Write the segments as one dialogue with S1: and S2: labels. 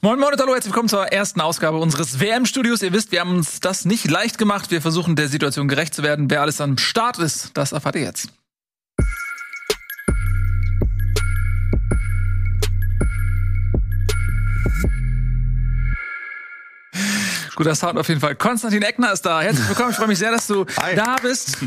S1: Moin Moin und hallo, herzlich willkommen zur ersten Ausgabe unseres WM-Studios. Ihr wisst, wir haben uns das nicht leicht gemacht. Wir versuchen der Situation gerecht zu werden. Wer alles am Start ist, das erfahrt ihr jetzt. Guter Sound auf jeden Fall. Konstantin Eckner ist da. Herzlich willkommen. Ich freue mich sehr, dass du
S2: Hi.
S1: da bist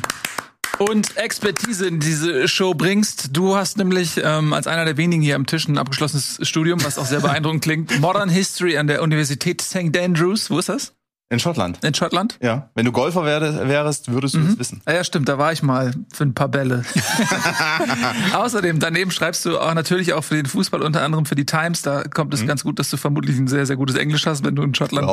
S1: und Expertise in diese Show bringst. Du hast nämlich ähm, als einer der wenigen hier am Tisch ein abgeschlossenes Studium, was auch sehr beeindruckend klingt. Modern History an der Universität St. Andrews. Wo ist das?
S2: In Schottland.
S1: In Schottland?
S2: Ja. Wenn du Golfer wärst, würdest du
S1: Mhm.
S2: es wissen.
S1: Ah Ja, stimmt, da war ich mal für ein paar Bälle. Außerdem, daneben schreibst du auch natürlich auch für den Fußball, unter anderem für die Times. Da kommt es ganz gut, dass du vermutlich ein sehr, sehr gutes Englisch hast, wenn du in Schottland.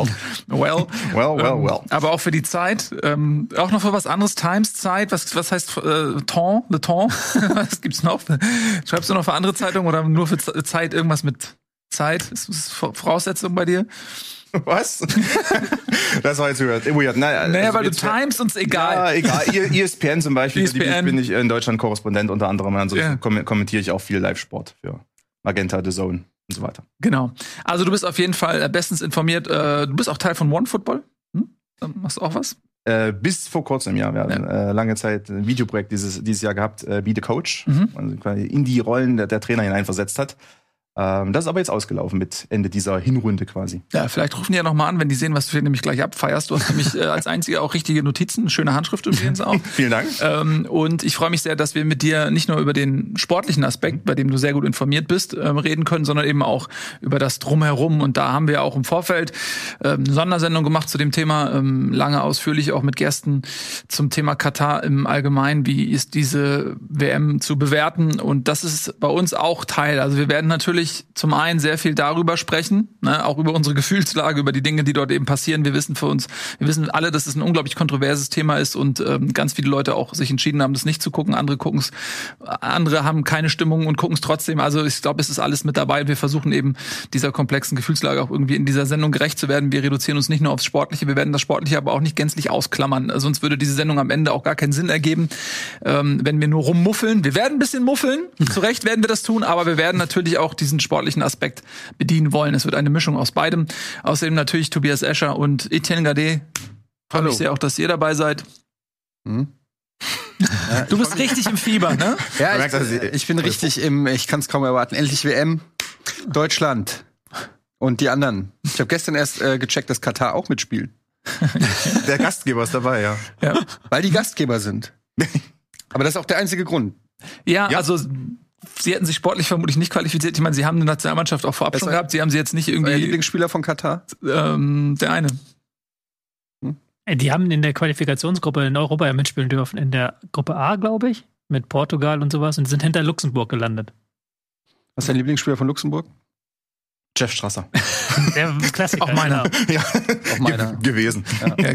S1: Well.
S2: Well, well,
S1: Ähm,
S2: well.
S1: Aber auch für die Zeit. Ähm, auch noch für was anderes, Times Zeit. Was, was heißt äh, Temps? Le Temps? was gibt's noch? Schreibst du noch für andere Zeitungen oder nur für Zeit irgendwas mit Zeit? Ist das Voraussetzung bei dir?
S2: Was? das war jetzt weird. weird. Naja,
S1: Naja,
S2: also
S1: weil du Times uns
S2: Ja,
S1: egal.
S2: egal. I- ESPN zum Beispiel. Für die
S1: ESPN.
S2: bin ich in Deutschland Korrespondent unter anderem. Ansonsten
S1: Ja.
S2: kom kommentiere ich auch viel Live-Sport für Magenta, The Zone und so weiter.
S1: Genau. Also du bist auf jeden Fall äh, bestens informiert. Äh, du bist auch Teil von One Football. Hm? Machst du auch was?
S2: Äh, bis vor kurzem, ja. Wir hatten äh, lange Zeit ein Videoprojekt dieses, dieses Jahr gehabt, äh, Be the Coach.
S1: Mhm.
S2: Also in die Rollen der, der Trainer hineinversetzt hat. Ähm, das ist aber jetzt ausgelaufen mit Ende dieser Hinrunde quasi.
S1: Ja, vielleicht rufen die ja noch mal an, wenn die sehen, was du hier nämlich gleich abfeierst. Du hast nämlich äh, als einziger auch richtige Notizen, schöne Handschrift übrigens auch.
S2: Vielen Dank.
S1: Ähm, und ich freue mich sehr, dass wir mit dir nicht nur über den sportlichen Aspekt, bei dem du sehr gut informiert bist, ähm, reden können, sondern eben auch über das Drumherum. Und da haben wir auch im Vorfeld ähm, eine Sondersendung gemacht zu dem Thema, ähm, lange ausführlich auch mit Gästen zum Thema Katar im Allgemeinen. Wie ist diese WM zu bewerten? Und das ist bei uns auch Teil. Also wir werden natürlich zum einen sehr viel darüber sprechen, ne, auch über unsere Gefühlslage, über die Dinge, die dort eben passieren. Wir wissen für uns, wir wissen alle, dass es ein unglaublich kontroverses Thema ist und ähm, ganz viele Leute auch sich entschieden haben, das nicht zu gucken. Andere gucken es, andere haben keine Stimmung und gucken es trotzdem. Also ich glaube, es ist alles mit dabei. Wir versuchen eben dieser komplexen Gefühlslage auch irgendwie in dieser Sendung gerecht zu werden. Wir reduzieren uns nicht nur aufs Sportliche, wir werden das Sportliche aber auch nicht gänzlich ausklammern. Äh, Sonst würde diese Sendung am Ende auch gar keinen Sinn ergeben, ähm, wenn wir nur rummuffeln. Wir werden ein bisschen muffeln, zu Recht werden wir das tun, aber wir werden natürlich auch diesen sportlichen Aspekt bedienen wollen. Es wird eine Mischung aus beidem. Außerdem natürlich Tobias Escher und Etienne Gade. Freue mich sehr auch, dass ihr dabei seid.
S3: Hm?
S1: Du bist richtig im Fieber, ne?
S3: Ja, ich, ich bin richtig im, ich kann es kaum erwarten. Endlich WM, Deutschland und die anderen. Ich habe gestern erst äh, gecheckt, dass Katar auch mitspielt,
S2: Der Gastgeber ist dabei, ja.
S1: Ja.
S3: weil die Gastgeber sind. Aber das ist auch der einzige Grund.
S1: Ja,
S2: Ja.
S1: also sie hätten sich sportlich vermutlich nicht qualifiziert. Ich meine, sie haben eine Nationalmannschaft auch vorab
S3: Es
S1: schon gehabt. Sie haben sie jetzt nicht
S3: Euer
S1: irgendwie
S3: Lieblingsspieler von Katar?
S1: ähm, der eine.
S4: Äh, Die haben in der Qualifikationsgruppe in Europa ja mitspielen dürfen, in der Gruppe A, glaube ich, mit Portugal und sowas und sind hinter Luxemburg gelandet.
S3: Was ist dein Lieblingsspieler von Luxemburg?
S2: Jeff Strasser.
S4: Der Klassiker.
S1: Auch meiner.
S4: Genau.
S2: ja,
S3: Auch meiner.
S2: Ge gewesen.
S1: Ja,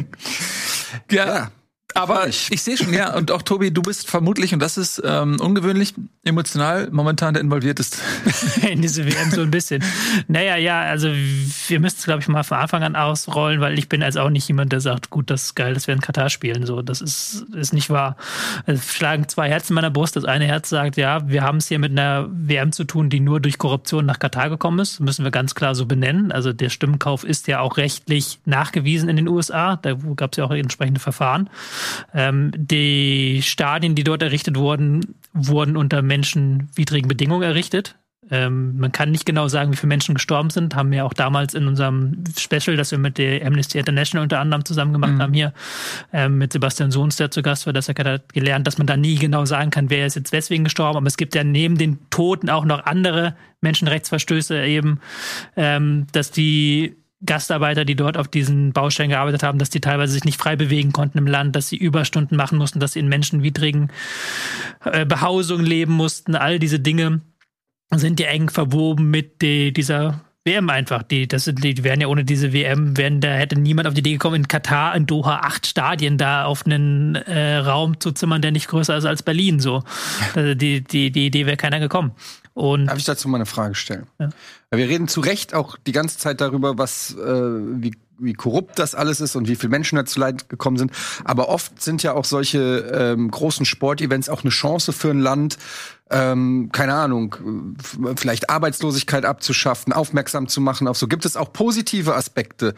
S3: Ja.
S1: Aber ich, sehe schon, ja, und auch Tobi, du bist vermutlich, und das ist ähm, ungewöhnlich, emotional momentan der Involvierteste.
S4: in diese WM so ein bisschen. Naja, ja, also wir müssen es, glaube ich, mal von Anfang an ausrollen, weil ich bin also auch nicht jemand, der sagt, gut, das ist geil, dass wir in Katar spielen. So, das ist, ist nicht wahr. Es schlagen zwei Herzen in meiner Brust. Das eine Herz sagt, ja, wir haben es hier mit einer WM zu tun, die nur durch Korruption nach Katar gekommen ist. Müssen wir ganz klar so benennen. Also der Stimmenkauf ist ja auch rechtlich nachgewiesen in den USA. Da gab es ja auch entsprechende Verfahren. Ähm, die Stadien, die dort errichtet wurden, wurden unter menschenwidrigen Bedingungen errichtet. Ähm, man kann nicht genau sagen, wie viele Menschen gestorben sind. Haben wir auch damals in unserem Special, das wir mit der Amnesty International unter anderem zusammen gemacht haben, hier ähm, mit Sebastian Sohns, der zu Gast war, das hat er gelernt, dass man da nie genau sagen kann, wer ist jetzt weswegen gestorben. Aber es gibt ja neben den Toten auch noch andere Menschenrechtsverstöße eben, ähm, dass die Gastarbeiter, die dort auf diesen Baustellen gearbeitet haben, dass die teilweise sich nicht frei bewegen konnten im Land, dass sie Überstunden machen mussten, dass sie in menschenwidrigen äh, Behausungen leben mussten. All diese Dinge sind ja eng verwoben mit die, dieser WM einfach. Die, das die wären ja ohne diese WM, wären, da hätte niemand auf die Idee gekommen, in Katar, in Doha, acht Stadien da auf einen äh, Raum zu zimmern, der nicht größer ist als Berlin. So, also die, die, die Idee wäre keiner gekommen. Und
S3: Darf ich dazu mal eine Frage stellen?
S4: Ja.
S3: Wir reden zu Recht auch die ganze Zeit darüber, was, äh, wie wie korrupt das alles ist und wie viele Menschen da zu Leid gekommen sind. Aber oft sind ja auch solche ähm, großen Sportevents auch eine Chance für ein Land, ähm, keine Ahnung, f- vielleicht Arbeitslosigkeit abzuschaffen, aufmerksam zu machen auf so. Gibt es auch positive Aspekte?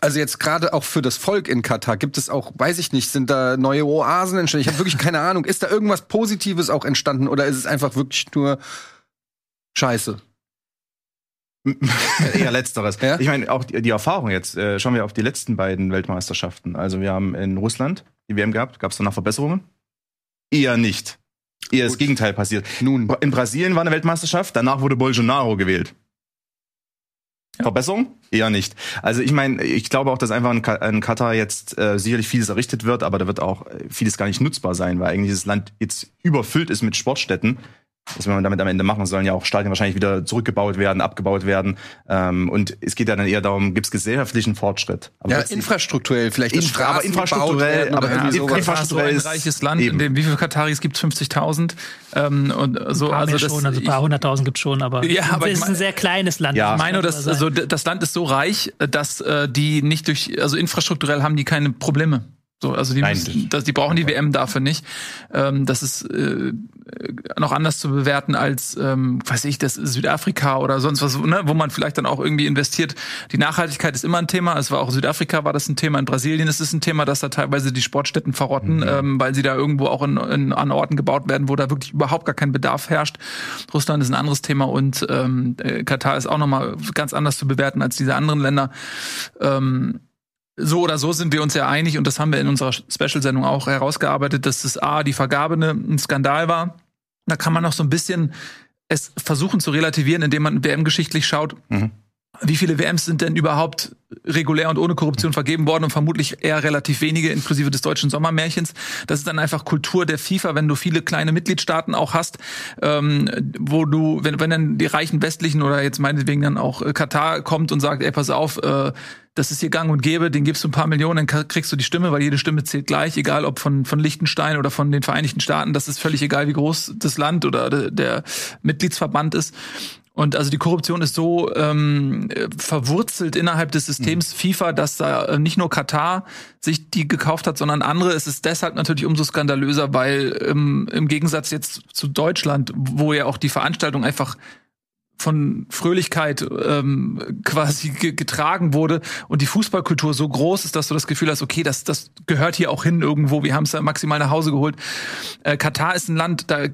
S3: Also jetzt gerade auch für das Volk in Katar, gibt es auch, weiß ich nicht, sind da neue Oasen entstanden? Ich habe wirklich keine Ahnung. Ist da irgendwas Positives auch entstanden oder ist es einfach wirklich nur Scheiße?
S2: Eher letzteres.
S3: Ja?
S2: Ich meine, auch die, die Erfahrung jetzt, äh, schauen wir auf die letzten beiden Weltmeisterschaften. Also wir haben in Russland die WM gehabt. Gab es danach Verbesserungen? Eher nicht. Eher das
S3: Gut.
S2: Gegenteil passiert.
S3: Nun,
S2: In Brasilien war eine Weltmeisterschaft, danach wurde Bolsonaro gewählt. Verbesserung? Eher nicht. Also ich meine, ich glaube auch, dass einfach in, Ka in Katar jetzt äh, sicherlich vieles errichtet wird, aber da wird auch äh, vieles gar nicht nutzbar sein, weil eigentlich dieses Land jetzt überfüllt ist mit Sportstätten. Was will man damit am Ende machen? Sollen ja auch Stadien wahrscheinlich wieder zurückgebaut werden, abgebaut werden. Ähm, und es geht ja dann eher darum, gibt es gesellschaftlichen Fortschritt. Aber
S3: ja,
S2: das-
S3: infrastrukturell vielleicht.
S2: Infra- aber infrastrukturell, aber ja,
S3: sowas.
S2: Infra-
S1: Katar ist so ein
S2: infrastrukturell
S1: reiches Land,
S2: eben.
S1: in dem wie viele Kataris gibt es? 50.000. Ähm, und so,
S4: Ein paar
S1: also
S4: mehr
S1: das,
S4: schon, also ein paar hunderttausend gibt schon, aber,
S1: Ja, aber
S4: es
S1: ich
S4: ist
S1: mein-
S4: ein sehr kleines Land.
S2: Ja.
S1: Ich meine
S4: man
S1: also, das Land ist so reich, dass äh, die nicht durch, also infrastrukturell haben die keine Probleme. So, also die,
S2: Nein,
S1: müssen, das, die brauchen die WM dafür nicht. Ähm, das ist äh, noch anders zu bewerten als, ähm, weiß ich, das Südafrika oder sonst was, ne, wo man vielleicht dann auch irgendwie investiert. Die Nachhaltigkeit ist immer ein Thema. Es war auch in Südafrika war das ein Thema. In Brasilien ist es ein Thema, dass da teilweise die Sportstätten verrotten, ähm, weil sie da irgendwo auch in, in, an Orten gebaut werden, wo da wirklich überhaupt gar kein Bedarf herrscht. Russland ist ein anderes Thema und ähm, äh, Katar ist auch nochmal ganz anders zu bewerten als diese anderen Länder. Ähm, so oder so sind wir uns ja einig und das haben wir in unserer Special-Sendung auch herausgearbeitet, dass das A, die Vergabe ne, ein Skandal war. Da kann man noch so ein bisschen es versuchen zu relativieren, indem man WM-geschichtlich schaut.
S2: Mhm.
S1: Wie viele WMs sind denn überhaupt regulär und ohne Korruption vergeben worden und vermutlich eher relativ wenige, inklusive des deutschen Sommermärchens. Das ist dann einfach Kultur der FIFA, wenn du viele kleine Mitgliedstaaten auch hast, ähm, wo du, wenn, wenn dann die reichen westlichen oder jetzt meinetwegen dann auch äh, Katar kommt und sagt, ey, pass auf, äh, das ist hier gang und gäbe, den gibst du ein paar Millionen, dann kriegst du die Stimme, weil jede Stimme zählt gleich, egal ob von, von Liechtenstein oder von den Vereinigten Staaten, das ist völlig egal, wie groß das Land oder der, der Mitgliedsverband ist. Und also die Korruption ist so ähm, äh, verwurzelt innerhalb des Systems FIFA, dass da äh, nicht nur Katar sich die gekauft hat, sondern andere. Es ist deshalb natürlich umso skandalöser, weil ähm, im Gegensatz jetzt zu Deutschland, wo ja auch die Veranstaltung einfach von Fröhlichkeit ähm, quasi ge getragen wurde und die Fußballkultur so groß ist, dass du das Gefühl hast, okay, das, das gehört hier auch hin irgendwo, wir haben es ja maximal nach Hause geholt. Äh, Katar ist ein Land, da,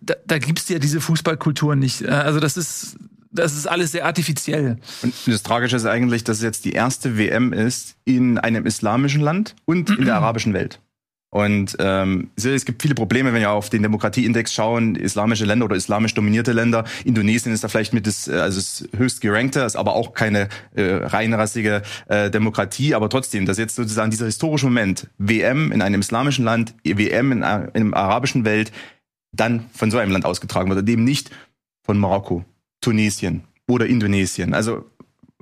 S1: da, da gibt's ja diese Fußballkultur nicht. Äh, Also das ist, das ist alles sehr artifiziell.
S2: Und das Tragische ist eigentlich, dass es jetzt die erste WM ist in einem islamischen Land und in der arabischen Welt. Und ähm, es gibt viele Probleme, wenn wir auf den Demokratieindex schauen, islamische Länder oder islamisch dominierte Länder. Indonesien ist da vielleicht mit das, äh, also das höchst gerankte, ist aber auch keine äh, reinrassige äh, Demokratie. Aber trotzdem, dass jetzt sozusagen dieser historische Moment, WM in einem islamischen Land, WM in, einer- in einer arabischen Welt, dann von so einem Land ausgetragen wird und eben nicht von Marokko, Tunesien oder Indonesien. Also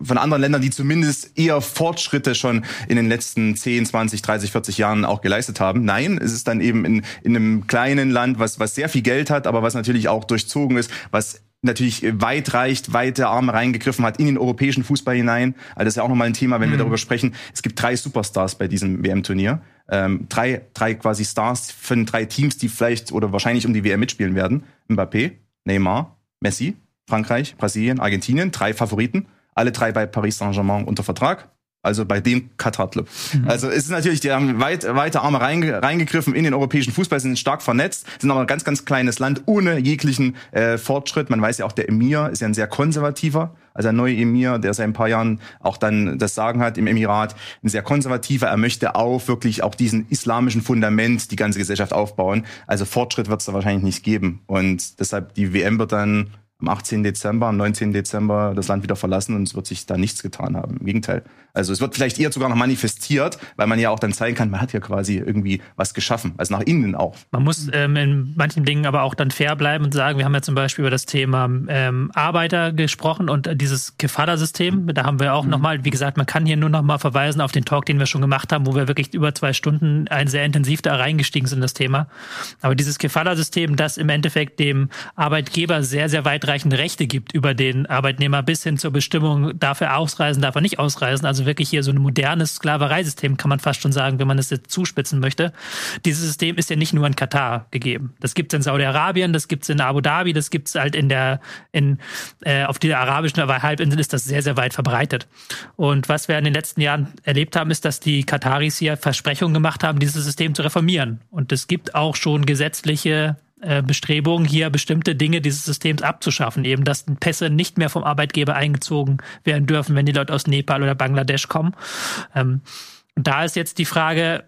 S2: von anderen Ländern, die zumindest eher Fortschritte schon in den letzten 10, 20, 30, 40 Jahren auch geleistet haben. Nein, es ist dann eben in, in einem kleinen Land, was, was sehr viel Geld hat, aber was natürlich auch durchzogen ist, was natürlich weit reicht, weite Arme reingegriffen hat in den europäischen Fußball hinein. Also das ist ja auch nochmal ein Thema, wenn wir darüber sprechen. Es gibt drei Superstars bei diesem WM-Turnier. Ähm, drei, drei quasi Stars von drei Teams, die vielleicht oder wahrscheinlich um die WM mitspielen werden. Mbappé, Neymar, Messi, Frankreich, Brasilien, Argentinien, drei Favoriten alle drei bei Paris Saint-Germain unter Vertrag. Also bei dem Katar-Club. Also es ist natürlich, die haben weit, weite Arme reinge, reingegriffen in den europäischen Fußball, sind stark vernetzt, sind aber ein ganz, ganz kleines Land ohne jeglichen äh, Fortschritt. Man weiß ja auch, der Emir ist ja ein sehr konservativer, also ein neuer Emir, der seit ein paar Jahren auch dann das Sagen hat im Emirat, ein sehr konservativer. Er möchte auf wirklich auch diesen islamischen Fundament die ganze Gesellschaft aufbauen. Also Fortschritt wird es da wahrscheinlich nicht geben. Und deshalb die WM wird dann am 18. Dezember, am 19. Dezember das Land wieder verlassen und es wird sich da nichts getan haben. Im Gegenteil. Also es wird vielleicht eher sogar noch manifestiert, weil man ja auch dann zeigen kann, man hat ja quasi irgendwie was geschaffen. Also nach innen auch.
S4: Man muss ähm, in manchen Dingen aber auch dann fair bleiben und sagen, wir haben ja zum Beispiel über das Thema ähm, Arbeiter gesprochen und äh, dieses Kefada-System, da haben wir auch mhm. nochmal, wie gesagt, man kann hier nur nochmal verweisen auf den Talk, den wir schon gemacht haben, wo wir wirklich über zwei Stunden ein sehr intensiv da reingestiegen sind, in das Thema. Aber dieses Kefada-System, das im Endeffekt dem Arbeitgeber sehr, sehr weit weitreichende Rechte gibt über den Arbeitnehmer bis hin zur Bestimmung, darf er ausreisen, darf er nicht ausreisen. Also wirklich hier so ein modernes Sklavereisystem, kann man fast schon sagen, wenn man es jetzt zuspitzen möchte. Dieses System ist ja nicht nur in Katar gegeben. Das gibt es in Saudi-Arabien, das gibt es in Abu Dhabi, das gibt es halt in der, in, äh, auf der arabischen Halbinsel ist das sehr, sehr weit verbreitet. Und was wir in den letzten Jahren erlebt haben, ist, dass die Kataris hier Versprechungen gemacht haben, dieses System zu reformieren. Und es gibt auch schon gesetzliche Bestrebungen, hier bestimmte Dinge dieses Systems abzuschaffen. Eben, dass Pässe nicht mehr vom Arbeitgeber eingezogen werden dürfen, wenn die Leute aus Nepal oder Bangladesch kommen. Ähm, da ist jetzt die Frage,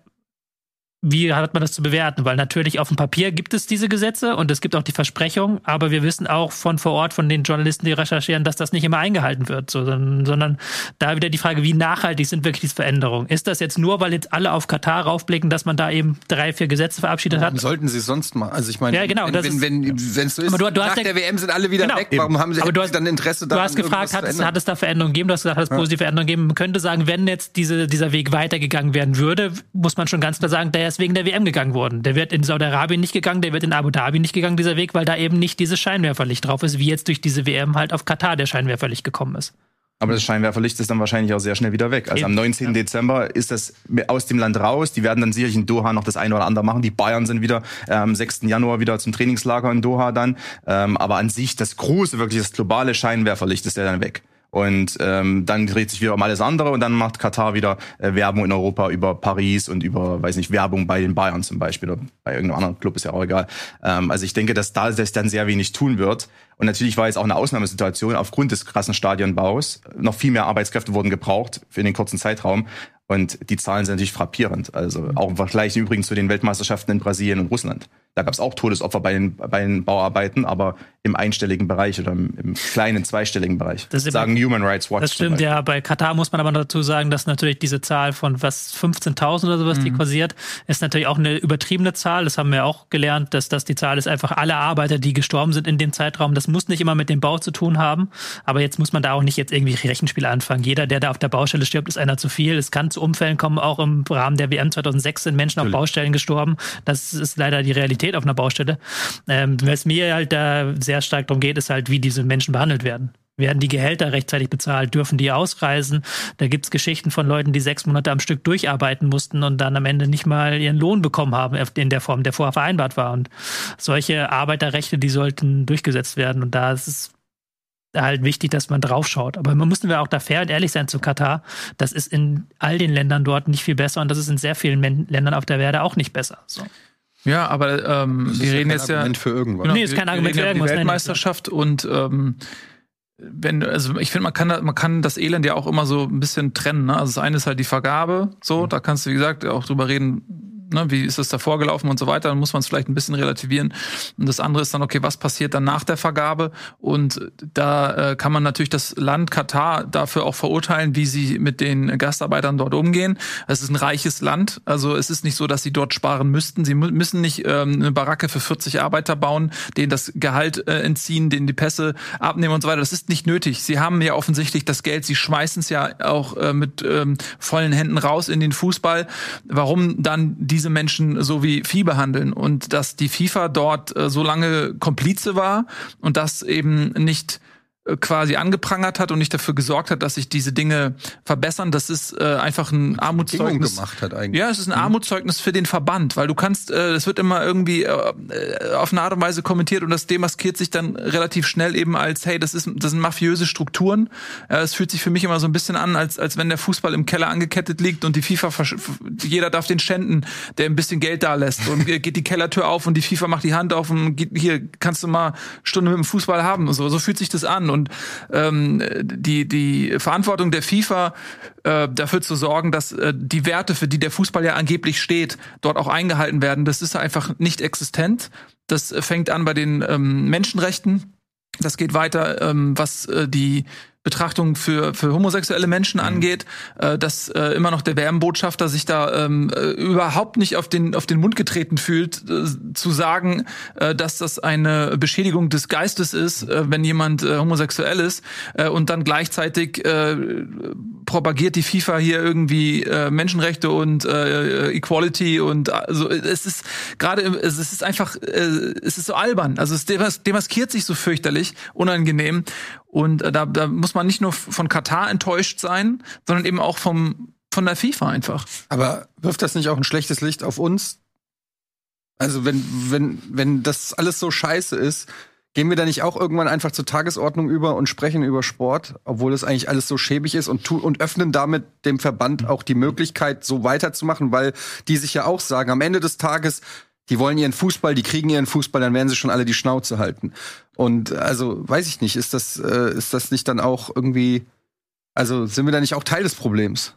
S4: wie hat man das zu bewerten? Weil natürlich auf dem Papier gibt es diese Gesetze und es gibt auch die Versprechung, aber wir wissen auch von vor Ort, von den Journalisten, die recherchieren, dass das nicht immer eingehalten wird, so, sondern, sondern da wieder die Frage, wie nachhaltig sind wirklich diese Veränderungen? Ist das jetzt nur, weil jetzt alle auf Katar raufblicken, dass man da eben drei, vier Gesetze verabschiedet hat?
S3: Sollten sie sonst mal? Also ich meine,
S4: ja, genau,
S3: wenn, wenn, wenn, wenn es so ist,
S4: du, du
S3: nach
S4: ja,
S3: der WM sind alle wieder
S4: genau,
S3: weg. Warum haben sie,
S4: aber du hast,
S3: dann Interesse daran,
S4: Du hast gefragt, hat es, hat es da Veränderungen gegeben? Du hast gesagt, hat es positive Veränderungen gegeben? Man könnte sagen, wenn jetzt diese, dieser Weg weitergegangen werden würde, muss man schon ganz klar sagen, der ist wegen der WM gegangen worden. Der wird in Saudi-Arabien nicht gegangen, der wird in Abu Dhabi nicht gegangen, dieser Weg, weil da eben nicht dieses Scheinwerferlicht drauf ist, wie jetzt durch diese WM halt auf Katar der Scheinwerferlicht gekommen ist.
S2: Aber das Scheinwerferlicht ist dann wahrscheinlich auch sehr schnell wieder weg. Also
S4: Eben,
S2: am 19.
S4: ja.
S2: Dezember ist das aus dem Land raus. Die werden dann sicherlich in Doha noch das eine oder andere machen. Die Bayern sind wieder äh, am 6. Januar wieder zum Trainingslager in Doha dann. Ähm, aber an sich das große, wirklich das globale Scheinwerferlicht ist ja dann weg. Und ähm, dann dreht sich wieder um alles andere und dann macht Katar wieder äh, Werbung in Europa über Paris und über, weiß nicht, Werbung bei den Bayern zum Beispiel oder bei irgendeinem anderen Club, ist ja auch egal. Ähm, also ich denke, dass da sich dann sehr wenig tun wird. Und natürlich war jetzt auch eine Ausnahmesituation aufgrund des krassen Stadionbaus. Noch viel mehr Arbeitskräfte wurden gebraucht für den kurzen Zeitraum. Und die Zahlen sind natürlich frappierend. Also auch im Vergleich übrigens zu den Weltmeisterschaften in Brasilien und Russland. Da gab es auch Todesopfer bei den, bei den Bauarbeiten, aber im einstelligen Bereich oder im, im kleinen zweistelligen Bereich.
S4: Das
S2: sagen Human Rights Watch.
S4: Das stimmt, ja. Bei Katar muss man aber dazu sagen, dass natürlich diese Zahl von was 15.000 oder sowas, die kursiert, ist natürlich auch eine übertriebene Zahl. Das haben wir auch gelernt, dass das die Zahl ist einfach alle Arbeiter, die gestorben sind in dem Zeitraum. Das muss nicht immer mit dem Bau zu tun haben. Aber jetzt muss man da auch nicht jetzt irgendwie Rechenspiele anfangen. Jeder, der da auf der Baustelle stirbt, ist einer zu viel. Es kann zu Unfällen kommen. Auch im Rahmen der WM 2006 sind Menschen auf Baustellen gestorben. Das ist leider die Realität auf einer Baustelle. Ähm, was mir halt da sehr stark darum geht, ist halt, wie diese Menschen behandelt werden. Werden die Gehälter rechtzeitig bezahlt? Dürfen die ausreisen? Da gibt's Geschichten von Leuten, die sechs Monate am Stück durcharbeiten mussten und dann am Ende nicht mal ihren Lohn bekommen haben in der Form, der vorher vereinbart war. Und solche Arbeiterrechte, die sollten durchgesetzt werden. Und da ist es halt wichtig, dass man draufschaut. Aber man müssen wir auch da fair und ehrlich sein zu Katar. Das ist in all den Ländern dort nicht viel besser und das ist in sehr vielen Men Ländern auf der Erde auch nicht besser. So.
S1: Ja, aber ähm,
S3: Das ist
S1: wir
S3: ja
S1: reden
S3: kein
S1: jetzt ja.
S3: Argument für irgendwas.
S1: Genau,
S4: Nee, ist kein Argument für
S1: ja
S4: irgendwas,
S1: Die
S4: nein,
S1: Weltmeisterschaft und ähm, wenn, also ich finde, man kann, da, man kann das Elend ja auch immer so ein bisschen trennen. Ne? Also das eine ist halt die Vergabe, so, da kannst du, wie gesagt, auch drüber reden, ne, wie ist das da vorgelaufen und so weiter, dann muss man es vielleicht ein bisschen relativieren. Und das andere ist dann, okay, was passiert dann nach der Vergabe? Und da äh, kann man natürlich das Land Katar dafür auch verurteilen, wie sie mit den Gastarbeitern dort umgehen. Es ist ein reiches Land, also es ist nicht so, dass sie dort sparen müssten. Sie mü- müssen nicht ähm, eine Baracke für 40 Arbeiter bauen, denen das Gehalt äh, entziehen, denen die Pässe abnehmen und so weiter. Das ist nicht nötig. Sie haben ja offensichtlich das Geld, sie schmeißen es ja auch äh, mit ähm, vollen Händen raus in den Fußball. Warum dann diese Menschen so wie Vieh behandeln? Und dass die FIFA dort äh, so lange Komplize war und das eben nicht quasi angeprangert hat und nicht dafür gesorgt hat, dass sich diese Dinge verbessern, das ist äh, einfach ein
S3: Bedingung
S1: Armutszeugnis.
S3: gemacht hat eigentlich.
S1: Ja, es ist ein Armutszeugnis für den Verband, weil du kannst, äh, es wird immer irgendwie äh, äh, auf eine Art und Weise kommentiert und das demaskiert sich dann relativ schnell eben als, hey, das ist, das sind mafiöse Strukturen. Äh, es fühlt sich für mich immer so ein bisschen an, als, als wenn der Fußball im Keller angekettet liegt und die FIFA, jeder darf den schänden, der ein bisschen Geld da lässt und äh, geht die Kellertür auf und die FIFA macht die Hand auf und geht, hier kannst du mal Stunde mit dem Fußball haben und so. So fühlt sich das an und ähm, die, die Verantwortung der FIFA äh, dafür zu sorgen, dass äh, die Werte, für die der Fußball ja angeblich steht, dort auch eingehalten werden. Das ist einfach nicht existent. Das fängt an bei den ähm, Menschenrechten. Das geht weiter, ähm, was äh, die Betrachtung für, für homosexuelle Menschen angeht, äh, dass äh, immer noch der WM-Botschafter sich da ähm, äh, überhaupt nicht auf den, auf den Mund getreten fühlt, äh, zu sagen, äh, dass das eine Beschädigung des Geistes ist, äh, wenn jemand äh, homosexuell ist äh, und dann gleichzeitig äh, propagiert die FIFA hier irgendwie äh, Menschenrechte und äh, Equality und also es ist gerade es ist einfach äh, es ist so albern. Also es demaskiert sich so fürchterlich, unangenehm und äh, da, da muss man nicht nur von Katar enttäuscht sein, sondern eben auch vom von der FIFA einfach.
S3: Aber wirft das nicht auch ein schlechtes Licht auf uns? Also wenn wenn wenn das alles so scheiße ist, Gehen wir da nicht auch irgendwann einfach zur Tagesordnung über und sprechen über Sport, obwohl es eigentlich alles so schäbig ist und, tu und öffnen damit dem Verband auch die Möglichkeit, so weiterzumachen, weil die sich ja auch sagen, am Ende des Tages, die wollen ihren Fußball, die kriegen ihren Fußball, dann werden sie schon alle die Schnauze halten. Und also, weiß ich nicht, ist das, äh, ist das nicht dann auch irgendwie, also sind wir da nicht auch Teil des Problems?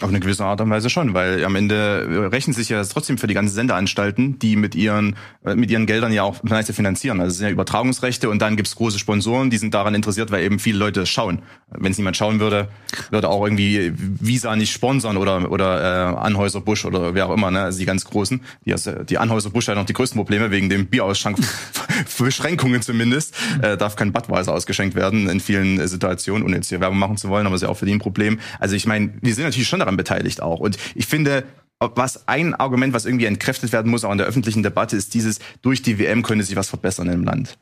S2: Auf eine gewisse Art und Weise schon, weil am Ende rechnen sich ja trotzdem für die ganzen Sendeanstalten, die mit ihren äh, mit ihren Geldern ja auch meiste finanzieren. Also es sind ja Übertragungsrechte und dann gibt's große Sponsoren, die sind daran interessiert, weil eben viele Leute schauen. Wenn es niemand schauen würde, würde auch irgendwie Visa nicht sponsern oder oder äh, Anhäuser Busch oder wer auch immer, ne? Also die ganz großen. Die, die Anhäuser Busch hat noch die größten Probleme wegen dem Bierausschank Beschränkungen zumindest. Äh, darf kein Badweiser ausgeschenkt werden in vielen Situationen, ohne jetzt hier Werbung machen zu wollen, aber ist ja auch für die ein Problem. Also ich meine, wir sind natürlich schon daran beteiligt auch. Und ich finde, was ein Argument, was irgendwie entkräftet werden muss, auch in der öffentlichen Debatte, ist dieses, durch die WM könnte sich was verbessern im Land.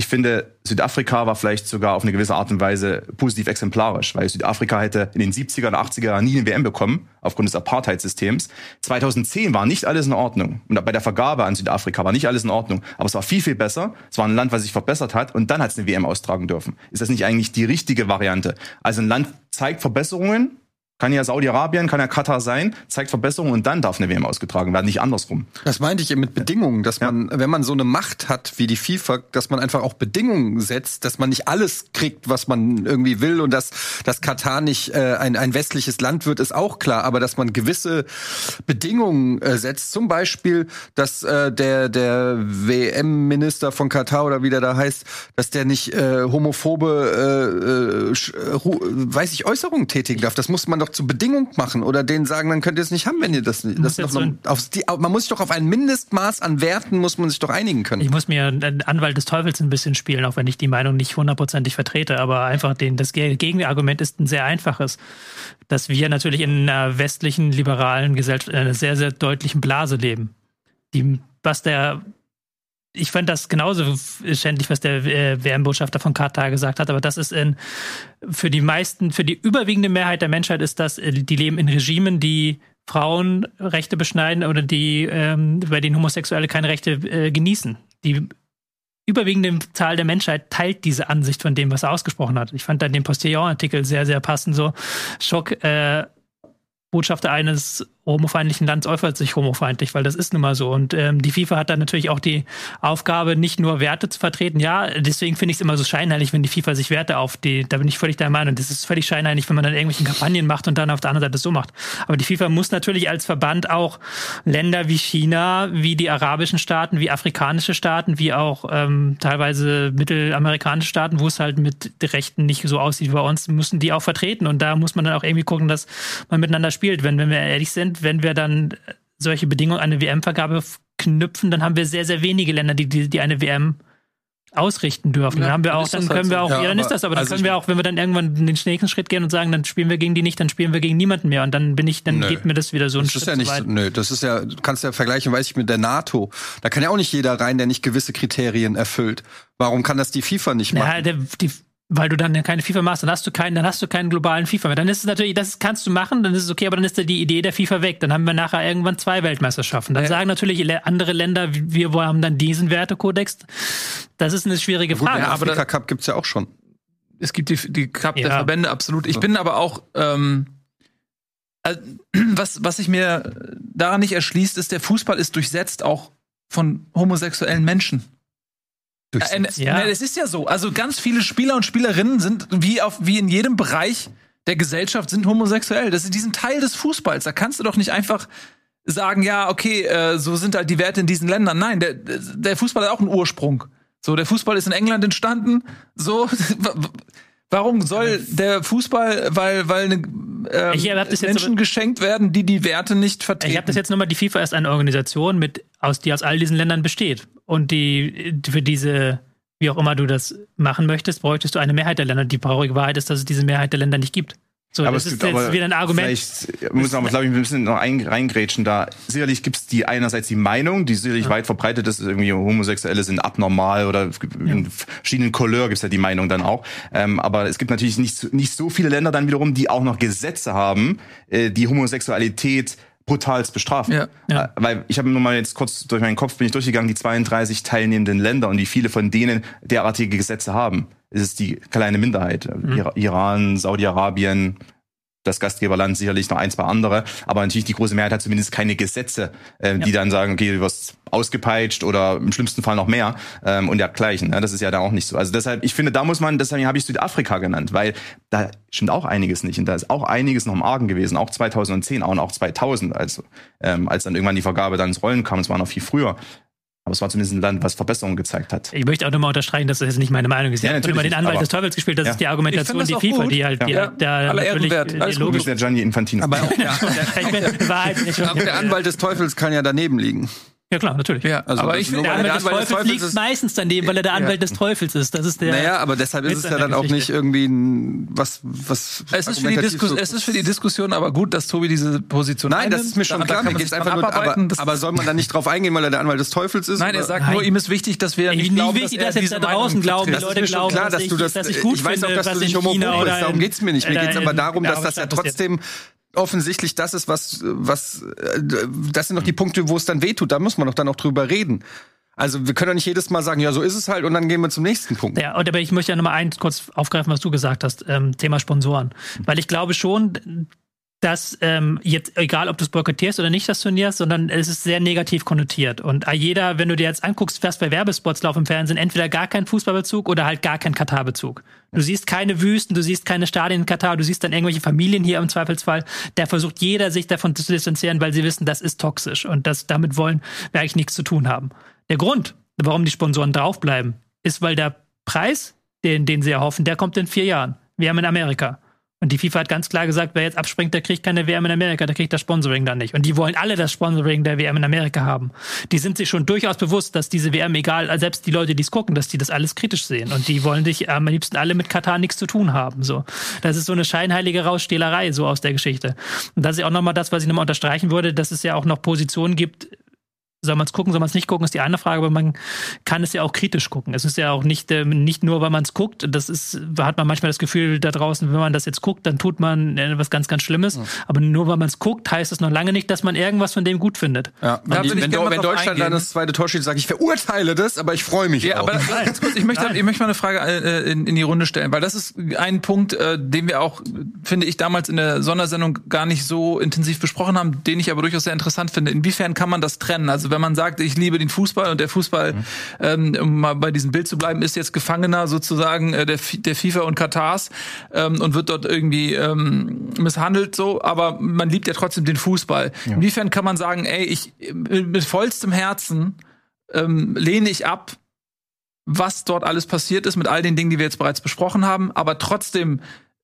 S2: Ich finde, Südafrika war vielleicht sogar auf eine gewisse Art und Weise positiv exemplarisch, weil Südafrika hätte in den 70er und 80er Jahren nie eine WM bekommen, aufgrund des Apartheid-Systems. 2010 war nicht alles in Ordnung. Und bei der Vergabe an Südafrika war nicht alles in Ordnung. Aber es war viel, viel besser. Es war ein Land, was sich verbessert hat. Und dann hat es eine WM austragen dürfen. Ist das nicht eigentlich die richtige Variante? Also ein Land zeigt Verbesserungen, kann ja Saudi-Arabien, kann ja Katar sein, zeigt Verbesserungen und dann darf eine WM ausgetragen werden, nicht andersrum.
S3: Das meinte ich eben mit Bedingungen, dass man, wenn man so eine Macht hat wie die FIFA, dass man einfach auch Bedingungen setzt, dass man nicht alles kriegt, was man irgendwie will und dass, dass Katar nicht äh, ein, ein westliches Land wird, ist auch klar, aber dass man gewisse Bedingungen äh, setzt, zum Beispiel, dass äh, der, der WM-Minister von Katar oder wie der da heißt, dass der nicht äh, homophobe, äh, äh, äh weiß ich, Äußerungen tätigen darf. Das muss man doch doch zur Bedingung machen oder denen sagen, dann könnt ihr es nicht haben, wenn ihr das nicht. Das doch noch, aufs, die, man muss sich doch auf ein Mindestmaß an Werten muss man sich doch einigen können.
S4: Ich muss mir den Anwalt des Teufels ein bisschen spielen, auch wenn ich die Meinung nicht hundertprozentig vertrete, aber einfach den, das Gegenargument ist ein sehr einfaches, dass wir natürlich in einer westlichen liberalen Gesellschaft, in einer sehr, sehr deutlichen Blase leben. Die, was der ich fand das genauso schändlich, was der äh, WM-Botschafter von Katar gesagt hat, aber das ist in, für die meisten, für die überwiegende Mehrheit der Menschheit ist das, äh, die leben in Regimen, die Frauenrechte beschneiden oder die, ähm, bei denen Homosexuelle keine Rechte äh, genießen. Die überwiegende Zahl der Menschheit teilt diese Ansicht von dem, was er ausgesprochen hat. Ich fand dann den Postillon-Artikel sehr, sehr passend, so Schock, äh, Botschafter eines homofeindlichen Landes äußert sich homofeindlich, weil das ist nun mal so. Und ähm, die FIFA hat dann natürlich auch die Aufgabe, nicht nur Werte zu vertreten. Ja, deswegen finde ich es immer so scheinheilig, wenn die FIFA sich Werte auf die, da bin ich völlig der Meinung, das ist völlig scheinheilig, wenn man dann irgendwelche Kampagnen macht und dann auf der anderen Seite so macht. Aber die FIFA muss natürlich als Verband auch Länder wie China, wie die arabischen Staaten, wie afrikanische Staaten, wie auch ähm, teilweise mittelamerikanische Staaten, wo es halt mit Rechten nicht so aussieht wie bei uns, müssen die auch vertreten. Und da muss man dann auch irgendwie gucken, dass man miteinander spielt. Wenn, wenn wir ehrlich sind, wenn wir dann solche Bedingungen an eine WM-Vergabe knüpfen, dann haben wir sehr, sehr wenige Länder, die, die, die eine WM ausrichten dürfen. Ja, dann haben wir auch, dann können wir auch, ja, ja dann ist das, aber dann also können wir auch, wenn wir dann irgendwann den nächsten Schritt gehen und sagen, dann spielen wir gegen die nicht, dann spielen wir gegen niemanden mehr und dann bin ich, dann nö. geht mir das wieder so ein
S3: das Schritt ist ja nicht, so nö, das ist ja, du kannst ja vergleichen, weiß ich, mit der NATO. Da kann ja auch nicht jeder rein, der nicht gewisse Kriterien erfüllt. Warum kann das die FIFA nicht machen? Ja,
S4: der, die, weil du dann keine FIFA machst, dann hast du keinen, dann hast du keinen globalen FIFA mehr. Dann ist es natürlich, das kannst du machen, dann ist es okay, aber dann ist die Idee der FIFA weg. Dann haben wir nachher irgendwann zwei Weltmeisterschaften. Dann ja. sagen natürlich andere Länder, wir haben dann diesen Wertekodex. Das ist eine schwierige Frage. Gut,
S3: der Afrika Cup gibt's ja auch schon.
S1: Es gibt die, die Cup ja. der Verbände, absolut. Ich bin aber auch, ähm, also, was, was sich mir daran nicht erschließt, ist, der Fußball ist durchsetzt auch von homosexuellen Menschen. Äh, ja. Es ist ja so. Also ganz viele Spieler und Spielerinnen sind wie auf wie in jedem Bereich der Gesellschaft sind homosexuell. Das ist diesen Teil des Fußballs. Da kannst du doch nicht einfach sagen, ja, okay, äh, so sind halt die Werte in diesen Ländern. Nein, der, der Fußball hat auch einen Ursprung. So, der Fußball ist in England entstanden. So, warum soll der Fußball, weil weil eine, ähm, Menschen geschenkt werden, die die Werte nicht vertreten?
S4: Ich habe das jetzt nochmal. Die FIFA ist eine Organisation mit aus die aus all diesen Ländern besteht und die für diese, wie auch immer du das machen möchtest, bräuchtest du eine Mehrheit der Länder. Die traurige Wahrheit ist, dass es diese Mehrheit der Länder nicht gibt. So,
S2: aber
S4: das
S2: es
S4: ist
S2: gibt
S4: jetzt
S2: aber
S4: wieder ein Argument.
S2: Vielleicht muss man, glaube ich, ein bisschen noch ein, reingrätschen da. Sicherlich gibt es die einerseits die Meinung, die sicherlich weit verbreitet ist, irgendwie Homosexuelle sind abnormal oder in verschiedenen Couleur gibt es ja die Meinung dann auch. Ähm, aber es gibt natürlich nicht, so- nicht so viele Länder dann wiederum, die auch noch Gesetze haben, äh, die Homosexualität brutalst bestrafen.
S1: Ja.
S4: Ja.
S2: Äh, Weil ich habe nur mal jetzt kurz durch meinen Kopf bin ich durchgegangen, die 32 teilnehmenden Länder und wie viele von denen derartige Gesetze haben. Es ist die kleine Minderheit. Ira- Iran, Saudi-Arabien, das Gastgeberland sicherlich noch ein, zwei andere, aber natürlich die große Mehrheit hat zumindest keine Gesetze, äh, die dann sagen, okay, du wirst ausgepeitscht oder im schlimmsten Fall noch mehr ähm, und dergleichen. Ne? Das ist ja da auch nicht so. Also deshalb, ich finde, da muss man, deshalb habe ich Südafrika genannt, weil da stimmt auch einiges nicht und da ist auch einiges noch im Argen gewesen, auch 2010 auch und auch 2000, also ähm, als dann irgendwann die Vergabe dann ins Rollen kam, es war noch viel früher. Aber es war zumindest ein Land, was Verbesserungen gezeigt hat.
S4: Ich möchte auch nochmal unterstreichen, dass das jetzt nicht meine Meinung ist.
S2: Ja,
S4: Ich habe
S2: natürlich
S4: immer den Anwalt
S2: aber-
S4: des Teufels gespielt. Das
S2: Ja.
S4: ist die Argumentation, die FIFA,
S1: gut.
S4: die halt, die,
S2: Ja.
S4: halt da
S1: Aller
S4: natürlich
S1: wert.
S4: äh,
S1: Alles gut.
S2: Du
S4: logisch.
S2: bist der Gianni Infantino.
S3: Aber auch der,
S4: ich bin Wahrheit nicht.
S3: auch der Anwalt des Teufels kann ja daneben liegen.
S4: Ja klar, natürlich.
S1: Ja,
S3: Also
S1: aber
S3: das
S1: ich finde,
S4: Der
S3: der
S4: Anwalt des
S3: Anwalt des
S4: Teufels liegt
S3: ist-
S4: meistens daneben, weil er der Anwalt des Teufels ist. Das ist der.
S3: naja, aber deshalb ist es ja
S4: der
S3: dann auch
S4: Geschichte.
S3: nicht irgendwie ein, was, was.
S1: es ist, für die Diskus
S3: so-
S1: es ist für die Diskussion aber gut, dass Tobi diese Position
S3: Nein, das
S1: einnimmt.
S3: ist mir schon
S1: Da-
S3: klar. Mir geht's einfach nur, aber,
S1: Das-
S3: aber soll man da nicht drauf eingehen, weil er der Anwalt des Teufels ist?
S1: Nein, er sagt
S4: Nein.
S1: nur, ihm ist wichtig, dass wir
S4: Ey,
S1: nicht
S4: nie
S1: glauben,
S4: wichtig, dass
S1: er
S4: jetzt da draußen glauben, die.
S3: Das
S4: Leute glauben,
S3: klar,
S4: dass
S3: dass du
S4: ich-
S3: das.
S4: dass ich
S3: weiß auch, dass du nicht homophob bist. Darum geht's mir nicht. Mir
S4: oder
S3: geht's aber darum, dass das ja trotzdem offensichtlich das ist, was, was, äh, das sind doch die Punkte, wo es dann wehtut. Da muss man doch dann auch drüber reden. Also wir können doch nicht jedes Mal sagen, ja, so ist es halt, und dann gehen wir zum nächsten Punkt.
S4: Ja, und aber ich möchte ja nochmal eins kurz aufgreifen, was du gesagt hast, ähm, Thema Sponsoren. Weil ich glaube schon, dass ähm, jetzt, egal ob du es boykottierst oder nicht das Turnier, sondern es ist sehr negativ konnotiert. Und jeder, wenn du dir jetzt anguckst, was bei Werbespots laufen im Fernsehen, entweder gar kein Fußballbezug oder halt gar kein Katar-Bezug. Du siehst keine Wüsten, du siehst keine Stadien in Katar, du siehst dann irgendwelche Familien hier im Zweifelsfall. Da versucht jeder, sich davon zu distanzieren, weil sie wissen, das ist toxisch und das, damit wollen wir eigentlich nichts zu tun haben. Der Grund, warum die Sponsoren draufbleiben, ist, weil der Preis, den, den sie erhoffen, der kommt in vier Jahren. Wir haben in Amerika. Und die FIFA hat ganz klar gesagt, wer jetzt abspringt, der kriegt keine WM in Amerika, der kriegt das Sponsoring dann nicht. Und die wollen alle das Sponsoring der WM in Amerika haben. Die sind sich schon durchaus bewusst, dass diese WM, egal, selbst die Leute, die es gucken, dass die das alles kritisch sehen. Und die wollen dich am liebsten alle mit Katar nichts zu tun haben. So. Das ist so eine scheinheilige Rausstehlerei, so aus der Geschichte. Und das ist ja auch nochmal das, was ich nochmal unterstreichen würde, dass es ja auch noch Positionen gibt, soll man es gucken, soll man es nicht gucken, ist die eine Frage, aber man kann es ja auch kritisch gucken. Es ist ja auch nicht, ähm, nicht nur, weil man es guckt, das ist, hat man manchmal das Gefühl da draußen, wenn man das jetzt guckt, dann tut man äh, was ganz, ganz Schlimmes. Aber nur weil man es guckt, heißt es noch lange nicht, dass man irgendwas von dem gut findet.
S3: Ja,
S1: Da
S3: wenn,
S1: ich
S3: wenn, wenn Deutschland
S1: eingehen.
S3: dann das zweite Tor schießt, sage ich verurteile das, aber ich freue mich
S1: Ja,
S3: auch.
S1: aber ganz kurz, ich möchte, ich möchte mal eine Frage äh, in, in die Runde stellen, weil das ist ein Punkt, äh, den wir auch, finde ich, damals in der Sondersendung gar nicht so intensiv besprochen haben, den ich aber durchaus sehr interessant finde. Inwiefern kann man das trennen? Also wenn man sagt, ich liebe den Fußball und der Fußball, ähm, um mal bei diesem Bild zu bleiben, ist jetzt Gefangener sozusagen äh, der, der FIFA und Katars ähm, und wird dort irgendwie ähm, misshandelt so, aber man liebt ja trotzdem den Fußball. Inwiefern kann man sagen, ey, ich mit mit vollstem Herzen ähm, lehne ich ab, was dort alles passiert ist mit all den Dingen, die wir jetzt bereits besprochen haben, aber trotzdem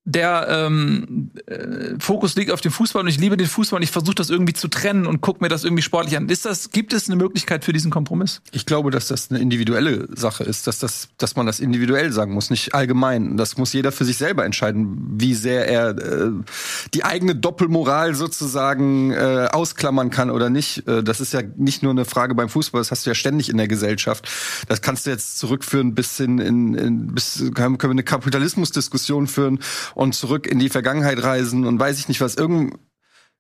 S1: der ähm, äh, Fokus liegt auf dem Fußball und ich liebe den Fußball und ich versuche das irgendwie zu trennen und gucke mir das irgendwie sportlich an. Ist das, gibt es eine Möglichkeit für diesen Kompromiss?
S3: Ich glaube, dass das eine individuelle Sache ist, dass, das, dass man das individuell sagen muss, nicht allgemein. Das muss jeder für sich selber entscheiden, wie sehr er äh, die eigene Doppelmoral sozusagen äh, ausklammern kann oder nicht. Äh, das ist ja nicht nur eine Frage beim Fußball, das hast du ja ständig in der Gesellschaft. Das kannst du jetzt zurückführen bis hin in, in bis können wir eine Kapitalismusdiskussion führen und zurück in die Vergangenheit reisen und weiß ich nicht was. Irgend,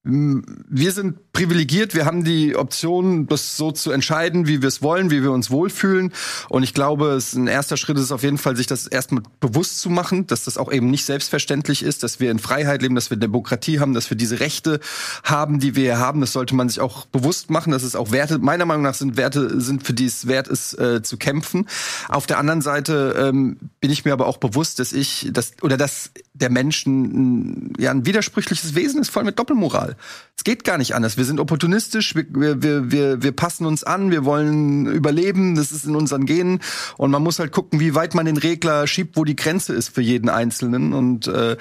S3: wir sind privilegiert, wir haben die Option, das so zu entscheiden, wie wir es wollen, wie wir uns wohlfühlen. Und ich glaube, es ein erster Schritt ist auf jeden Fall, sich das erstmal bewusst zu machen, dass das auch eben nicht selbstverständlich ist, dass wir in Freiheit leben, dass wir Demokratie haben, dass wir diese Rechte haben, die wir haben. Das sollte man sich auch bewusst machen, dass es auch Werte, meiner Meinung nach sind Werte, sind, für die es wert ist, äh, zu kämpfen. Auf der anderen Seite ähm, bin ich mir aber auch bewusst, dass ich, dass, oder dass der Mensch ein, ja, ein widersprüchliches Wesen ist, voll mit Doppelmoral. Es geht gar nicht anders. Wir sind opportunistisch, wir, wir, wir, wir, passen uns an, wir wollen überleben, das ist in unseren Genen. Und man muss halt gucken, wie weit man den Regler schiebt, wo die Grenze ist für jeden Einzelnen. Und äh,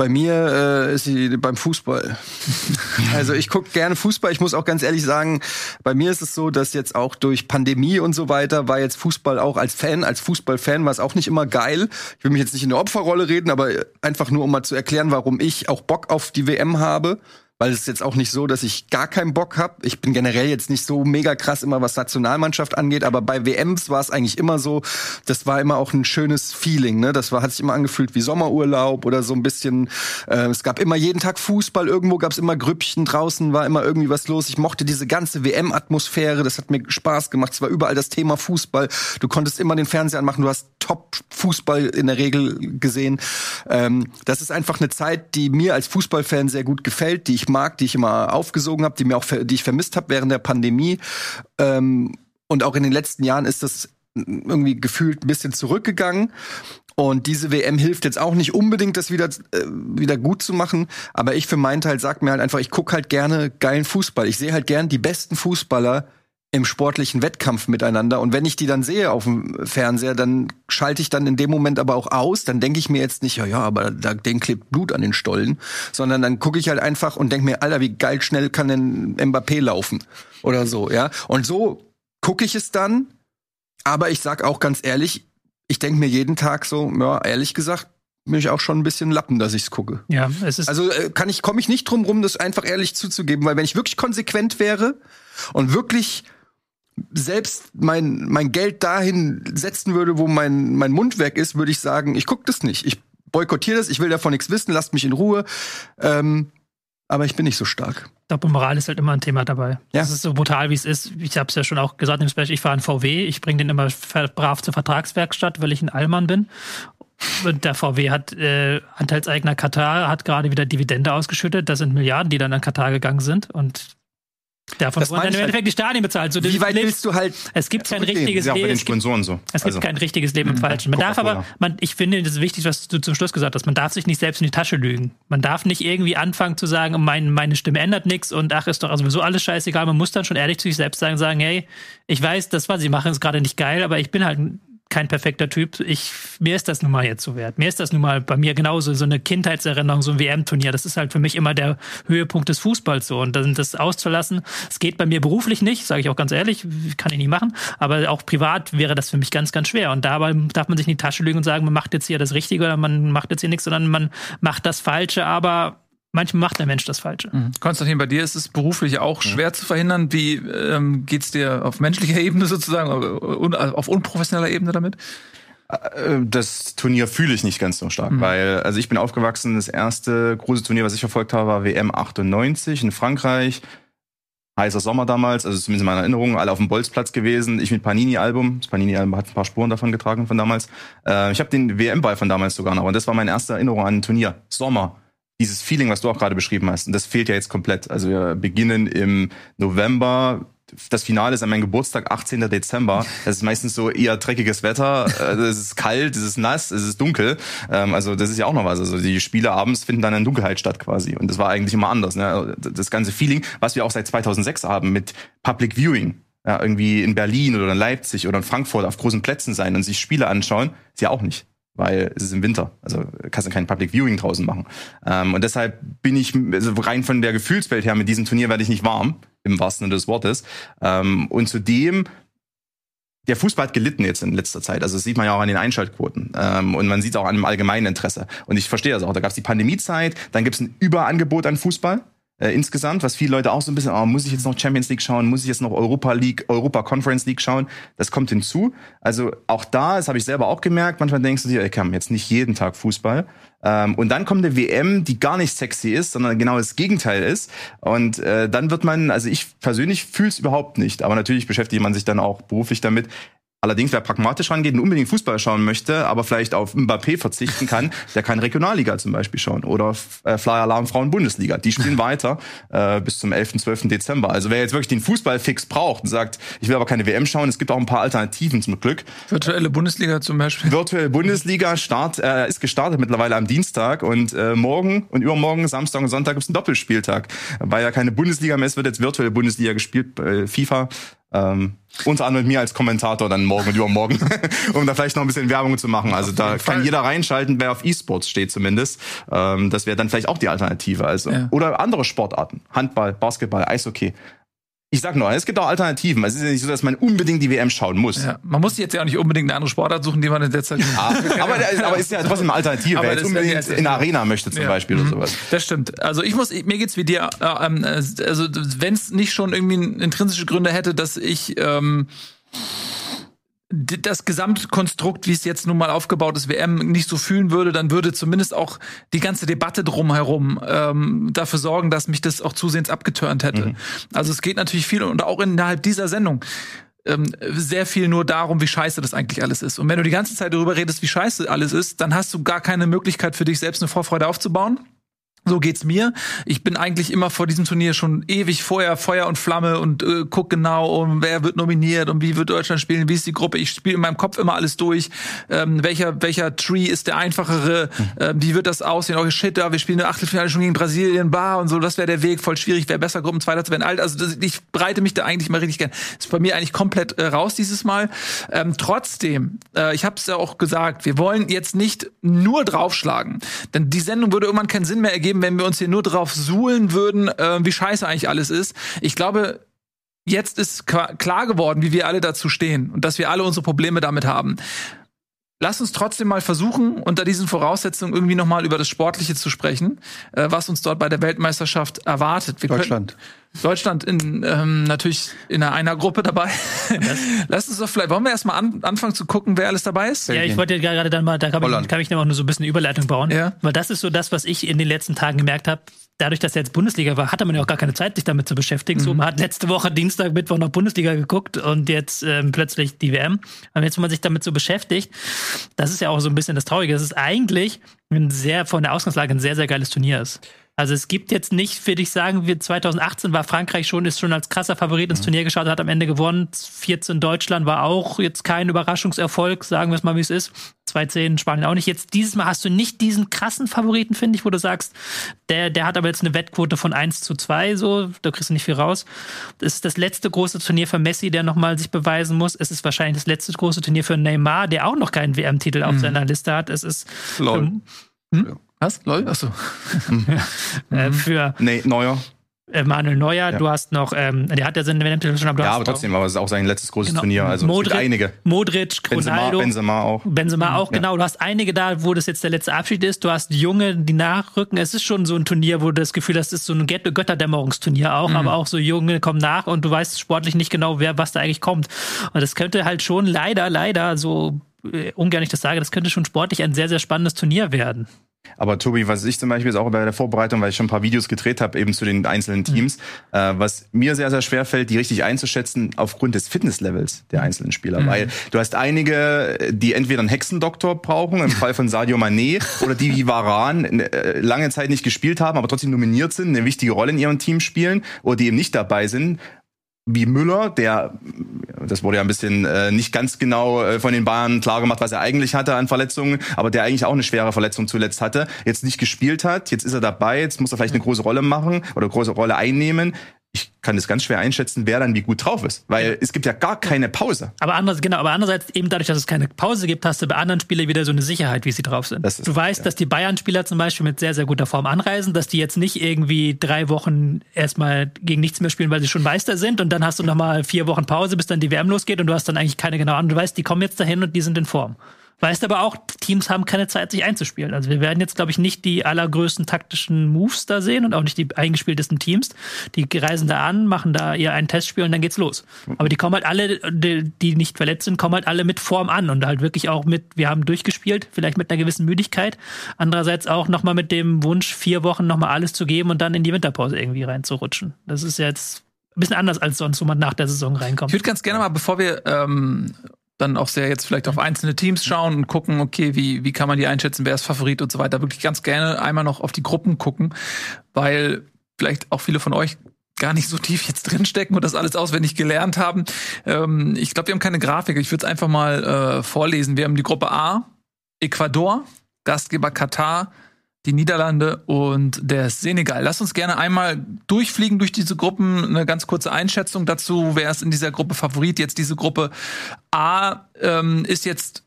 S3: Bei mir äh, ist sie beim Fußball. also ich gucke gerne Fußball. Ich muss auch ganz ehrlich sagen, bei mir ist es so, dass jetzt auch durch Pandemie und so weiter war jetzt Fußball auch als Fan, als Fußballfan war es auch nicht immer geil. Ich will mich jetzt nicht in der Opferrolle reden, aber einfach nur um mal zu erklären, warum ich auch Bock auf die WM habe weil es ist jetzt auch nicht so, dass ich gar keinen Bock habe. Ich bin generell jetzt nicht so mega krass immer, was Nationalmannschaft angeht, aber bei WMs war es eigentlich immer so, das war immer auch ein schönes Feeling. Ne? Das war, hat sich immer angefühlt wie Sommerurlaub oder so ein bisschen. Äh, es gab immer jeden Tag Fußball, irgendwo gab es immer Grüppchen, draußen war immer irgendwie was los. Ich mochte diese ganze WM-Atmosphäre, das hat mir Spaß gemacht. Es war überall das Thema Fußball. Du konntest immer den Fernseher anmachen, du hast Top-Fußball in der Regel gesehen. Ähm, das ist einfach eine Zeit, die mir als Fußballfan sehr gut gefällt, die ich mag, die ich immer aufgesogen habe, die mir auch, die ich vermisst habe während der Pandemie. Ähm, und auch in den letzten Jahren ist das irgendwie gefühlt ein bisschen zurückgegangen. Und diese WM hilft jetzt auch nicht unbedingt, das wieder, äh, wieder gut zu machen. Aber ich für meinen Teil sag mir halt einfach, ich gucke halt gerne geilen Fußball. Ich sehe halt gern die besten Fußballer im sportlichen Wettkampf miteinander. Und wenn ich die dann sehe auf dem Fernseher, dann schalte ich dann in dem Moment aber auch aus. Dann denke ich mir jetzt nicht, ja, ja, aber da, den klebt Blut an den Stollen, sondern dann gucke ich halt einfach und denke mir, Alter, wie geil schnell kann denn Mbappé laufen oder so, ja. Und so gucke ich es dann. Aber ich sag auch ganz ehrlich, ich denke mir jeden Tag so, ja, ehrlich gesagt, bin ich auch schon ein bisschen lappen, dass ich's gucke.
S4: Ja, es ist
S3: also äh, kann ich komme ich nicht drum rum, das einfach ehrlich zuzugeben, weil wenn ich wirklich konsequent wäre und wirklich selbst mein, mein Geld dahin setzen würde, wo mein, mein Mund weg ist, würde ich sagen, ich gucke das nicht. Ich boykottiere das, ich will davon nichts wissen, lasst mich in Ruhe. Ähm, aber ich bin nicht so stark.
S4: Doppelmoral ist halt immer ein Thema dabei. Ja. Das ist so brutal, wie es ist. Ich habe es ja schon auch gesagt im Special, ich fahre einen VW, ich bringe den immer brav zur Vertragswerkstatt, weil ich ein Allmann bin. Und der VW hat äh, Anteilseigner Katar, hat gerade wieder Dividende ausgeschüttet. Das sind Milliarden, die dann an Katar gegangen sind. Und Davon das wurden dann im Endeffekt halt, die Stadien bezahlt. So,
S3: wie weit
S4: Leben,
S3: willst du halt?
S4: Es gibt kein richtiges
S2: ja,
S4: Leben.
S2: bei den Sponsoren so.
S4: Es gibt also, kein richtiges Leben im mhm. Falschen. Man darf aber, man, ich finde, das ist wichtig, was du zum Schluss gesagt hast. Man darf sich nicht selbst in die Tasche lügen. Man darf nicht irgendwie anfangen zu sagen, mein, meine Stimme ändert nichts und ach, ist doch sowieso alles scheißegal. Man muss dann schon ehrlich zu sich selbst sagen, sagen, hey, ich weiß, das, was sie machen, ist gerade nicht geil, aber ich bin halt kein perfekter Typ. Ich, mir ist das nun mal jetzt so wert. Mir ist das nun mal bei mir genauso so eine Kindheitserinnerung, so ein WM-Turnier. Das ist halt für mich immer der Höhepunkt des Fußballs so. Und dann das auszulassen, es geht bei mir beruflich nicht, sage ich auch ganz ehrlich, kann ich nicht machen. Aber auch privat wäre das für mich ganz, ganz schwer. Und dabei darf man sich in die Tasche lügen und sagen, man macht jetzt hier das Richtige oder man macht jetzt hier nichts, sondern man macht das Falsche, aber manchmal macht der Mensch das Falsche. Mhm.
S1: Konstantin, bei dir ist es beruflich auch schwer ja. zu verhindern. Wie ähm, geht's dir auf menschlicher Ebene sozusagen, auf unprofessioneller Ebene damit?
S2: Äh, das Turnier fühle ich nicht ganz so stark, mhm. weil also ich bin aufgewachsen, das erste große Turnier, was ich verfolgt habe, war WM 98 in Frankreich. Heißer Sommer damals, also zumindest in meiner Erinnerung, alle auf dem Bolzplatz gewesen. Ich mit Panini-Album. Das Panini-Album hat ein paar Spuren davon getragen von damals. Äh, ich habe den WM-Ball von damals sogar noch und das war meine erste Erinnerung an ein Turnier. Sommer dieses Feeling, was du auch gerade beschrieben hast, und das fehlt ja jetzt komplett. Also wir beginnen im November. Das Finale ist an meinem Geburtstag, 18. Dezember. Das ist meistens so eher dreckiges Wetter. Also es ist kalt, es ist nass, es ist dunkel. Ähm, also das ist ja auch noch was. Also die Spiele abends finden dann in Dunkelheit statt quasi. Und das war eigentlich immer anders. Ne? Das ganze Feeling, was wir auch seit 2006 haben mit Public Viewing. Ja, irgendwie in Berlin oder in Leipzig oder in Frankfurt auf großen Plätzen sein und sich Spiele anschauen, ist ja auch nicht weil es ist im Winter. Also kannst du kein Public Viewing draußen machen. Ähm, und deshalb bin ich, also rein von der Gefühlswelt her, mit diesem Turnier werde ich nicht warm, im wahrsten Sinne des Wortes. Ähm, und zudem, der Fußball hat gelitten jetzt in letzter Zeit. Also das sieht man ja auch an den Einschaltquoten. Ähm, und man sieht auch an dem allgemeinen Interesse. Und ich verstehe das auch. Da gab es die Pandemiezeit, dann gibt es ein Überangebot an Fußball äh, insgesamt, was viele Leute auch so ein bisschen, oh, muss ich jetzt noch Champions League schauen, muss ich jetzt noch Europa League, Europa Conference League schauen? Das kommt hinzu. Also auch da, das habe ich selber auch gemerkt, manchmal denkst du dir, ey, komm, jetzt nicht jeden Tag Fußball. Ähm, und dann kommt eine WM, die gar nicht sexy ist, sondern genau das Gegenteil ist. Und äh, dann wird man, also ich persönlich fühle es überhaupt nicht, aber natürlich beschäftigt man sich dann auch beruflich damit. Allerdings, wer pragmatisch rangeht und unbedingt Fußball schauen möchte, aber vielleicht auf Mbappé verzichten kann, der kann Regionalliga zum Beispiel schauen oder äh, Flyer Alarm Frauen Bundesliga. Die spielen weiter äh, bis zum 11. 12. Dezember. Also wer jetzt wirklich den Fußballfix braucht und sagt, ich will aber keine WM schauen, es gibt auch ein paar Alternativen zum Glück.
S1: Virtuelle Bundesliga zum Beispiel.
S2: Virtuelle Bundesliga start, äh, ist gestartet mittlerweile am Dienstag und äh, morgen und übermorgen, Samstag und Sonntag gibt es einen Doppelspieltag. Weil ja keine Bundesliga mehr ist, wird jetzt virtuelle Bundesliga gespielt, äh, FIFA Ähm, unter anderem mit mir als Kommentator dann morgen und übermorgen, um da vielleicht noch ein bisschen Werbung zu machen. Also da kann
S1: Fall.
S2: jeder reinschalten, wer auf E-Sports steht zumindest. Ähm, das wäre dann vielleicht auch die Alternative. Also
S1: Ja.
S2: oder andere Sportarten, Handball, Basketball, Eishockey. Ich sag nur, es gibt auch Alternativen. Es ist ja nicht so, dass man unbedingt die WM schauen muss.
S1: Ja, man muss jetzt ja auch nicht unbedingt eine andere Sportart suchen, die man in der Zeit.
S2: Ah, aber, der- aber ist ja trotzdem eine Alternative. Wer jetzt
S1: ja
S2: unbedingt
S1: die-
S2: in eine Arena möchte zum
S1: Ja.
S2: Beispiel oder
S1: Mhm.
S2: sowas.
S1: Das stimmt. Also ich muss, mir geht's wie dir. Äh, ähm, äh, also wenn es nicht schon irgendwie intrinsische Gründe hätte, dass ich ähm, das Gesamtkonstrukt, wie es jetzt nun mal aufgebaut ist, WM nicht so fühlen würde, dann würde zumindest auch die ganze Debatte drumherum ähm, dafür sorgen, dass mich das auch zusehends abgeturnt hätte. Also es geht natürlich viel und auch innerhalb dieser Sendung ähm, sehr viel nur darum, wie scheiße das eigentlich alles ist. Und wenn du die ganze Zeit darüber redest, wie scheiße alles ist, dann hast du gar keine Möglichkeit für dich selbst eine Vorfreude aufzubauen. So geht's mir. Ich bin eigentlich immer vor diesem Turnier schon ewig vorher Feuer und Flamme und äh, guck genau, um wer wird nominiert und wie wird Deutschland spielen, wie ist die Gruppe. Ich spiele in meinem Kopf immer alles durch. Ähm, welcher welcher Tree ist der einfachere? Ähm, wie wird das aussehen? Oh shit, ja, wir spielen eine Achtelfinale schon gegen Brasilien, bar und so. Das wäre der Weg. Voll schwierig. Wäre besser Gruppenzweiter zu werden. Alt, also das, ich bereite mich da eigentlich mal richtig gern. Ist bei mir eigentlich komplett äh, raus dieses Mal. Ähm, trotzdem, äh, ich habe es ja auch gesagt, wir wollen jetzt nicht nur draufschlagen, denn die Sendung würde irgendwann keinen Sinn mehr ergeben, wenn wir uns hier nur drauf suhlen würden, äh, wie scheiße eigentlich alles ist. Ich glaube, jetzt ist klar geworden, wie wir alle dazu stehen und dass wir alle unsere Probleme damit haben. Lass uns trotzdem mal versuchen, unter diesen Voraussetzungen irgendwie noch mal über das Sportliche zu sprechen, äh, was uns dort bei der Weltmeisterschaft erwartet. Wir
S3: Deutschland.
S1: Deutschland in, ähm, natürlich in einer, einer Gruppe dabei. Lass uns doch vielleicht, wollen wir erstmal an, anfangen zu gucken, wer alles dabei ist?
S4: Ja, ich wollte gerade dann mal, da kann ich,
S3: Holland.
S4: kann ich nämlich auch nur so ein bisschen Überleitung bauen.
S1: Ja.
S4: Weil das ist so das, was ich in den letzten Tagen gemerkt habe. Dadurch, dass er jetzt Bundesliga war, hatte man ja auch gar keine Zeit, sich damit zu beschäftigen. So, man hat letzte Woche Dienstag, Mittwoch noch Bundesliga geguckt und jetzt ähm, plötzlich die WM. Und jetzt, wenn man sich damit so beschäftigt, das ist ja auch so ein bisschen das Traurige. Das ist eigentlich ein sehr, von der Ausgangslage ein sehr, sehr geiles Turnier ist. Also es gibt jetzt nicht, würde ich sagen, wir 2018 war Frankreich schon, ist schon als krasser Favorit ins Turnier geschaut, hat am Ende gewonnen. 14 Deutschland war auch jetzt kein Überraschungserfolg, sagen wir es mal, wie es ist. 2-10 Spanien auch nicht. Jetzt dieses Mal hast du nicht diesen krassen Favoriten, finde ich, wo du sagst, der, der hat aber jetzt eine Wettquote von 1 zu 2, so, da kriegst du nicht viel raus. Das ist das letzte große Turnier für Messi, der nochmal sich beweisen muss. Es ist wahrscheinlich das letzte große Turnier für Neymar, der auch noch keinen WM-Titel auf seiner Liste hat. Es ist
S2: Lol.
S1: Was? Lol? Achso.
S4: äh, für
S2: Nee, Neuer.
S4: äh, Manuel Neuer,
S2: Ja.
S4: du hast noch, ähm, der hat ja seinen WM-Titel schon, aber du
S2: Ja, aber trotzdem, aber es ist auch sein letztes großes
S4: Genau.
S2: Turnier. Also es
S4: Modric,
S2: gibt einige.
S4: Modric,
S2: Benzema,
S4: Ronaldo,
S2: Benzema auch.
S4: Benzema auch,
S2: Ja.
S4: genau. Du hast einige da, wo das jetzt der letzte Abschied ist. Du hast Junge, die nachrücken. Es ist schon so ein Turnier, wo du das Gefühl hast, es ist so ein Gött- Götterdämmerungsturnier auch, aber auch so Junge kommen nach und du weißt sportlich nicht genau, wer was da eigentlich kommt. Und das könnte halt schon leider, leider, so ungern ich das sage, das könnte schon sportlich ein sehr, sehr spannendes Turnier werden.
S2: Aber Tobi, was ich zum Beispiel jetzt auch bei der Vorbereitung, weil ich schon ein paar Videos gedreht habe, eben zu den einzelnen Teams, äh, was mir sehr, sehr schwer fällt, die richtig einzuschätzen aufgrund des Fitnesslevels der einzelnen Spieler. Weil du hast einige, die entweder einen Hexendoktor brauchen, im Fall von Sadio Mané, oder die wie Varan äh, lange Zeit nicht gespielt haben, aber trotzdem nominiert sind, eine wichtige Rolle in ihrem Team spielen, oder die eben nicht dabei sind wie Müller, der, das wurde ja ein bisschen äh, nicht ganz genau äh, von den Bayern klar gemacht, was er eigentlich hatte an Verletzungen, aber der eigentlich auch eine schwere Verletzung zuletzt hatte, jetzt nicht gespielt hat, jetzt ist er dabei, jetzt muss er vielleicht eine große Rolle machen oder große Rolle einnehmen. Ich kann das ganz schwer einschätzen, wer dann wie gut drauf ist, weil es gibt ja gar keine Pause.
S4: Aber andererseits, genau, aber andererseits, eben dadurch, dass es keine Pause gibt, hast du bei anderen Spielern wieder so eine Sicherheit, wie sie drauf sind.
S2: Ist-
S4: du weißt,
S2: ja.
S4: dass die Bayern-Spieler zum Beispiel mit sehr, sehr guter Form anreisen, dass die jetzt nicht irgendwie drei Wochen erstmal gegen nichts mehr spielen, weil sie schon Meister sind und dann hast du nochmal vier Wochen Pause, bis dann die WM losgeht und du hast dann eigentlich keine genaue Ahnung. Du weißt, die kommen jetzt dahin und die sind in Form. Weißt aber auch, Teams haben keine Zeit, sich einzuspielen. Also wir werden jetzt, glaube ich, nicht die allergrößten taktischen Moves da sehen und auch nicht die eingespieltesten Teams. Die reisen da an, machen da ihr ein Testspiel und dann geht's los. Aber die kommen halt alle, die, nicht verletzt sind, kommen halt alle mit Form an und halt wirklich auch mit, wir haben durchgespielt, vielleicht mit einer gewissen Müdigkeit. Andererseits auch nochmal mit dem Wunsch, vier Wochen nochmal alles zu geben und dann in die Winterpause irgendwie reinzurutschen. Das ist jetzt ein bisschen anders als sonst, wo man nach der Saison reinkommt.
S1: Ich würde ganz gerne mal, bevor wir ähm, dann auch sehr jetzt vielleicht auf einzelne Teams schauen und gucken, okay, wie, wie kann man die einschätzen, wer ist Favorit und so weiter, wirklich ganz gerne einmal noch auf die Gruppen gucken, weil vielleicht auch viele von euch gar nicht so tief jetzt drinstecken und das alles auswendig gelernt haben. Ähm, ich glaube, wir haben keine Grafik. Ich würde es einfach mal äh, vorlesen. Wir haben die Gruppe A, Ecuador, Gastgeber Katar, die Niederlande und der Senegal. Lass uns gerne einmal durchfliegen durch diese Gruppen. Eine ganz kurze Einschätzung dazu. Wer ist in dieser Gruppe Favorit? Jetzt diese Gruppe A ähm, ist jetzt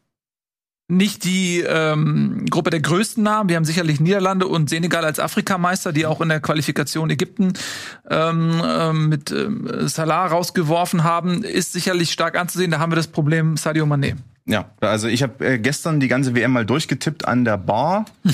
S1: nicht die ähm, Gruppe der größten Namen. Wir haben sicherlich Niederlande und Senegal als Afrikameister, die auch in der Qualifikation Ägypten ähm, ähm, mit ähm, Salah rausgeworfen haben. Ist sicherlich stark anzusehen. Da haben wir das Problem Sadio Mané.
S2: Ja, also ich habe äh, gestern die ganze WM mal durchgetippt an der Bar.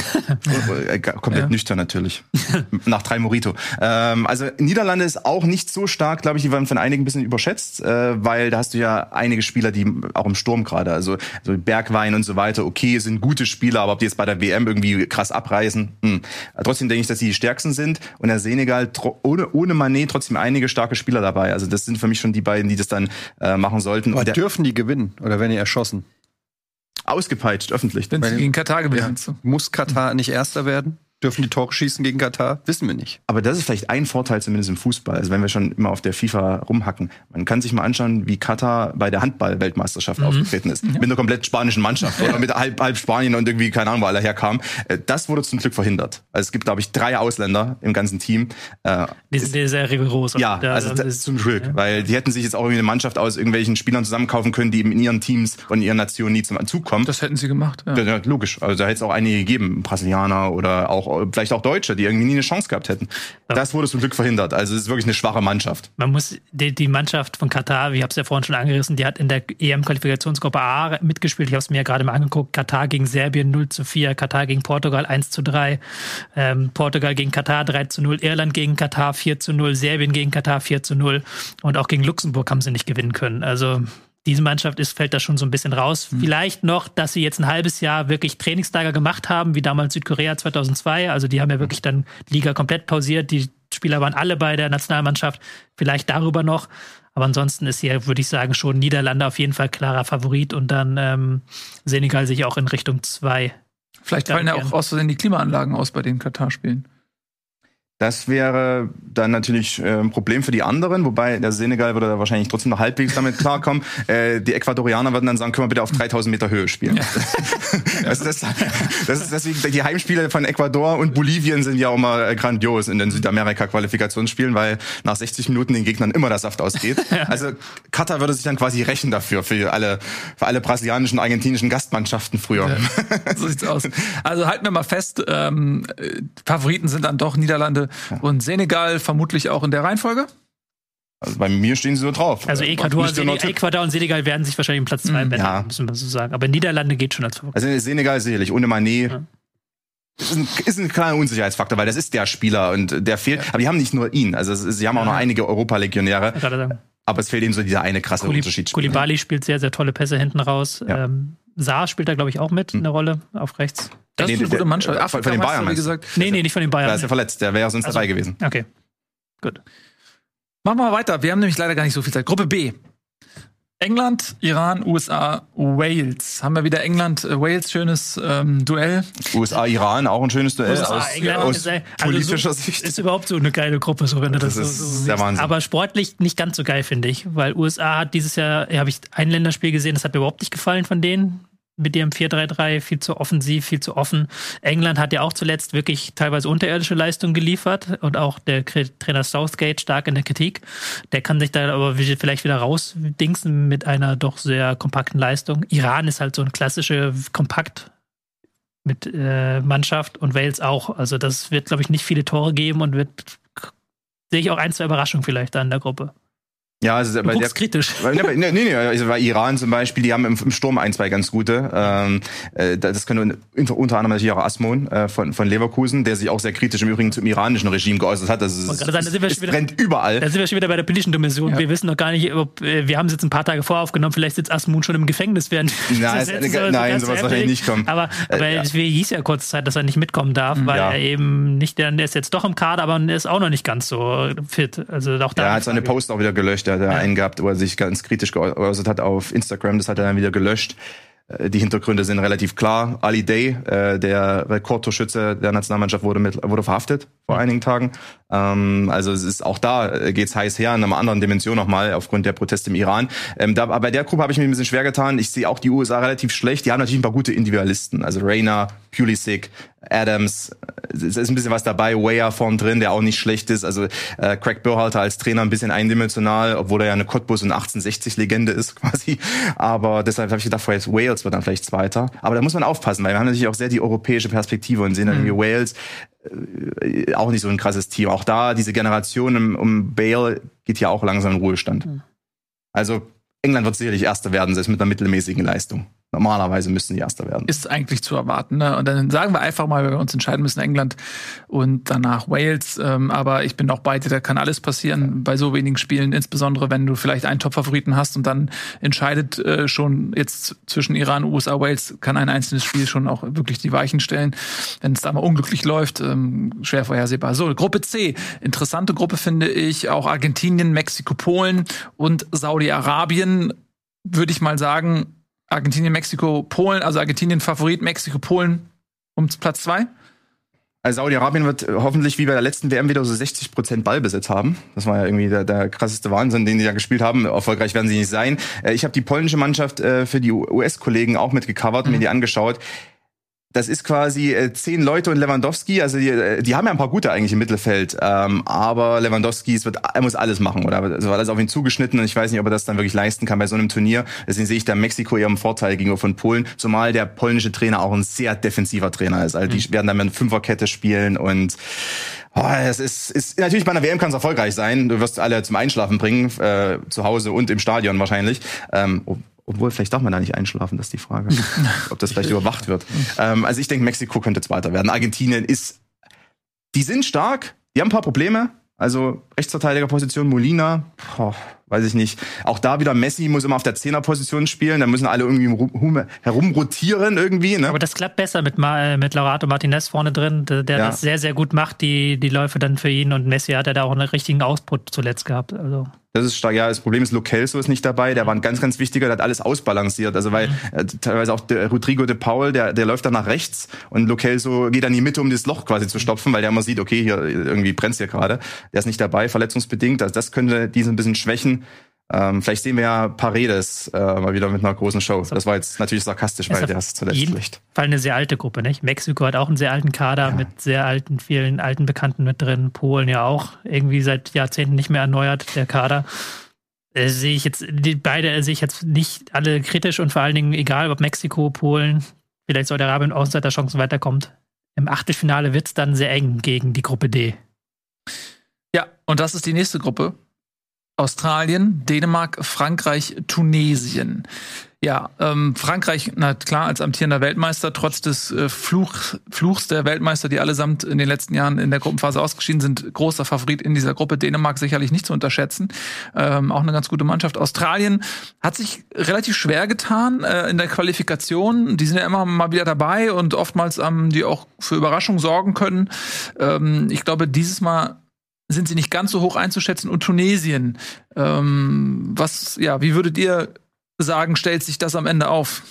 S2: Äh, komplett
S1: Ja.
S2: nüchtern natürlich. Nach drei Morito. Ähm, also Niederlande ist auch nicht so stark, glaube ich, die werden von einigen ein bisschen überschätzt, äh, weil da hast du ja einige Spieler, die auch im Sturm gerade, also so Bergwein und so weiter, okay, sind gute Spieler, aber ob die jetzt bei der WM irgendwie krass abreißen, hm. Trotzdem denke ich, dass sie die stärksten sind und der Senegal ohne, ohne Manet trotzdem einige starke Spieler dabei. Also das sind für mich schon die beiden, die das dann äh, machen sollten.
S3: Aber dürfen die gewinnen oder werden die erschossen?
S2: Ausgepeitscht, öffentlich.
S1: Wenn sie
S3: Weil-
S1: gegen Katar gewinnen.
S3: Ja. Muss Katar nicht Erster werden? Dürfen die Tore schießen gegen Katar? Wissen wir nicht.
S2: Aber das ist vielleicht ein Vorteil zumindest im Fußball. Also wenn wir schon immer auf der FIFA rumhacken. Man kann sich mal anschauen, wie Katar bei der Handball-Weltmeisterschaft aufgetreten ist. Mit einer komplett spanischen Mannschaft. Oder mit halb, halb Spanien und irgendwie, keine Ahnung, wo alle herkamen. Äh, Das wurde zum Glück verhindert. Also es gibt, glaube ich, drei Ausländer im ganzen Team. Äh,
S4: Die sind die sehr rigoros.
S2: Ja,
S4: Da-
S2: also
S4: da-
S2: das, zum Glück. Weil die hätten sich jetzt auch irgendwie eine Mannschaft aus irgendwelchen Spielern zusammenkaufen können, die in ihren Teams und in ihren Nationen nie zum Zug kommen.
S1: Das hätten sie gemacht. Ja.
S2: Ja, ja, logisch. Also da hätte es auch einige gegeben, Brasilianer oder auch vielleicht auch Deutsche, die irgendwie nie eine Chance gehabt hätten. Das wurde zum Glück verhindert. Also es ist wirklich eine schwache Mannschaft.
S4: Man muss die, die Mannschaft von Katar, wie ich habe es ja vorhin schon angerissen, die hat in der EM-Qualifikationsgruppe A mitgespielt. Ich habe es mir ja gerade mal angeguckt. Katar gegen Serbien 0 zu 4, Katar gegen Portugal 1 zu 3, ähm, Portugal gegen Katar 3 zu 0, Irland gegen Katar 4 zu 0, Serbien gegen Katar 4 zu 0 und auch gegen Luxemburg haben sie nicht gewinnen können. Also diese Mannschaft ist, fällt da schon so ein bisschen raus. Vielleicht noch, dass sie jetzt ein halbes Jahr wirklich Trainingslager gemacht haben, wie damals Südkorea 2002. Also die haben ja wirklich dann Liga komplett pausiert. Die Spieler waren alle bei der Nationalmannschaft. Vielleicht darüber noch. Aber ansonsten ist hier, würde ich sagen, schon Niederlande auf jeden Fall klarer Favorit und dann ähm, Senegal sich auch in Richtung zwei.
S1: Vielleicht
S4: Ja,
S1: fallen ja auch aus Versehen die Klimaanlagen aus bei den Katar-Spielen.
S2: Das wäre dann natürlich äh, ein Problem für die anderen, wobei der Senegal würde da wahrscheinlich trotzdem noch halbwegs damit klarkommen. Äh, die Ecuadorianer würden dann sagen, können wir bitte auf 3000 Meter Höhe spielen. das, das, das ist deswegen, die Heimspiele von Ecuador und Bolivien sind ja auch immer äh, grandios in den Südamerika-Qualifikationsspielen, weil nach 60 Minuten den Gegnern immer der Saft ausgeht. Also Katar würde sich dann quasi rächen dafür, für alle, für alle brasilianischen, argentinischen Gastmannschaften früher.
S1: so sieht's aus. Also halten wir mal fest, ähm, äh, Favoriten sind dann doch Niederlande und Senegal, vermutlich auch in der Reihenfolge.
S2: Also bei mir stehen sie so drauf.
S4: Also
S2: Äh,
S4: Ecuador. Ecuador und Senegal werden sich wahrscheinlich im Platz zwei
S1: Mhm.
S4: betten,
S2: Ja.
S4: müssen wir so sagen. Aber Niederlande geht schon als Favorit.
S2: Also Senegal sicherlich, ohne Mané.
S4: Ja.
S2: Ist ein, ist ein kleiner Unsicherheitsfaktor, weil das ist der Spieler und der fehlt. Aber die haben nicht nur ihn. Also ist, sie haben auch noch einige Europa-Legionäre. Aber es fehlt ihnen so dieser eine krasse
S4: Kuli-
S2: Unterschied.
S4: Kulibali spielt sehr, sehr tolle Pässe hinten raus.
S2: Ja.
S4: Ähm, Saar spielt da, glaube ich, auch mit eine Rolle auf rechts.
S1: Das
S2: Nee,
S1: ist eine
S2: der-
S1: gute Mannschaft.
S2: äh, von- von den Bayern
S1: wie
S2: du?
S1: gesagt.
S4: Nee, nee, nicht von den
S2: Da ist
S4: Bayern.
S2: er verletzt, der wäre ja sonst
S4: Also-
S2: dabei gewesen.
S4: Okay. Gut.
S1: Machen wir mal weiter. Wir haben nämlich leider gar nicht so viel Zeit. Gruppe B. England, Iran, USA, Wales. Haben wir wieder England, äh, Wales, schönes ähm, Duell.
S2: USA, Iran, auch ein schönes Duell
S4: USA,
S2: aus,
S4: England
S2: aus
S4: ist, also
S2: politischer
S4: so,
S2: Sicht.
S4: Ist überhaupt so eine geile Gruppe, so wenn du das,
S2: Das
S4: so,
S2: ist
S4: so siehst.
S2: Wahnsinn.
S4: Aber sportlich nicht ganz so geil, finde ich. Weil USA hat dieses Jahr, ja, habe ich ein Länderspiel gesehen, das hat mir überhaupt nicht gefallen von denen. Mit ihrem 4-3-3, viel zu offensiv, viel zu offen. England hat ja auch zuletzt wirklich teilweise unterirdische Leistungen geliefert und auch der Trainer Southgate stark in der Kritik. Der kann sich da aber vielleicht wieder rausdingsen mit einer doch sehr kompakten Leistung. Iran ist halt so eine klassische kompakt mit äh, Mannschaft und Wales auch. Also das wird, glaube ich, nicht viele Tore geben und wird sehe ich auch ein, zwei Überraschungen vielleicht da in der Gruppe.
S2: Ja, also bei der,
S4: kritisch.
S2: Nee, nee, nee, also bei Iran zum Beispiel, die haben im, im Sturm ein, zwei ganz gute. Ähm, äh, das können unter, unter anderem natürlich auch Asmon äh, von, von Leverkusen, der sich auch sehr kritisch im Übrigen zum iranischen Regime geäußert hat. Es,
S4: wollte gerade sagen, da sind wir
S2: es
S4: schon wieder-
S2: brennt überall.
S4: Da sind wir schon wieder bei der politischen Dimension. Wir wissen noch gar nicht, ob äh, wir haben es jetzt ein paar Tage vorher aufgenommen, vielleicht sitzt Asmun schon im Gefängnis während
S2: Nein,
S4: das Mal
S2: nein,
S4: ganz
S2: sowas wahrscheinlich nicht kommen.
S4: Aber, aber
S2: Äh, ja.
S4: es hieß ja kurze Zeit, dass er nicht mitkommen darf, weil
S2: Ja.
S4: er eben nicht, der ist jetzt doch im Kader, aber er ist auch noch nicht ganz so fit. Also auch da.
S2: Ja, er hat seine. Post auch wieder gelöscht. Er hat ja. einen gehabt, wo er sich ganz kritisch geäußert hat auf Instagram. Das hat er dann wieder gelöscht. Äh, Die Hintergründe sind relativ klar. Ali Day, äh, der Rekordtorschütze der Nationalmannschaft, wurde, mit, wurde verhaftet vor einigen Tagen. Ähm, also es ist auch da äh, geht's heiß her in einer anderen Dimension nochmal aufgrund der Proteste im Iran. Ähm, da, aber bei der Gruppe habe ich mir ein bisschen schwer getan. Ich sehe auch die USA relativ schlecht. Die haben natürlich ein paar gute Individualisten. Also Rayner, Pulisic, Adams. Es ist ein bisschen was dabei. Weyer vorn drin, der auch nicht schlecht ist. Also äh, Craig Burhalter als Trainer ein bisschen eindimensional, obwohl er ja eine Cottbus und 1860-Legende ist quasi. Aber deshalb habe ich gedacht, vielleicht Wales wird dann vielleicht Zweiter. Aber da muss man aufpassen, weil wir haben natürlich auch sehr die europäische Perspektive und sehen dann mhm. irgendwie Wales äh, auch nicht so ein krasses Team. Auch da, diese Generation um Bale geht ja auch langsam in Ruhestand. Mhm. Also England wird sicherlich Erster werden, selbst mit einer mittelmäßigen Leistung. Normalerweise müssten die Erster werden.
S1: Ist eigentlich zu erwarten. Ne? Und dann sagen wir einfach mal, wenn wir uns entscheiden müssen, England und danach Wales. Ähm, aber ich bin auch bei dir, da kann alles passieren bei so wenigen Spielen, insbesondere wenn du vielleicht einen Top-Favoriten hast und dann entscheidet äh, schon jetzt zwischen Iran, USA, Wales, kann ein einzelnes Spiel schon auch wirklich die Weichen stellen. Wenn es da mal unglücklich läuft, ähm, schwer vorhersehbar. So, Gruppe C. Interessante Gruppe finde ich. Auch Argentinien, Mexiko, Polen und Saudi-Arabien würde ich mal sagen, Argentinien, Mexiko, Polen, also Argentinien Favorit, Mexiko, Polen um Platz zwei?
S2: Also Saudi-Arabien wird hoffentlich wie bei der letzten WM wieder so 60 Prozent Ballbesitz haben. Das war ja irgendwie der, der krasseste Wahnsinn, den die da gespielt haben. Erfolgreich werden sie nicht sein. Äh, ich habe die polnische Mannschaft äh, für die US-Kollegen auch mitgecovert, mhm. mir die angeschaut das ist quasi äh, zehn Leute und Lewandowski. Also die, äh, die haben ja ein paar gute eigentlich im Mittelfeld, ähm, aber Lewandowski es wird, er muss alles machen oder so alles auf ihn zugeschnitten und ich weiß nicht, ob er das dann wirklich leisten kann bei so einem Turnier. Deswegen sehe ich da Mexiko eher im Vorteil gegenüber von Polen, zumal der polnische Trainer auch ein sehr defensiver Trainer ist. Also die mhm. werden dann mit Fünferkette spielen und Oh, es ist, ist natürlich bei einer WM kann es erfolgreich sein. Du wirst alle zum Einschlafen bringen, äh, zu Hause und im Stadion wahrscheinlich. Ähm, obwohl, vielleicht darf man da nicht einschlafen, das ist die Frage. Ob das vielleicht überwacht wird. Ähm, also ich denke, Mexiko könnte Zweiter werden. Argentinien ist, die sind stark, die haben ein paar Probleme. Also Rechtsverteidigerposition Molina, boah, weiß ich nicht. Auch da wieder Messi muss immer auf der Zehnerposition spielen, da müssen alle irgendwie herumrotieren irgendwie. Ne?
S4: Aber das klappt besser mit, mit Laurato Martinez vorne drin, der, ja. das sehr, sehr gut macht, die, die Läufe dann für ihn und Messi hat ja da auch einen richtigen Ausput zuletzt gehabt. Also.
S2: Das ist stark. Ja, das Problem ist, Lokelso ist nicht dabei. Der war ein ganz, ganz wichtiger, der hat alles ausbalanciert. Also, weil äh, teilweise auch der Rodrigo de Paul, der, der läuft dann nach rechts und Lokelso geht dann in die Mitte, um das Loch quasi zu stopfen, weil der immer sieht, okay, hier irgendwie brennt's hier gerade. Der ist nicht dabei, verletzungsbedingt. Also, das könnte diesen ein bisschen schwächen. Ähm, vielleicht sehen wir ja Paredes äh, mal wieder mit einer großen Show. Das war jetzt natürlich sarkastisch, weil der ist zuletzt schlecht.
S4: Fall eine sehr alte Gruppe, nicht? Mexiko hat auch einen sehr alten Kader ja. mit sehr alten, vielen alten Bekannten mit drin. Polen ja auch irgendwie seit Jahrzehnten nicht mehr erneuert, der Kader. Äh, sehe ich jetzt, die beide sehe ich jetzt nicht alle kritisch und vor allen Dingen egal, ob Mexiko, Polen, vielleicht Saudi-Arabien Außenseiterchancen weiterkommt. Im Achtelfinale wird es dann sehr eng gegen die Gruppe D.
S1: Ja, und das ist die nächste Gruppe. Australien, Dänemark, Frankreich, Tunesien. Ja, ähm, Frankreich, na klar, als amtierender Weltmeister, trotz des äh, Fluch, Fluchs der Weltmeister, die allesamt in den letzten Jahren in der Gruppenphase ausgeschieden sind, großer Favorit in dieser Gruppe. Dänemark sicherlich nicht zu unterschätzen. Ähm, auch eine ganz gute Mannschaft. Australien hat sich relativ schwer getan äh, in der Qualifikation. Die sind ja immer mal wieder dabei und oftmals ähm, die auch für Überraschung sorgen können. Ähm, ich glaube, dieses Mal sind sie nicht ganz so hoch einzuschätzen. Und Tunesien, ähm, was, ja, wie würdet ihr sagen, stellt sich das am Ende auf?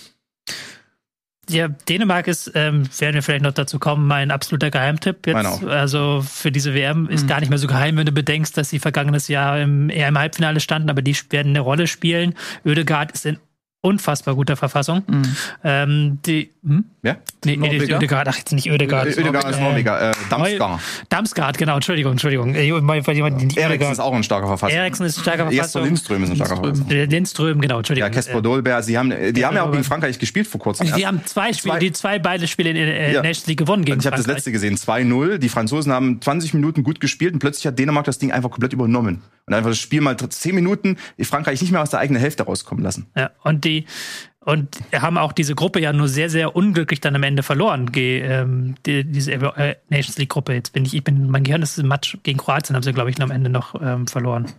S4: Ja, Dänemark ist, ähm, werden wir vielleicht noch dazu kommen, mein absoluter Geheimtipp jetzt. Also für diese WM ist mhm. gar nicht mehr so geheim, wenn du bedenkst, dass sie vergangenes Jahr im, eher im Halbfinale standen, aber die werden eine Rolle spielen. Ödegaard ist in unfassbar guter Verfassung. Mhm. Ähm, die, hm?
S2: Ja?
S4: Nee, nee, Ödegaard, ach, jetzt nicht Ödegaard.
S2: Ödegaard ist Norweger. Äh, Damsgaard.
S4: Damsgaard, genau, Entschuldigung, Entschuldigung. Äh,
S2: Eriksen ist auch ein starker Verfasser.
S4: Eriksen ist ein starker Verfasser.
S2: Jesper Lindström ist ein starker Verfasser.
S4: Lindström, genau, Entschuldigung.
S2: Ja, Kesper Dolberg, sie haben, die haben ja auch gegen Frankreich gespielt vor kurzem.
S4: Die haben zwei Spiele, die zwei beide Spiele in der ja. Nations League gewonnen gegen
S2: Ich habe das letzte gesehen, 2-0. Die Franzosen haben 20 Minuten gut gespielt und plötzlich hat Dänemark das Ding einfach komplett übernommen. Und einfach das Spiel mal 10 Minuten Frankreich nicht mehr aus der eigenen Hälfte rauskommen lassen.
S4: Ja, und die und haben auch diese Gruppe ja nur sehr, sehr unglücklich dann am Ende verloren. Ge, ähm, die, diese äh, Nations League Gruppe. Jetzt bin ich, ich bin, mein Gehirn ist im Match gegen Kroatien, haben sie, glaube ich, am Ende noch ähm, verloren.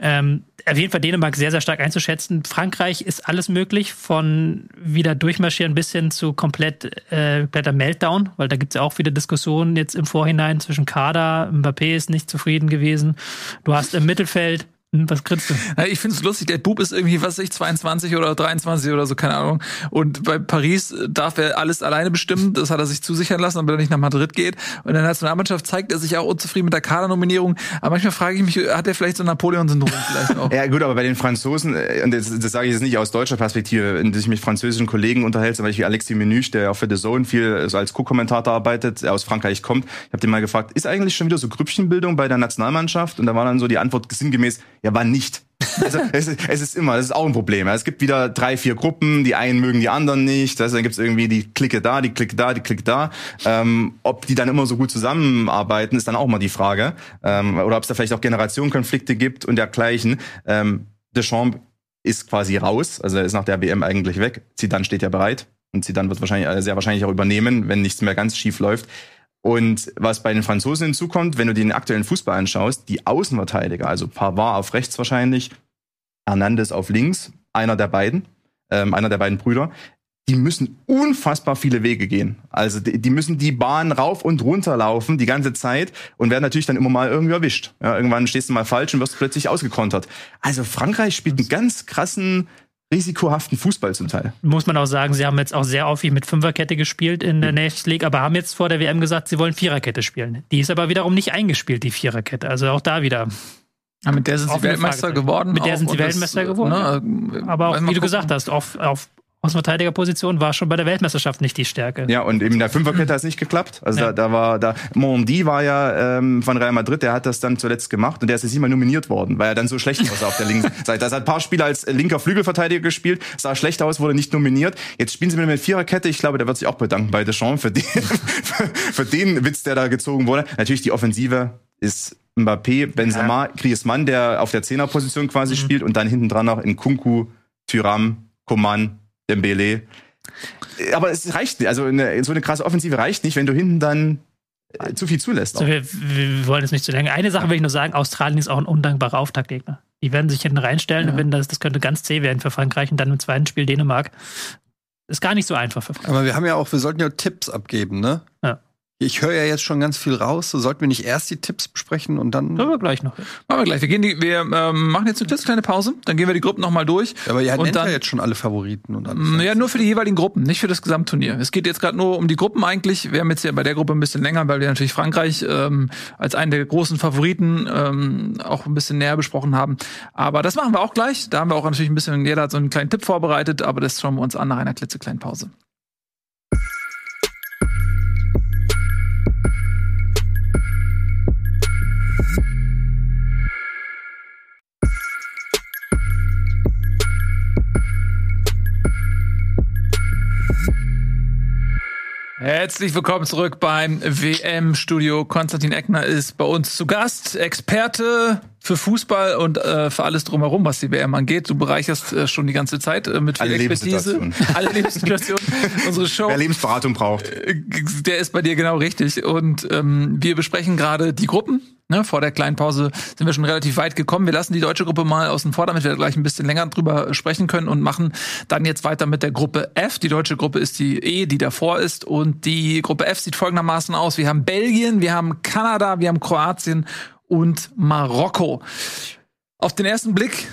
S4: Ähm, auf jeden Fall Dänemark sehr, sehr stark einzuschätzen. Frankreich ist alles möglich, von wieder durchmarschieren bis hin zu komplett äh, Meltdown, weil da gibt es ja auch wieder Diskussionen jetzt im Vorhinein zwischen Kader, Mbappé ist nicht zufrieden gewesen. Du hast im Mittelfeld Was kriegst du?
S1: Ich finde es lustig, der Bub ist irgendwie, was weiß ich, 22 oder 23 oder so, keine Ahnung. Und bei Paris darf er alles alleine bestimmen. Das hat er sich zusichern lassen, damit er nicht nach Madrid geht. Und in der Nationalmannschaft zeigt er sich auch unzufrieden mit der Kadernominierung. Aber manchmal frage ich mich, hat er vielleicht so ein Napoleon-Syndrom vielleicht auch?
S2: Ja gut, aber bei den Franzosen, äh, und das, das sage ich jetzt nicht aus deutscher Perspektive, wenn ich mich mit französischen Kollegen unterhält, zum Beispiel Alexis Menüch, der auch für The Zone viel so als Co-Kommentator arbeitet, der aus Frankreich kommt. Ich habe den mal gefragt, ist eigentlich schon wieder so Grüppchenbildung bei der Nationalmannschaft? Und da war dann so die Antwort sinngemäß, ja, wann nicht? Also es, ist- es ist immer, das ist auch ein Problem. Es gibt wieder drei, vier Gruppen, die einen mögen die anderen nicht. Also dann gibt es irgendwie die Clique da, die Clique da, die Clique da. Ähm, ob die dann immer so gut zusammenarbeiten, ist dann auch mal die Frage. Ähm, oder ob es da vielleicht auch Generationenkonflikte gibt und dergleichen. Ähm, Deschamps ist quasi raus, also er ist nach der WM eigentlich weg. Zidane steht ja bereit und Zidane wird wahrscheinlich äh, sehr wahrscheinlich auch übernehmen, wenn nichts mehr ganz schief läuft. Und was bei den Franzosen hinzukommt, wenn du den aktuellen Fußball anschaust, die Außenverteidiger, also Pavard auf rechts wahrscheinlich, Hernandez auf links, einer der beiden, ähm, einer der beiden Brüder, die müssen unfassbar viele Wege gehen. Also die, die müssen die Bahn rauf und runter laufen die ganze Zeit und werden natürlich dann immer mal irgendwie erwischt. Ja, irgendwann stehst du mal falsch und wirst plötzlich ausgekontert. Also Frankreich spielt einen ganz krassen, risikohaften Fußball zum Teil.
S4: Muss man auch sagen, sie haben jetzt auch sehr häufig mit Fünferkette gespielt in der Nations League, aber haben jetzt vor der WM gesagt, sie wollen Viererkette spielen. Die ist aber wiederum nicht eingespielt, die Viererkette. Also auch da wieder.
S1: Ja, mit der sind sie Weltmeister geworden.
S4: Mit der
S1: auch.
S4: sind sie Weltmeister geworden,
S1: Ne,
S4: Aber auch,
S1: wollen wir
S4: wie
S1: mal
S4: du
S1: gucken.
S4: gesagt hast, auf, auf Außenverteidigerposition war schon bei der Weltmeisterschaft nicht die Stärke.
S2: Ja, und eben in der Fünferkette hat es nicht geklappt. Also
S4: Ja.
S2: da, da war da Mondi war ja ähm, von Real Madrid, der hat das dann zuletzt gemacht und der ist jetzt nicht mal nominiert worden, weil er dann so schlecht aussah auf der linken Seite. Das hat ein paar Spiele als linker Flügelverteidiger gespielt, sah schlecht aus, wurde nicht nominiert. Jetzt spielen sie mit einer Viererkette. Ich glaube, der wird sich auch bedanken bei Deschamps für den, für, für den Witz, der da gezogen wurde. Natürlich die Offensive ist Mbappé, Benzema, Griezmann, der auf der Zehnerposition quasi spielt und dann hinten dran noch in Kunku, Tyram, Coman, Dembele. Aber es reicht nicht. Also eine, so eine krasse Offensive reicht nicht, wenn du hinten dann äh, zu viel zulässt.
S4: So, wir, wir wollen es nicht zu lange. Eine Sache will ich nur sagen: Australien ist auch ein undankbarer Auftaktgegner. Die werden sich hinten reinstellen und wenn das, das könnte ganz zäh werden für Frankreich und dann im zweiten Spiel Dänemark. Ist gar nicht so einfach für Frankreich.
S3: Aber wir haben ja auch, wir sollten ja Tipps abgeben, ne?
S4: Ja.
S3: Ich höre ja jetzt schon ganz viel raus. So sollten wir nicht erst die Tipps besprechen und dann.
S4: Können wir gleich noch.
S1: Machen wir gleich. Wir, gehen die, wir ähm, machen jetzt eine klitzekleine Pause, dann gehen wir die Gruppen nochmal durch.
S3: Aber ihr
S1: und
S3: nennt ja
S1: dann,
S3: jetzt schon alle Favoriten und alles.
S1: Mm, Ja, nur für die jeweiligen Gruppen, nicht für das Gesamtturnier. Es geht jetzt gerade nur um die Gruppen eigentlich. Wir haben jetzt ja bei der Gruppe ein bisschen länger, weil wir natürlich Frankreich ähm, als einen der großen Favoriten ähm, auch ein bisschen näher besprochen haben. Aber das machen wir auch gleich. Da haben wir auch natürlich ein bisschen, jeder hat so einen kleinen Tipp vorbereitet, aber das schauen wir uns an nach einer klitzekleinen Pause. Herzlich willkommen zurück beim WM-Studio. Konstantin Eckner ist bei uns zu Gast, Experte für Fußball und äh, für alles drumherum, was die WM angeht. Du bereicherst äh, schon die ganze Zeit äh, mit viel
S2: Alle
S1: Expertise.
S2: Lebenssituationen.
S1: Alle Lebenssituationen. Unsere Show.
S2: Wer Lebensberatung braucht.
S1: Der ist bei dir genau richtig. Und ähm, wir besprechen gerade die Gruppen. Ne, vor der kleinen Pause sind wir schon relativ weit gekommen. Wir lassen die deutsche Gruppe mal außen vor, damit wir gleich ein bisschen länger drüber sprechen können und machen dann jetzt weiter mit der Gruppe F. Die deutsche Gruppe ist die E, die davor ist. Und die Gruppe F sieht folgendermaßen aus. Wir haben Belgien, wir haben Kanada, wir haben Kroatien und Marokko. Auf den ersten Blick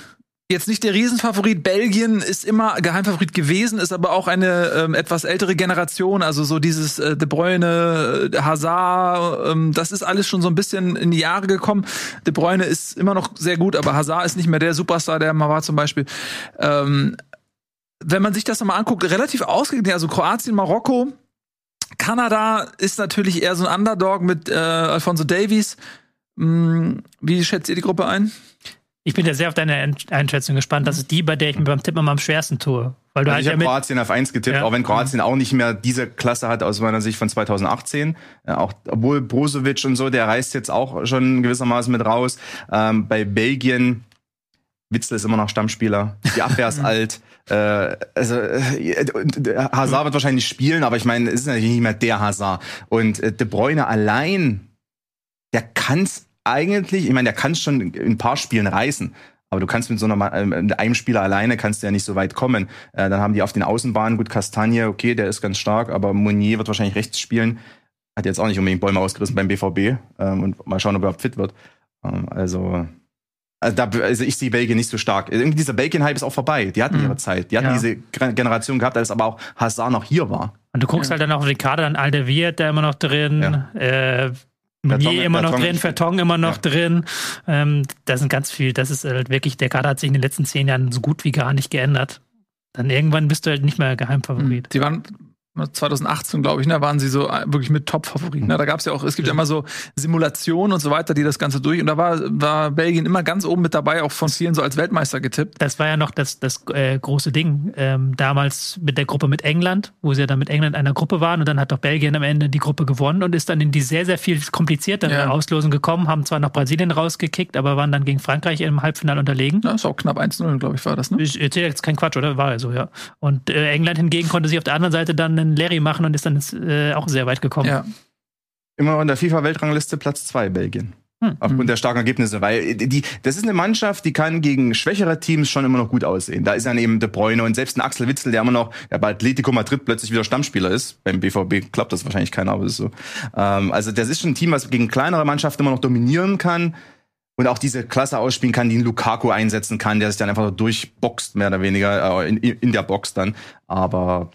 S1: jetzt nicht der Riesenfavorit. Belgien ist immer Geheimfavorit gewesen, ist aber auch eine ähm, etwas ältere Generation. Also so dieses äh, De Bruyne, äh, Hazard, ähm, das ist alles schon so ein bisschen in die Jahre gekommen. De Bruyne ist immer noch sehr gut, aber Hazard ist nicht mehr der Superstar, der mal war zum Beispiel. Ähm, wenn man sich das nochmal anguckt, relativ ausgeglichen. Also Kroatien, Marokko, Kanada ist natürlich eher so ein Underdog mit äh, Alfonso Davies. Hm, wie schätzt ihr die Gruppe ein?
S4: Ich bin ja sehr auf deine Einschätzung gespannt. Das ist die, bei der ich mir beim Tippen immer am schwersten tue. Weil du
S2: Also
S4: halt
S2: ich
S4: ja
S2: habe Kroatien auf 1 getippt,
S4: Ja.
S2: auch wenn Kroatien auch nicht mehr diese Klasse hat aus meiner Sicht von 2018. Äh, auch obwohl Brozovic und so, der reißt jetzt auch schon gewissermaßen mit raus. Ähm, bei Belgien, Witzel ist immer noch Stammspieler, die Abwehr ist alt. Äh, also äh, äh, Hazard wird wahrscheinlich spielen, aber ich meine, es ist natürlich nicht mehr der Hazard. Und äh, De Bruyne allein, der kann's eigentlich, ich meine, der kann schon in ein paar Spielen reißen. Aber du kannst mit so einer, äh, mit einem Spieler alleine kannst du ja nicht so weit kommen. Äh, dann haben die auf den Außenbahnen gut Castagne, okay, der ist ganz stark, aber Meunier wird wahrscheinlich rechts spielen. Hat jetzt auch nicht unbedingt Bäume ausgerissen beim BVB. Ähm, und mal schauen, ob er überhaupt fit wird. Ähm, also Also, da, also ich sehe Belgien nicht so stark. Irgendwie dieser Belgien-Hype ist auch vorbei. Die hatten
S4: Mhm.
S2: ihre Zeit. Die hatten
S4: Ja.
S2: diese Generation gehabt, als aber auch Hazard noch hier war.
S4: Und du guckst halt dann auch auf die Kader, dann Alderweireld da immer noch drin, äh, Meunier immer noch drin, Vertong immer noch drin. Ähm, da sind ganz viel, das ist halt wirklich, der Kader hat sich in den letzten zehn Jahren so gut wie gar nicht geändert. Dann irgendwann bist du halt nicht mehr Geheimfavorit.
S1: Die waren 2018, glaube ich, ne, waren sie so äh, wirklich mit Top-Favoriten. Ne? Da gab es ja auch, es gibt ja immer so Simulationen und so weiter, die das Ganze durch. Und da war, war Belgien immer ganz oben mit dabei, auch von vielen so als Weltmeister getippt.
S4: Das war ja noch das, das äh, große Ding. Ähm, damals mit der Gruppe mit England, wo sie ja dann mit England in einer Gruppe waren und dann hat doch Belgien am Ende die Gruppe gewonnen und ist dann in die sehr, sehr viel kompliziertere
S1: Ja.
S4: Auslosung gekommen, haben zwar noch Brasilien rausgekickt, aber waren dann gegen Frankreich im Halbfinale unterlegen.
S1: Ja, ist auch knapp 1-0, glaube ich, war das, ne?
S4: Ich erzähle jetzt keinen Quatsch, oder? War ja so, ja. Und äh, England hingegen konnte sich auf der anderen Seite dann einen Larry machen und ist dann äh, auch sehr weit gekommen.
S1: Ja.
S2: Immer noch in der FIFA-Weltrangliste Platz zwei Belgien.
S4: Hm.
S2: Aufgrund der starken Ergebnisse, weil die, das ist eine Mannschaft, die kann gegen schwächere Teams schon immer noch gut aussehen. Da ist dann eben De Bruyne und selbst ein Axel Witzel, der immer noch der bei Atletico Madrid plötzlich wieder Stammspieler ist. Beim BVB klappt das wahrscheinlich keiner, aber es ist so. Ähm, also das ist schon ein Team, was gegen kleinere Mannschaften immer noch dominieren kann und auch diese Klasse ausspielen kann, die einen Lukaku einsetzen kann, der sich dann einfach so durchboxt, mehr oder weniger, äh, in, in der Box dann. Aber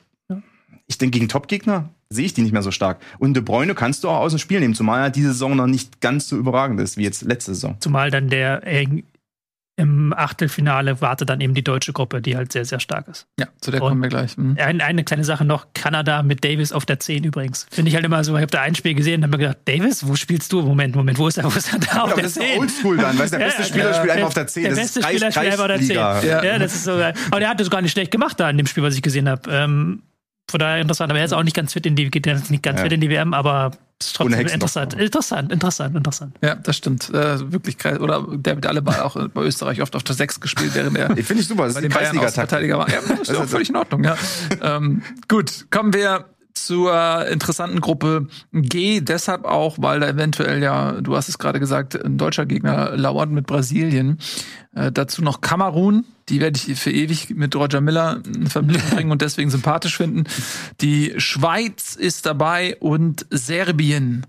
S2: ich denke, gegen Topgegner sehe ich die nicht mehr so stark. Und De Bruyne kannst du auch aus dem Spiel nehmen, zumal er diese Saison noch nicht ganz so überragend ist wie jetzt letzte Saison.
S4: Zumal dann der äh, im Achtelfinale wartet dann eben die deutsche Gruppe, die halt sehr, sehr stark ist.
S1: Ja, zu der
S4: Und-
S1: kommen wir gleich. Mhm.
S4: Ein, eine kleine Sache noch, Kanada mit Davis auf der 10 übrigens. Finde ich halt immer so, ich habe da ein Spiel gesehen und habe mir gedacht, Davis, wo spielst du? Moment, Moment, wo ist er, wo ist er da auf
S2: aber
S4: der
S2: das ist
S4: 10?
S2: oldschool dann, weißt du, der
S4: Ja,
S2: beste
S4: ja,
S2: Spieler
S4: ja.
S2: spielt einfach auf der 10.
S4: Der beste Spieler spielt einfach auf der 10.
S2: Kreisliga.
S4: Ja. das ist so geil. Aber der hat das gar nicht schlecht gemacht da in dem Spiel, was ich gesehen habe. Ähm, von daher interessant, aber er ist auch nicht ganz fit in die, geht jetzt nicht ganz
S2: Ja.
S4: fit in die WM, aber ist trotzdem interessant. Interessant, interessant, interessant.
S1: Ja, das stimmt. Äh, wirklich kreis oder der mit alle auch bei Österreich oft auf der 6 gespielt, während er
S2: Ich finde ich super, das
S1: bei
S2: ist die
S1: den Bayern
S2: Kreisliga-Taktik.
S1: Verteidiger war. Ja, das ist
S2: Also,
S1: auch völlig in Ordnung, ja. ähm, gut, kommen wir zur interessanten Gruppe G, deshalb auch, weil da eventuell ja, du hast es gerade gesagt, ein deutscher Gegner lauert mit Brasilien. Äh, dazu noch Kamerun, die werde ich für ewig mit Roger Miller in Verbindung bringen und deswegen sympathisch finden. Die Schweiz ist dabei und Serbien.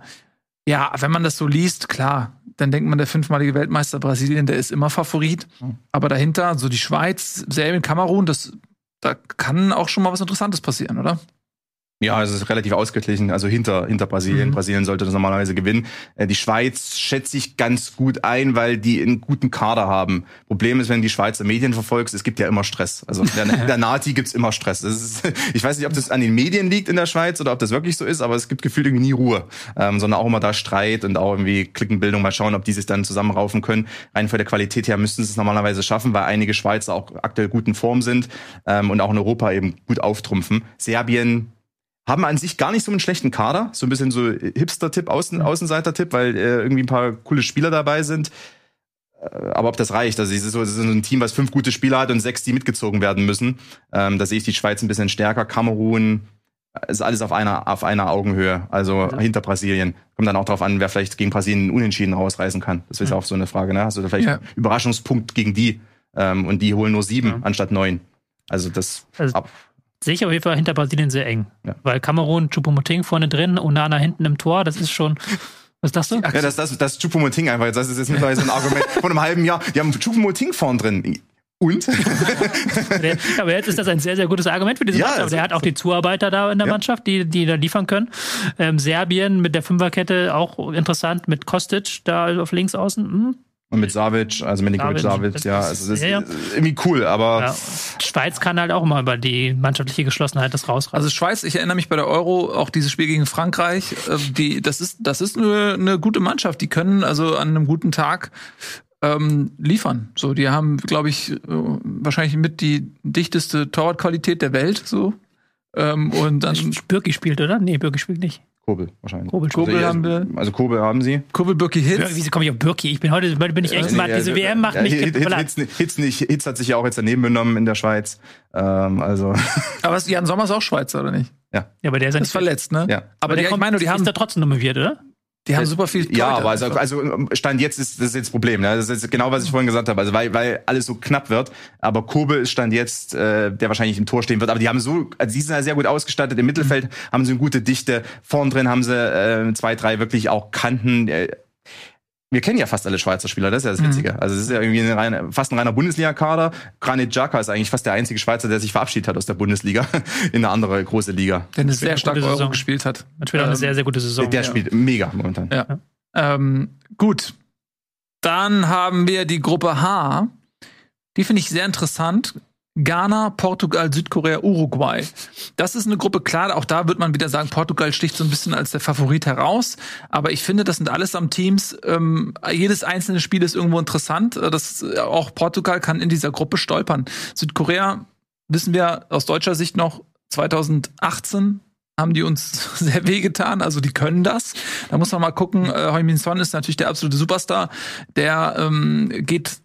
S1: Ja, wenn man das so liest, klar, dann denkt man, der fünfmalige Weltmeister Brasilien, der ist immer Favorit. Aber dahinter, so die Schweiz, Serbien, Kamerun, das, da kann auch schon mal was Interessantes passieren, oder?
S2: Ja, es ist relativ ausgeglichen, also hinter, hinter Brasilien.
S1: Mhm.
S2: Brasilien sollte das normalerweise gewinnen. Äh, Die Schweiz schätze ich ganz gut ein, weil die einen guten Kader haben. Problem ist, wenn du die Schweizer Medien verfolgst, es gibt ja immer Stress. Also in der, der Nati gibt's immer Stress. Ist, ich weiß nicht, ob das an den Medien liegt in der Schweiz oder ob das wirklich so ist, aber es gibt gefühlt irgendwie nie Ruhe. Ähm, sondern auch immer da Streit und auch irgendwie Klickenbildung. Mal schauen, ob die sich dann zusammenraufen können. Rein von der Qualität her müssten sie es normalerweise schaffen, weil einige Schweizer auch aktuell gut in Form sind ähm, und auch in Europa eben gut auftrumpfen. Serbien haben an sich gar nicht so einen schlechten Kader. So ein bisschen so Hipster-Tipp, Außen Außenseiter-Tipp, weil äh, irgendwie ein paar coole Spieler dabei sind. Äh, Aber ob das reicht, also es ist so, es ist so ein Team, was fünf gute Spieler hat und sechs, die mitgezogen werden müssen. Ähm, da sehe ich die Schweiz ein bisschen stärker. Kamerun äh, ist alles auf einer, auf einer Augenhöhe, also hinter Brasilien. Kommt dann auch darauf an, wer vielleicht gegen Brasilien unentschieden rausreißen kann. Das ist auch so eine Frage, ne? Hast du da vielleicht
S1: Ja.
S2: einen Überraschungspunkt gegen die? Ähm, und die holen nur sieben
S4: Ja.
S2: anstatt neun. Also das
S4: Also-
S2: ab.
S4: Sehe ich auf jeden Fall hinter Brasilien sehr eng.
S2: Ja.
S4: Weil Kamerun, Choupo-Moting vorne drin, Onana hinten im Tor, das ist schon. Was ist das so?
S2: Ja, das, das, das Choupo-Moting einfach. Das ist jetzt mittlerweile so ein Argument von einem halben Jahr. Die haben Choupo-Moting vorn drin. Und?
S4: Der, aber jetzt ist das ein sehr, sehr gutes Argument für diese
S2: Ja,
S4: Mannschaft.
S2: also-
S4: Der hat auch die Zuarbeiter da in der
S2: Ja.
S4: Mannschaft, die, die da liefern können. Ähm, Serbien mit der Fünferkette auch interessant, mit Kostic da auf links außen. Hm.
S2: Und mit Savic, also Milinkovic
S4: Savic,
S2: Savic, ja.
S4: das
S2: Also das
S4: ist- ja,
S2: irgendwie cool, aber
S4: Ja. Schweiz kann halt auch mal über die mannschaftliche Geschlossenheit das rausreißen.
S1: Also Schweiz, ich erinnere mich bei der Euro, auch dieses Spiel gegen Frankreich, äh, die, das ist, das ist eine, eine gute Mannschaft. Die können also an einem guten Tag ähm, liefern. So, die haben, glaube ich, äh, wahrscheinlich mit die dichteste Torwartqualität der Welt. So. Ähm, und dann
S4: Birki spielt, oder? Nee, Birki spielt nicht.
S2: Kobel wahrscheinlich.
S4: Kobel,
S1: Kobel
S2: also,
S1: haben wir.
S2: Also Kobel haben sie.
S1: Kurbel Birki Hitz.
S4: Wieso komme ich auf Birki? Ich bin heute, heute bin ich echt
S2: Nee,
S4: matt. Diese
S2: also,
S4: WM macht
S2: ja,
S4: mich
S2: Hitz,
S4: platt.
S2: Hitz, Hitz, Hitz, nicht, Hitz hat sich ja auch jetzt daneben benommen in der Schweiz. Ähm, also,
S1: Aber Jan Sommer ist auch Schweizer, oder nicht?
S4: Ja, aber der ist, ja
S1: Ist verletzt, ne?
S2: ja.
S1: Aber, die, ich meine, die haben,
S4: ist da trotzdem nominniert, oder?
S1: Die haben super viel
S2: Ja,
S1: Leute
S2: aber also, also Stand jetzt ist das ist jetzt das Problem. Ne? Das ist jetzt genau, was ich vorhin gesagt habe. Also weil, weil alles so knapp wird. Aber Kobel ist Stand jetzt, äh, der wahrscheinlich im Tor stehen wird. Aber die haben so, also die sind ja sehr gut ausgestattet. Im Mittelfeld haben sie eine gute Dichte. Vorn drin haben sie äh, zwei, drei wirklich auch Kanten. Äh, wir kennen ja fast alle Schweizer Spieler, das ist ja das Witzige. Also es ist ja irgendwie ein reiner, fast ein reiner Bundesliga-Kader. Granit Xhaka ist eigentlich fast der einzige Schweizer, der sich verabschiedet hat aus der Bundesliga in eine andere große Liga.
S1: Der eine sehr starke Euro
S4: Saison.
S1: gespielt hat.
S4: Spielt auch eine
S1: Ähm,
S4: sehr, sehr gute Saison.
S2: der
S4: ja.
S2: spielt mega momentan.
S1: Ja. Ähm, gut. Dann haben wir die Gruppe H. Die finde ich sehr interessant. Ghana, Portugal, Südkorea, Uruguay. Das ist eine Gruppe, klar, auch da wird man wieder sagen, Portugal sticht so ein bisschen als der Favorit heraus. Aber ich finde, das sind allesamt Teams. Ähm, jedes einzelne Spiel ist irgendwo interessant. Äh, Das, äh, auch Portugal kann in dieser Gruppe stolpern. Südkorea, wissen wir aus deutscher Sicht noch, 2018 haben die uns sehr wehgetan. Also die können das. Da muss man mal gucken. Äh, Heung-Min Son ist natürlich der absolute Superstar. Der ähm, geht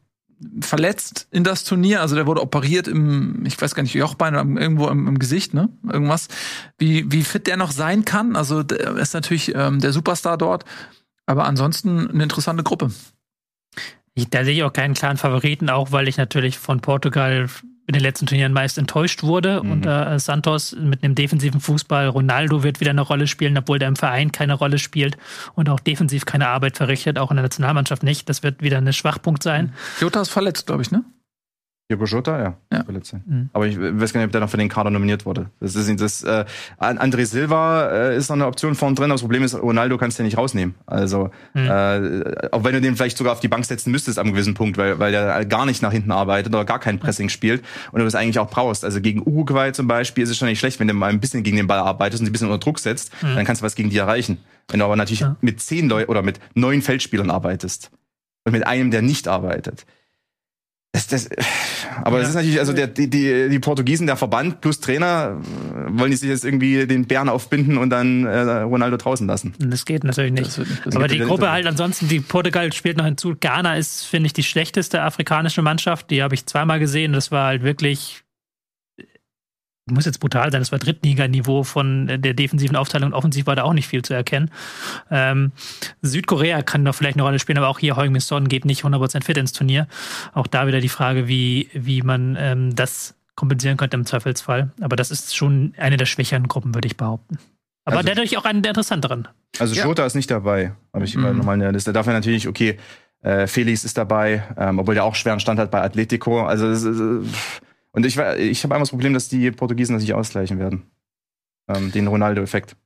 S1: verletzt in das Turnier. Also der wurde operiert im, ich weiß gar nicht, Jochbein oder irgendwo im, im Gesicht, ne? Irgendwas. Wie, wie fit der noch sein kann. Also der ist natürlich ähm, der Superstar dort. Aber ansonsten eine interessante Gruppe.
S4: Ich, da sehe ich auch keinen klaren Favoriten, auch weil ich natürlich von Portugal in den letzten Turnieren meist enttäuscht wurde
S2: Mhm.
S4: unter äh, Santos mit einem defensiven Fußball. Ronaldo wird wieder eine Rolle spielen, obwohl der im Verein keine Rolle spielt und auch defensiv keine Arbeit verrichtet, auch in der Nationalmannschaft nicht. Das wird wieder ein Schwachpunkt sein.
S1: Jota ist verletzt, glaube ich, ne?
S2: Diogo Jota, ja.
S1: Ja.
S4: Mhm.
S2: Aber ich weiß gar nicht, ob der noch für den Kader nominiert wurde. Das ist das, äh, André Silva äh, ist noch eine Option vorn drin. Das Problem ist, Ronaldo kannst du ja nicht rausnehmen. Also,
S4: Mhm.
S2: äh, auch wenn du den vielleicht sogar auf die Bank setzen müsstest am gewissen Punkt, weil, weil der gar nicht nach hinten arbeitet oder gar kein Pressing spielt und du das eigentlich auch brauchst. Also gegen Uruguay zum Beispiel ist es schon nicht schlecht, wenn du mal ein bisschen gegen den Ball arbeitest und sie ein bisschen unter Druck setzt, dann kannst du was gegen die erreichen. Wenn du aber natürlich
S4: Ja.
S2: mit zehn Leuten oder mit neun Feldspielern arbeitest und mit einem, der nicht arbeitet, das, das, aber
S4: Ja.
S2: das ist natürlich, also der, die, die, die Portugiesen, der Verband plus Trainer, wollen die sich jetzt irgendwie den Bären aufbinden und dann äh, Ronaldo draußen lassen.
S4: Das geht natürlich nicht.
S1: Das passieren.
S4: Aber die Gruppe halt ansonsten, die Portugal spielt noch hinzu. Ghana ist, finde ich, die schlechteste afrikanische Mannschaft. Die habe ich zweimal gesehen. Das war halt wirklich, muss jetzt brutal sein, das war Drittliganiveau von der defensiven Aufteilung. Offensiv war da auch nicht viel zu erkennen. Ähm, Südkorea kann noch vielleicht eine Rolle spielen, aber auch hier Heung-Min Son geht nicht 100% fit ins Turnier. Auch da wieder die Frage, wie, wie man ähm, das kompensieren könnte im Zweifelsfall. Aber das ist schon eine der schwächeren Gruppen, würde ich behaupten. Aber
S2: Also-
S4: dadurch auch eine der interessanteren.
S2: Also
S1: Ja.
S2: Jota ist nicht dabei, habe ich
S1: Mhm.
S2: nochmal in der Liste. Dafür natürlich, okay, äh, Felix ist dabei, ähm, obwohl der auch schweren Stand hat bei Atletico. Also es ist, äh, und ich, ich habe einmal das Problem, dass die Portugiesen das nicht ausgleichen werden. Ähm, den Ronaldo-Effekt.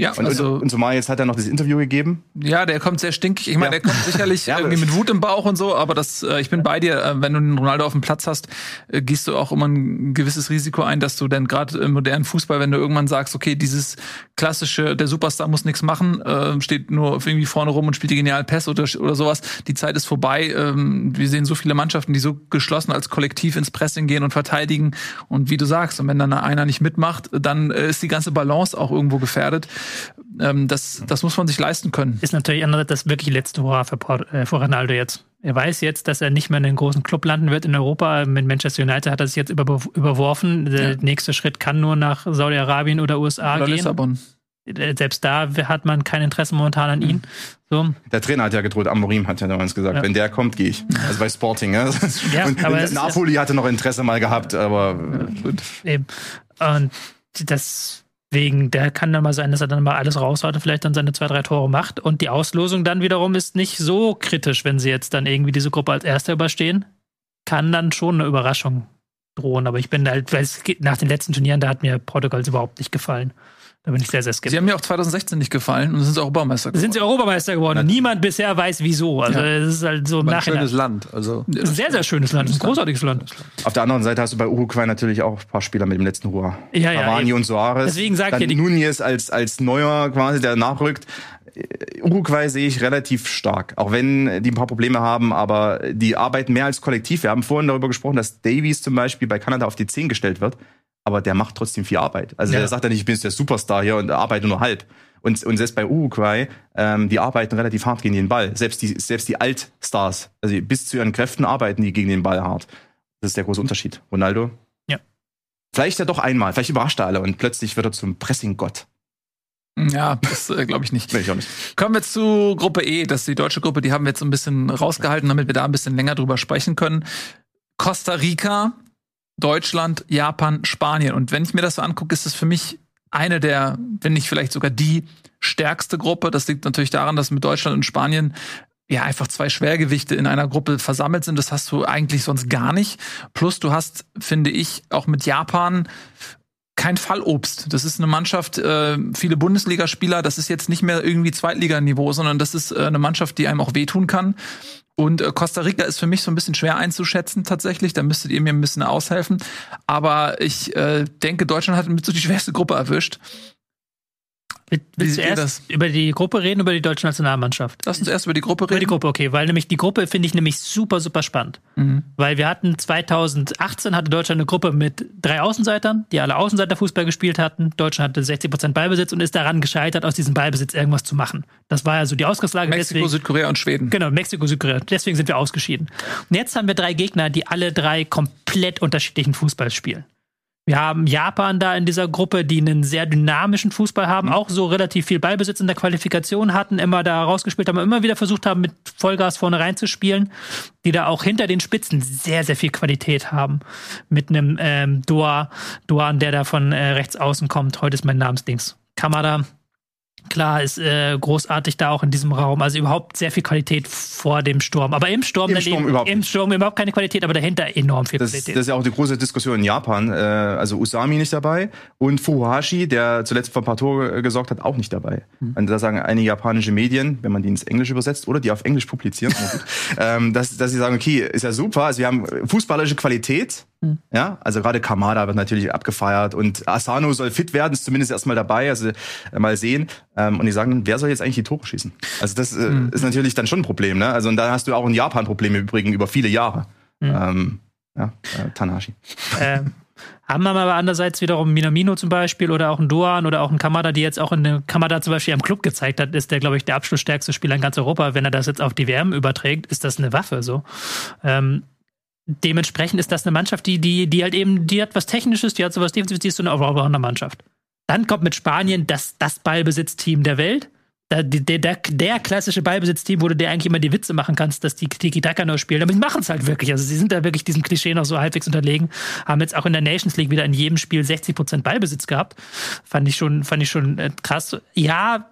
S1: Ja,
S2: Und,
S1: also,
S2: und, und zumal jetzt hat er noch dieses Interview gegeben.
S1: ja, der kommt sehr stinkig. Ich meine,
S2: Ja.
S1: der kommt sicherlich
S2: Ja,
S1: irgendwie mit Wut im Bauch und so, aber das, äh, ich bin bei dir. Äh, wenn du einen Ronaldo auf dem Platz hast, äh, gehst du auch immer ein gewisses Risiko ein, dass du dann gerade im modernen Fußball, wenn du irgendwann sagst, okay, dieses klassische, der Superstar muss nichts machen, äh, steht nur irgendwie vorne rum und spielt die genialen Pässe oder, oder sowas. Die Zeit ist vorbei. Ähm, wir sehen so viele Mannschaften, die so geschlossen als Kollektiv ins Pressing gehen und verteidigen. Und wie du sagst, und wenn dann einer nicht mitmacht, dann äh, ist die ganze Balance auch irgendwo gefährdet. Ähm, das, das muss man sich leisten können.
S4: ist natürlich andererseits das wirklich letzte Hurra für, äh, für Ronaldo jetzt. Er weiß jetzt, dass er nicht mehr in einen großen Club landen wird in Europa. Mit Manchester United hat er sich jetzt über, überworfen. Der
S1: Ja.
S4: nächste Schritt kann nur nach Saudi-Arabien oder USA
S1: Oder
S4: gehen.
S1: Lissabon.
S4: Äh, Selbst da hat man kein Interesse momentan an ihn. So.
S2: Der Trainer hat ja gedroht, Amorim hat ja damals gesagt,
S4: Ja.
S2: wenn der kommt, gehe ich. Also bei Sporting. Ja.
S4: Ja,
S2: und Napoli hatte noch Interesse mal gehabt, aber gut.
S4: Eben. Und deswegen, der kann dann mal sein, dass er dann mal alles raushaut und vielleicht dann seine zwei, drei Tore macht. Und die Auslosung dann wiederum ist nicht so kritisch, wenn sie jetzt dann irgendwie diese Gruppe als Erster überstehen. Kann dann schon eine Überraschung drohen. Aber ich bin halt, weil es geht, nach den letzten Turnieren, da hat mir Portugals überhaupt nicht gefallen. Da bin ich sehr, sehr
S1: Sie
S4: skeptisch.
S1: haben mir auch 2016 nicht gefallen und sind auch Europameister
S4: Da sind sie Europameister geworden und niemand bisher weiß wieso. Also
S1: Ja.
S4: es ist halt so
S3: Aber ein
S4: Nachhinein.
S3: schönes Land. Also
S4: Ein sehr, sehr schönes Land, ein großartiges Land.
S2: Auf der anderen Seite hast du bei Uruguay natürlich auch ein paar Spieler mit dem letzten Hurra.
S4: Ja, ja,
S2: Cavani und Suarez.
S4: Deswegen sag ich
S2: Dann
S4: ja, die-
S2: Nunez als, als Neuer quasi, der nachrückt. Uruguay sehe ich relativ stark, auch wenn die ein paar Probleme haben, aber die arbeiten mehr als Kollektiv. Wir haben vorhin darüber gesprochen, dass Davies zum Beispiel bei Kanada auf die 10 gestellt wird, aber der macht trotzdem viel Arbeit. Also
S4: Ja.
S2: der sagt ja nicht, ich bin jetzt der Superstar hier und arbeite nur halb. Und, und selbst bei Uruguay, ähm, die arbeiten relativ hart gegen den Ball. Selbst die, selbst die Altstars, also bis zu ihren Kräften arbeiten die gegen den Ball hart. Das ist der große Unterschied. Ronaldo?
S4: Ja.
S2: Vielleicht ja doch einmal, vielleicht überrascht er alle und plötzlich wird er zum Pressing-Gott.
S1: Ja, das äh, glaube ich nicht.
S2: Will ich auch nicht.
S1: Kommen wir zu Gruppe E, das ist die deutsche Gruppe, die haben wir jetzt so ein bisschen rausgehalten, damit wir da ein bisschen länger drüber sprechen können. Costa Rica, Deutschland, Japan, Spanien. Und wenn ich mir das so angucke, ist es für mich eine der, wenn nicht vielleicht sogar die stärkste Gruppe. Das liegt natürlich daran, dass mit Deutschland und Spanien ja einfach zwei Schwergewichte in einer Gruppe versammelt sind. Das hast du eigentlich sonst gar nicht. Plus du hast, finde ich, auch mit Japan kein Fallobst. Das ist eine Mannschaft, äh, viele Bundesligaspieler, das ist jetzt nicht mehr irgendwie Zweitliganiveau, sondern das ist äh, eine Mannschaft, die einem auch wehtun kann. Und äh, Costa Rica ist für mich so ein bisschen schwer einzuschätzen tatsächlich. Da müsstet ihr mir ein bisschen aushelfen. Aber ich äh, denke, Deutschland hat mit so die schwerste Gruppe erwischt.
S4: Willst du erst über die Gruppe reden, über die deutsche Nationalmannschaft?
S1: Lass uns erst über die Gruppe reden.
S4: Über die Gruppe, okay, weil nämlich die Gruppe finde ich nämlich super, super spannend. Mhm. Weil wir hatten 2018 hatte Deutschland eine Gruppe mit drei Außenseitern, die alle Außenseiterfußball gespielt hatten. Deutschland hatte 60 Prozent Ballbesitz und ist daran gescheitert, aus diesem Ballbesitz irgendwas zu machen. Das war ja so die Ausgangslage.
S1: Mexiko,
S4: deswegen,
S1: Südkorea und Schweden.
S4: Genau, Mexiko, Südkorea. Deswegen sind wir ausgeschieden. Und jetzt haben wir drei Gegner, die alle drei komplett unterschiedlichen Fußball spielen. Wir haben Japan da in dieser Gruppe, die einen sehr dynamischen Fußball haben, mhm. auch so relativ viel Ballbesitz in der Qualifikation hatten, immer da rausgespielt haben, immer wieder versucht haben, mit Vollgas vorne reinzuspielen, die da auch hinter den Spitzen sehr, sehr viel Qualität haben. Mit einem ähm, Doan, der da von äh, rechts außen kommt. Heute ist mein Namensdings. Kamada, Klar, ist äh, großartig da auch in diesem Raum. Also überhaupt sehr viel Qualität vor dem Sturm. Aber im Sturm,
S2: Im Sturm, überhaupt,
S4: im Sturm überhaupt keine Qualität, aber dahinter enorm viel
S2: das,
S4: Qualität.
S2: Das ist ja auch die große Diskussion in Japan. Äh, also Usami nicht dabei und Furuhashi, der zuletzt für ein paar Tore gesorgt hat, auch nicht dabei. Mhm. Und da sagen einige japanische Medien, wenn man die ins Englisch übersetzt oder die auf Englisch publizieren, ähm, dass, dass sie sagen, okay, ist ja super, also wir haben fußballerische Qualität, hm. Ja, also gerade Kamada wird natürlich abgefeiert und Asano soll fit werden, ist zumindest erstmal dabei, also äh, mal sehen. Ähm, und die sagen, wer soll jetzt eigentlich die Tore schießen? Also das mhm. ist natürlich dann schon ein Problem, ne? Also und da hast du auch in Japan Probleme im Übrigen über viele Jahre. Mhm. Ähm, ja, äh, Tanashi.
S4: Ähm, haben wir aber andererseits wiederum Minamino zum Beispiel oder auch ein Doan oder auch ein Kamada, die jetzt auch in der Kamada zum Beispiel am Club gezeigt hat, ist der, glaube ich, der abschlussstärkste Spieler in ganz Europa. Wenn er das jetzt auf die WM überträgt, ist das eine Waffe so. Ähm, dementsprechend ist das eine Mannschaft, die, die, die halt eben, die hat was Technisches, die hat sowas Defensives, die ist so eine Allrounder-Mannschaft. Dann kommt mit Spanien das, das Ballbesitzteam der Welt. Der, der, der, der klassische Ballbesitzteam, wo du dir eigentlich immer die Witze machen kannst, dass die Tiki-Taka nur spielen. Aber sie machen es halt wirklich. Also sie sind da wirklich diesem Klischee noch so halbwegs unterlegen. Haben jetzt auch in der Nations League wieder in jedem Spiel 60 Prozent Ballbesitz gehabt. Fand ich schon, fand ich schon äh, krass. Ja,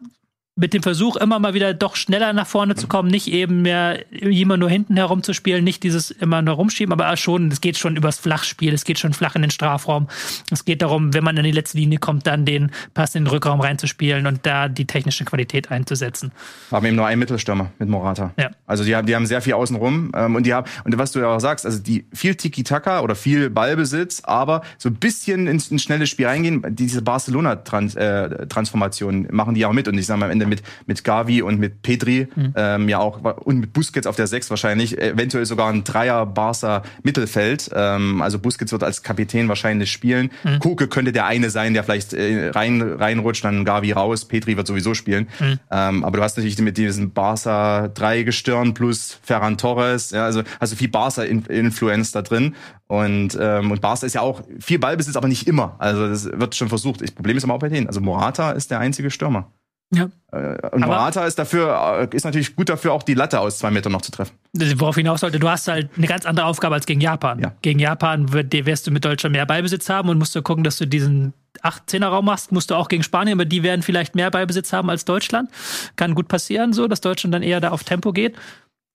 S4: mit dem Versuch, immer mal wieder doch schneller nach vorne zu kommen, nicht eben mehr immer nur hinten herumzuspielen, nicht dieses immer nur rumschieben, aber schon, es geht schon übers Flachspiel, es geht schon flach in den Strafraum. Es geht darum, wenn man in die letzte Linie kommt, dann den Pass in den Rückraum reinzuspielen und da die technische Qualität einzusetzen.
S2: Wir haben eben nur einen Mittelstürmer mit Morata. Ja. Also die haben, die haben sehr viel außenrum ähm, und die haben, und was du ja auch sagst, also die viel Tiki-Taka oder viel Ballbesitz, aber so ein bisschen ins, ins schnelle Spiel reingehen, diese Barcelona-Transformation äh, machen die auch mit und ich sage mal am Ende mit, mit Gavi und mit Pedri, mhm. ähm, ja auch, und mit Busquets auf der 6 wahrscheinlich, eventuell sogar ein Dreier Barca Mittelfeld. Ähm, also Busquets wird als Kapitän wahrscheinlich spielen. Mhm. Koke könnte der eine sein, der vielleicht äh, rein, reinrutscht, dann Gavi raus. Pedri wird sowieso spielen. Mhm. Ähm, aber du hast natürlich mit diesem Barca 3 Gestirn plus Ferran Torres, ja, also also viel Barca-Influenz da drin. Und, ähm, und Barca ist ja auch viel Ballbesitz, aber nicht immer. Also das wird schon versucht. Das Problem ist aber auch bei denen. Also Morata ist der einzige Stürmer. Ja. Äh, und Morata ist dafür, äh, ist natürlich gut dafür, auch die Latte aus zwei Metern noch zu treffen.
S4: Worauf hinaus sollte, du hast halt eine ganz andere Aufgabe als gegen Japan. Ja. Gegen Japan wirst du mit Deutschland mehr Ballbesitz haben und musst du gucken, dass du diesen 8-10er-Raum machst, musst du auch gegen Spanien, aber die werden vielleicht mehr Ballbesitz haben als Deutschland. Kann gut passieren, so, dass Deutschland dann eher da auf Tempo geht.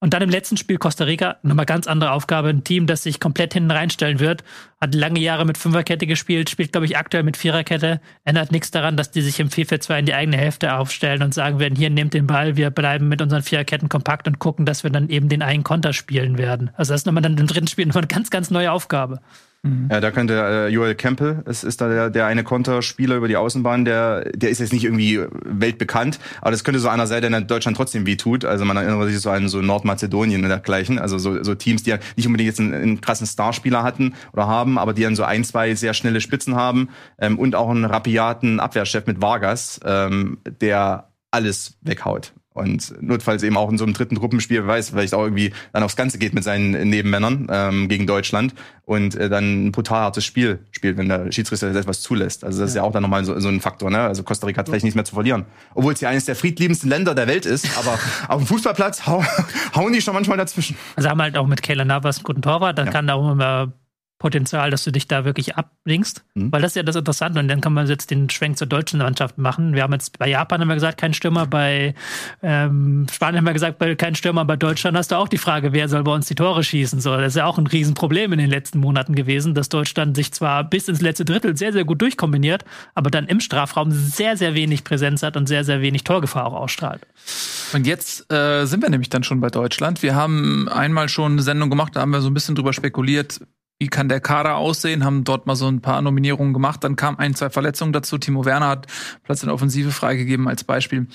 S4: Und dann im letzten Spiel Costa Rica, nochmal ganz andere Aufgabe. Ein Team, das sich komplett hinten reinstellen wird, hat lange Jahre mit Fünferkette gespielt, spielt, glaube ich, aktuell mit Viererkette. Ändert nichts daran, dass die sich im 4-4-2 in die eigene Hälfte aufstellen und sagen werden, hier nehmt den Ball, wir bleiben mit unseren Viererketten kompakt und gucken, dass wir dann eben den einen Konter spielen werden. Also das ist nochmal dann im dritten Spiel nochmal eine ganz, ganz neue Aufgabe.
S2: Mhm. Ja, da könnte äh, Joel Campbell, es ist da der, der eine Konterspieler über die Außenbahn, der, der ist jetzt nicht irgendwie weltbekannt, aber das könnte so einer sein, der in Deutschland trotzdem wehtut. Also man erinnert sich so an so Nordmazedonien und dergleichen, also so, so Teams, die ja nicht unbedingt jetzt einen, einen krassen Starspieler hatten oder haben, aber die dann so ein, zwei sehr schnelle Spitzen haben ähm, und auch einen rapiaten Abwehrchef mit Vargas, ähm, der alles weghaut. Und notfalls eben auch in so einem dritten Truppenspiel, weiß, vielleicht auch irgendwie dann aufs Ganze geht mit seinen Nebenmännern ähm, gegen Deutschland und äh, dann ein brutal hartes Spiel spielt, wenn der Schiedsrichter etwas zulässt. Also das ist ja auch dann nochmal so, so ein Faktor. Ne? Also Costa Rica hat vielleicht nichts mehr zu verlieren. Obwohl es ja eines der friedliebendsten Länder der Welt ist, aber auf dem Fußballplatz hau, hauen die schon manchmal dazwischen.
S4: Also haben halt auch mit Kayla Navas einen guten Torwart, dann ja. kann da auch immer Potenzial, dass du dich da wirklich abblinkst. Mhm. Weil das ist ja das Interessante. Und dann kann man jetzt den Schwenk zur deutschen Mannschaft machen. Wir haben jetzt bei Japan haben wir gesagt, kein Stürmer, bei ähm, Spanien haben wir gesagt, kein Stürmer, bei Deutschland hast du auch die Frage, wer soll bei uns die Tore schießen. So, das ist ja auch ein Riesenproblem in den letzten Monaten gewesen, dass Deutschland sich zwar bis ins letzte Drittel sehr, sehr gut durchkombiniert, aber dann im Strafraum sehr, sehr wenig Präsenz hat und sehr, sehr wenig Torgefahr auch ausstrahlt.
S1: Und jetzt äh, sind wir nämlich dann schon bei Deutschland. Wir haben einmal schon eine Sendung gemacht, da haben wir so ein bisschen drüber spekuliert, wie kann der Kader aussehen, haben dort mal so ein paar Nominierungen gemacht. Dann kamen ein, zwei Verletzungen dazu. Timo Werner hat Platz in der Offensive freigegeben als Beispiel.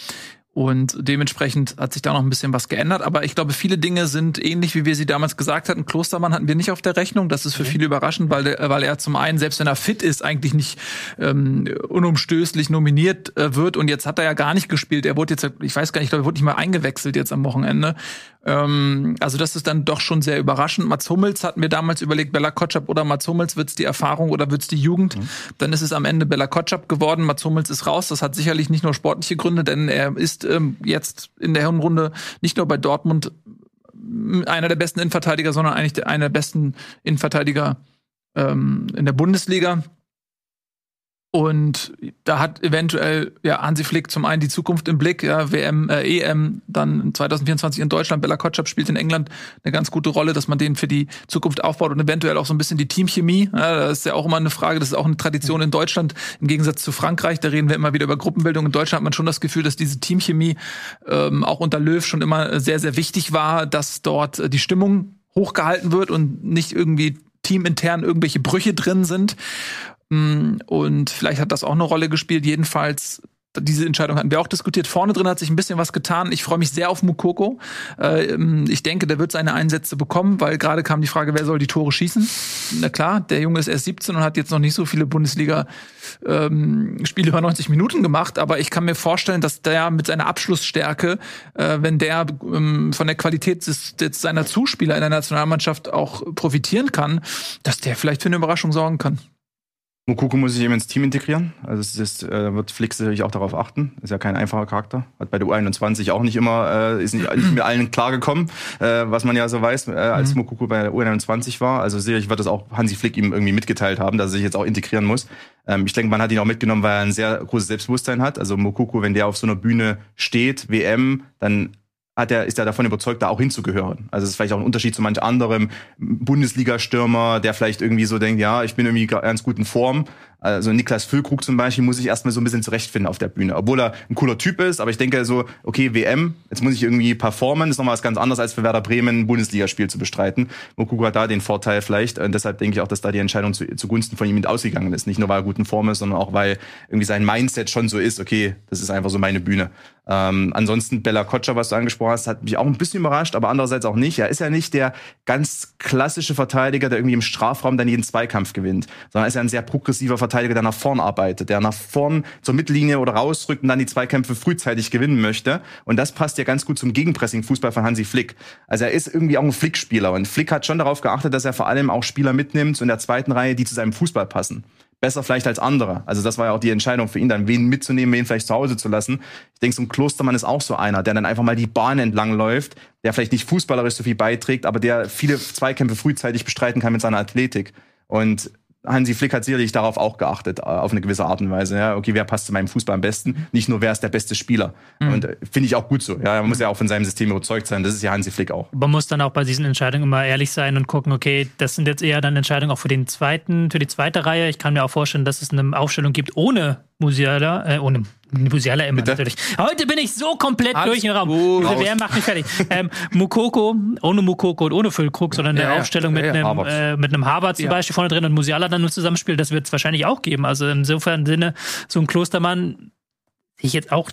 S1: Und dementsprechend hat sich da noch ein bisschen was geändert. Aber ich glaube, viele Dinge sind ähnlich, wie wir sie damals gesagt hatten. Klostermann hatten wir nicht auf der Rechnung. Das ist für viele überraschend, weil, der, weil er zum einen, selbst wenn er fit ist, eigentlich nicht ähm, unumstößlich nominiert äh, wird. Und jetzt hat er ja gar nicht gespielt. Er wurde jetzt, ich weiß gar nicht, ich glaube, er wurde nicht mal eingewechselt jetzt am Wochenende. Ähm, also das ist dann doch schon sehr überraschend. Mats Hummels hatten wir damals überlegt, Bella Kotschap oder Mats Hummels, wird's die Erfahrung oder wird's die Jugend? Mhm. Dann ist es am Ende Bella Kotschap geworden. Mats Hummels ist raus. Das hat sicherlich nicht nur sportliche Gründe, denn er ist ähm, jetzt in der Hinrunde nicht nur bei Dortmund einer der besten Innenverteidiger, sondern eigentlich einer der besten Innenverteidiger ähm, in der Bundesliga. Und da hat eventuell ja Hansi Flick zum einen die Zukunft im Blick, ja, WM, äh, EM, dann 2024 in Deutschland, Bella Kotschap spielt in England eine ganz gute Rolle, dass man den für die Zukunft aufbaut und eventuell auch so ein bisschen die Teamchemie. Ja, das ist ja auch immer eine Frage, das ist auch eine Tradition in Deutschland, im Gegensatz zu Frankreich, da reden wir immer wieder über Gruppenbildung. In Deutschland hat man schon das Gefühl, dass diese Teamchemie ähm, auch unter Löw schon immer sehr, sehr wichtig war, dass dort die Stimmung hochgehalten wird und nicht irgendwie teamintern irgendwelche Brüche drin sind. Mm, und vielleicht hat das auch eine Rolle gespielt. Jedenfalls diese Entscheidung hatten wir auch diskutiert. Vorne drin hat sich ein bisschen was getan. Ich freue mich sehr auf Mukoko. Ähm, ich denke, der wird seine Einsätze bekommen, weil gerade kam die Frage, wer soll die Tore schießen? Na klar, der Junge ist erst 17 und hat jetzt noch nicht so viele Bundesliga-Spiele ähm, über 90 Minuten gemacht. Aber ich kann mir vorstellen, dass der mit seiner Abschlussstärke, äh, wenn der ähm, von der Qualität seiner Zuspieler in der Nationalmannschaft auch profitieren kann, dass der vielleicht für eine Überraschung sorgen kann.
S2: Mukoko muss sich eben ins Team integrieren. Also es ist, äh, wird Flix sicherlich auch darauf achten. Ist ja kein einfacher Charakter. Hat bei der U21 auch nicht immer, äh, ist nicht, nicht mit allen klargekommen, äh, was man ja so weiß, äh, als mhm. Mukoko bei der U21 war. Also sicherlich wird das auch Hansi Flick ihm irgendwie mitgeteilt haben, dass er sich jetzt auch integrieren muss. Ähm, ich denke, man hat ihn auch mitgenommen, weil er ein sehr großes Selbstbewusstsein hat. Also Mukoko, wenn der auf so einer Bühne steht, WM, dann hat er, ist er davon überzeugt, da auch hinzugehören. Also es ist vielleicht auch ein Unterschied zu manch anderem Bundesliga-Stürmer, der vielleicht irgendwie so denkt, ja, ich bin irgendwie ganz gut in Form, also Niklas Füllkrug zum Beispiel muss ich erstmal so ein bisschen zurechtfinden auf der Bühne. Obwohl er ein cooler Typ ist, aber ich denke so, okay, WM, jetzt muss ich irgendwie performen, ist nochmal was ganz anderes, als für Werder Bremen ein Bundesligaspiel zu bestreiten. Mokuku hat da den Vorteil vielleicht und deshalb denke ich auch, dass da die Entscheidung zu, zugunsten von ihm mit ausgegangen ist. Nicht nur, weil er gut in Form ist, sondern auch, weil irgendwie sein Mindset schon so ist, okay, das ist einfach so meine Bühne. Ähm, ansonsten Bella Kotscher, was du angesprochen hast, hat mich auch ein bisschen überrascht, aber andererseits auch nicht. Er ist ja nicht der ganz klassische Verteidiger, der irgendwie im Strafraum dann jeden Zweikampf gewinnt, sondern er ist ja ein sehr progressiver Verteidiger, Verteidiger, der nach vorn arbeitet, der nach vorn zur Mittellinie oder rausrückt und dann die Zweikämpfe frühzeitig gewinnen möchte. Und das passt ja ganz gut zum Gegenpressing-Fußball von Hansi Flick. Also er ist irgendwie auch ein Flick-Spieler und Flick hat schon darauf geachtet, dass er vor allem auch Spieler mitnimmt in der zweiten Reihe, die zu seinem Fußball passen besser vielleicht als andere. Also das war ja auch die Entscheidung für ihn, dann wen mitzunehmen, wen vielleicht zu Hause zu lassen. Ich denke, so ein Klostermann ist auch so einer, der dann einfach mal die Bahn entlang läuft, der vielleicht nicht fußballerisch so viel beiträgt, aber der viele Zweikämpfe frühzeitig bestreiten kann mit seiner Athletik. Und Hansi Flick hat sicherlich darauf auch geachtet, äh, auf eine gewisse Art und Weise. Ja, okay, wer passt zu meinem Fußball am besten? Nicht nur, wer ist der beste Spieler. Mhm. Und äh, finde ich auch gut so. Ja, man muss ja auch von seinem System überzeugt sein. Das ist ja Hansi Flick auch.
S4: Man muss dann auch bei diesen Entscheidungen immer ehrlich sein und gucken, okay, das sind jetzt eher dann Entscheidungen auch für den zweiten, für die zweite Reihe. Ich kann mir auch vorstellen, dass es eine Aufstellung gibt ohne Musiala, äh, ohne Musiala immer Bitte? natürlich. Heute bin ich so komplett Alles durch den Raum. Gut. Wer macht mich fertig? ähm, Mukoko, ohne Mukoko und ohne Füllkrug, sondern eine ja, Aufstellung ja, mit, ja, einem, äh, mit einem Harvard zum Beispiel vorne drin und Musiala dann nur zusammenspielt, das wird es wahrscheinlich auch geben. Also insofern Sinne, so ein Klostermann, ich jetzt auch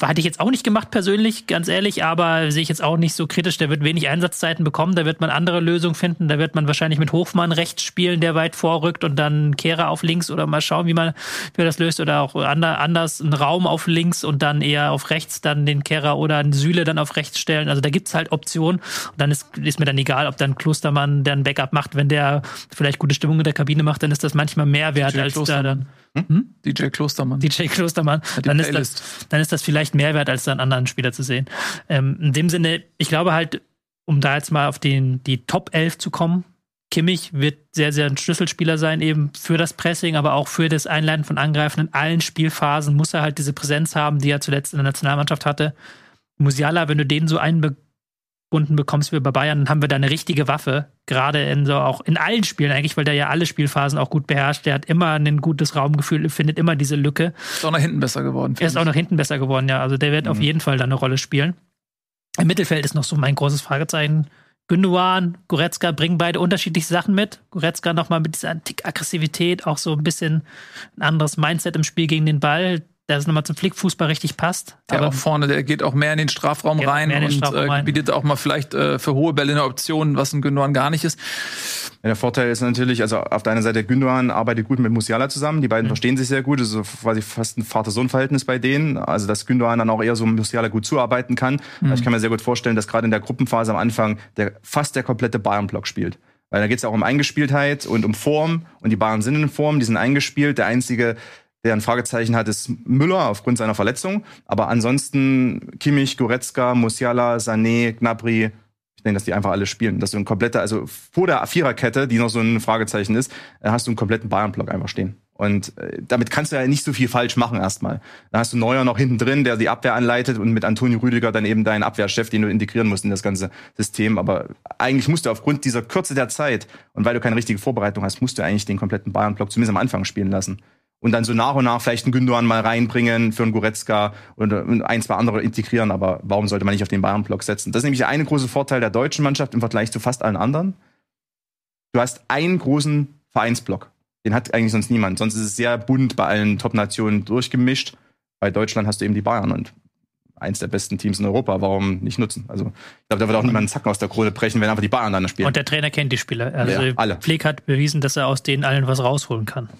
S4: hatte ich jetzt auch nicht gemacht persönlich, ganz ehrlich, aber sehe ich jetzt auch nicht so kritisch. Der wird wenig Einsatzzeiten bekommen, da wird man andere Lösungen finden. Da wird man wahrscheinlich mit Hofmann rechts spielen, der weit vorrückt und dann Kehrer auf links oder mal schauen, wie man, wie man das löst. Oder auch anders einen Raum auf links und dann eher auf rechts dann den Kehrer oder einen Sühle dann auf rechts stellen. Also da gibt's halt Optionen. Und dann ist, ist mir dann egal, ob dann Klostermann dann Backup macht. Wenn der vielleicht gute Stimmung in der Kabine macht, dann ist das manchmal mehr wert als da dann.
S1: Hm? hm? DJ Klostermann.
S4: DJ Klostermann. Dann ist, das, dann ist das vielleicht mehr wert, als dann anderen Spieler zu sehen. Ähm, in dem Sinne, ich glaube halt, um da jetzt mal auf den, die Top 11 zu kommen, Kimmich wird sehr, sehr ein Schlüsselspieler sein, eben für das Pressing, aber auch für das Einleiten von Angreifen. In allen Spielphasen muss er halt diese Präsenz haben, die er zuletzt in der Nationalmannschaft hatte. Musiala, wenn du den so eingebunden bekommst wie bei Bayern, dann haben wir da eine richtige Waffe. Gerade in so auch in allen Spielen eigentlich, weil der ja alle Spielphasen auch gut beherrscht. Der hat immer ein gutes Raumgefühl, findet immer diese Lücke.
S1: Ist auch nach hinten besser geworden.
S4: Er ist auch nach hinten besser geworden, ja. Also der wird mhm. auf jeden Fall da eine Rolle spielen. Im Mittelfeld ist noch so mein großes Fragezeichen. Gündogan, Goretzka bringen beide unterschiedliche Sachen mit. Goretzka nochmal mit dieser Antik-Aggressivität, auch so ein bisschen ein anderes Mindset im Spiel gegen den Ball der es nochmal zum Flickfußball richtig passt.
S1: Der aber auch vorne, der geht auch mehr in den Strafraum rein und Strafraum äh, rein. bietet auch mal vielleicht äh, für hohe Bälle eine Option, was ein Gündogan gar nicht ist.
S2: Ja, der Vorteil ist natürlich, also auf der einen Seite Gündogan arbeitet gut mit Musiala zusammen, die beiden mhm. verstehen sich sehr gut, das ist quasi fast ein Vater-Sohn-Verhältnis bei denen, also dass Gündogan dann auch eher so Musiala gut zuarbeiten kann. Mhm. Also ich kann mir sehr gut vorstellen, dass gerade in der Gruppenphase am Anfang der fast der komplette Bayern-Block spielt. Weil da geht es ja auch um Eingespieltheit und um Form. Und die Bayern sind in Form, die sind eingespielt. Der einzige der ein Fragezeichen hat, ist Müller aufgrund seiner Verletzung. Aber ansonsten Kimmich, Goretzka, Musiala, Sané, Gnabry, ich denke, dass die einfach alle spielen. Dass du ein kompletter, also vor der Viererkette, die noch so ein Fragezeichen ist, äh, hast du einen kompletten Bayern-Block einfach stehen. Und äh, damit kannst du ja nicht so viel falsch machen erstmal. Dann hast du Neuer noch hinten drin, der die Abwehr anleitet und mit Antonio Rüdiger dann eben deinen Abwehrchef, den du integrieren musst in das ganze System. Aber eigentlich musst du aufgrund dieser Kürze der Zeit und weil du keine richtige Vorbereitung hast, musst du eigentlich den kompletten Bayern-Block zumindest am Anfang spielen lassen und dann so nach und nach vielleicht einen Gündogan mal reinbringen für einen Goretzka und ein, zwei andere integrieren. Aber warum sollte man nicht auf den Bayern-Block setzen? Das ist nämlich der eine große Vorteil der deutschen Mannschaft im Vergleich zu fast allen anderen. Du hast einen großen Vereinsblock. Den hat eigentlich sonst niemand. Sonst ist es sehr bunt bei allen Top-Nationen durchgemischt. Bei Deutschland hast du eben die Bayern und eins der besten Teams in Europa. Warum nicht nutzen? Also ich glaube, da wird auch niemand einen Zacken aus der Krone brechen, wenn einfach die Bayern dann spielen.
S4: Und der Trainer kennt die Spieler. Also ja, alle. Pfleg hat bewiesen, dass er aus denen allen was rausholen kann.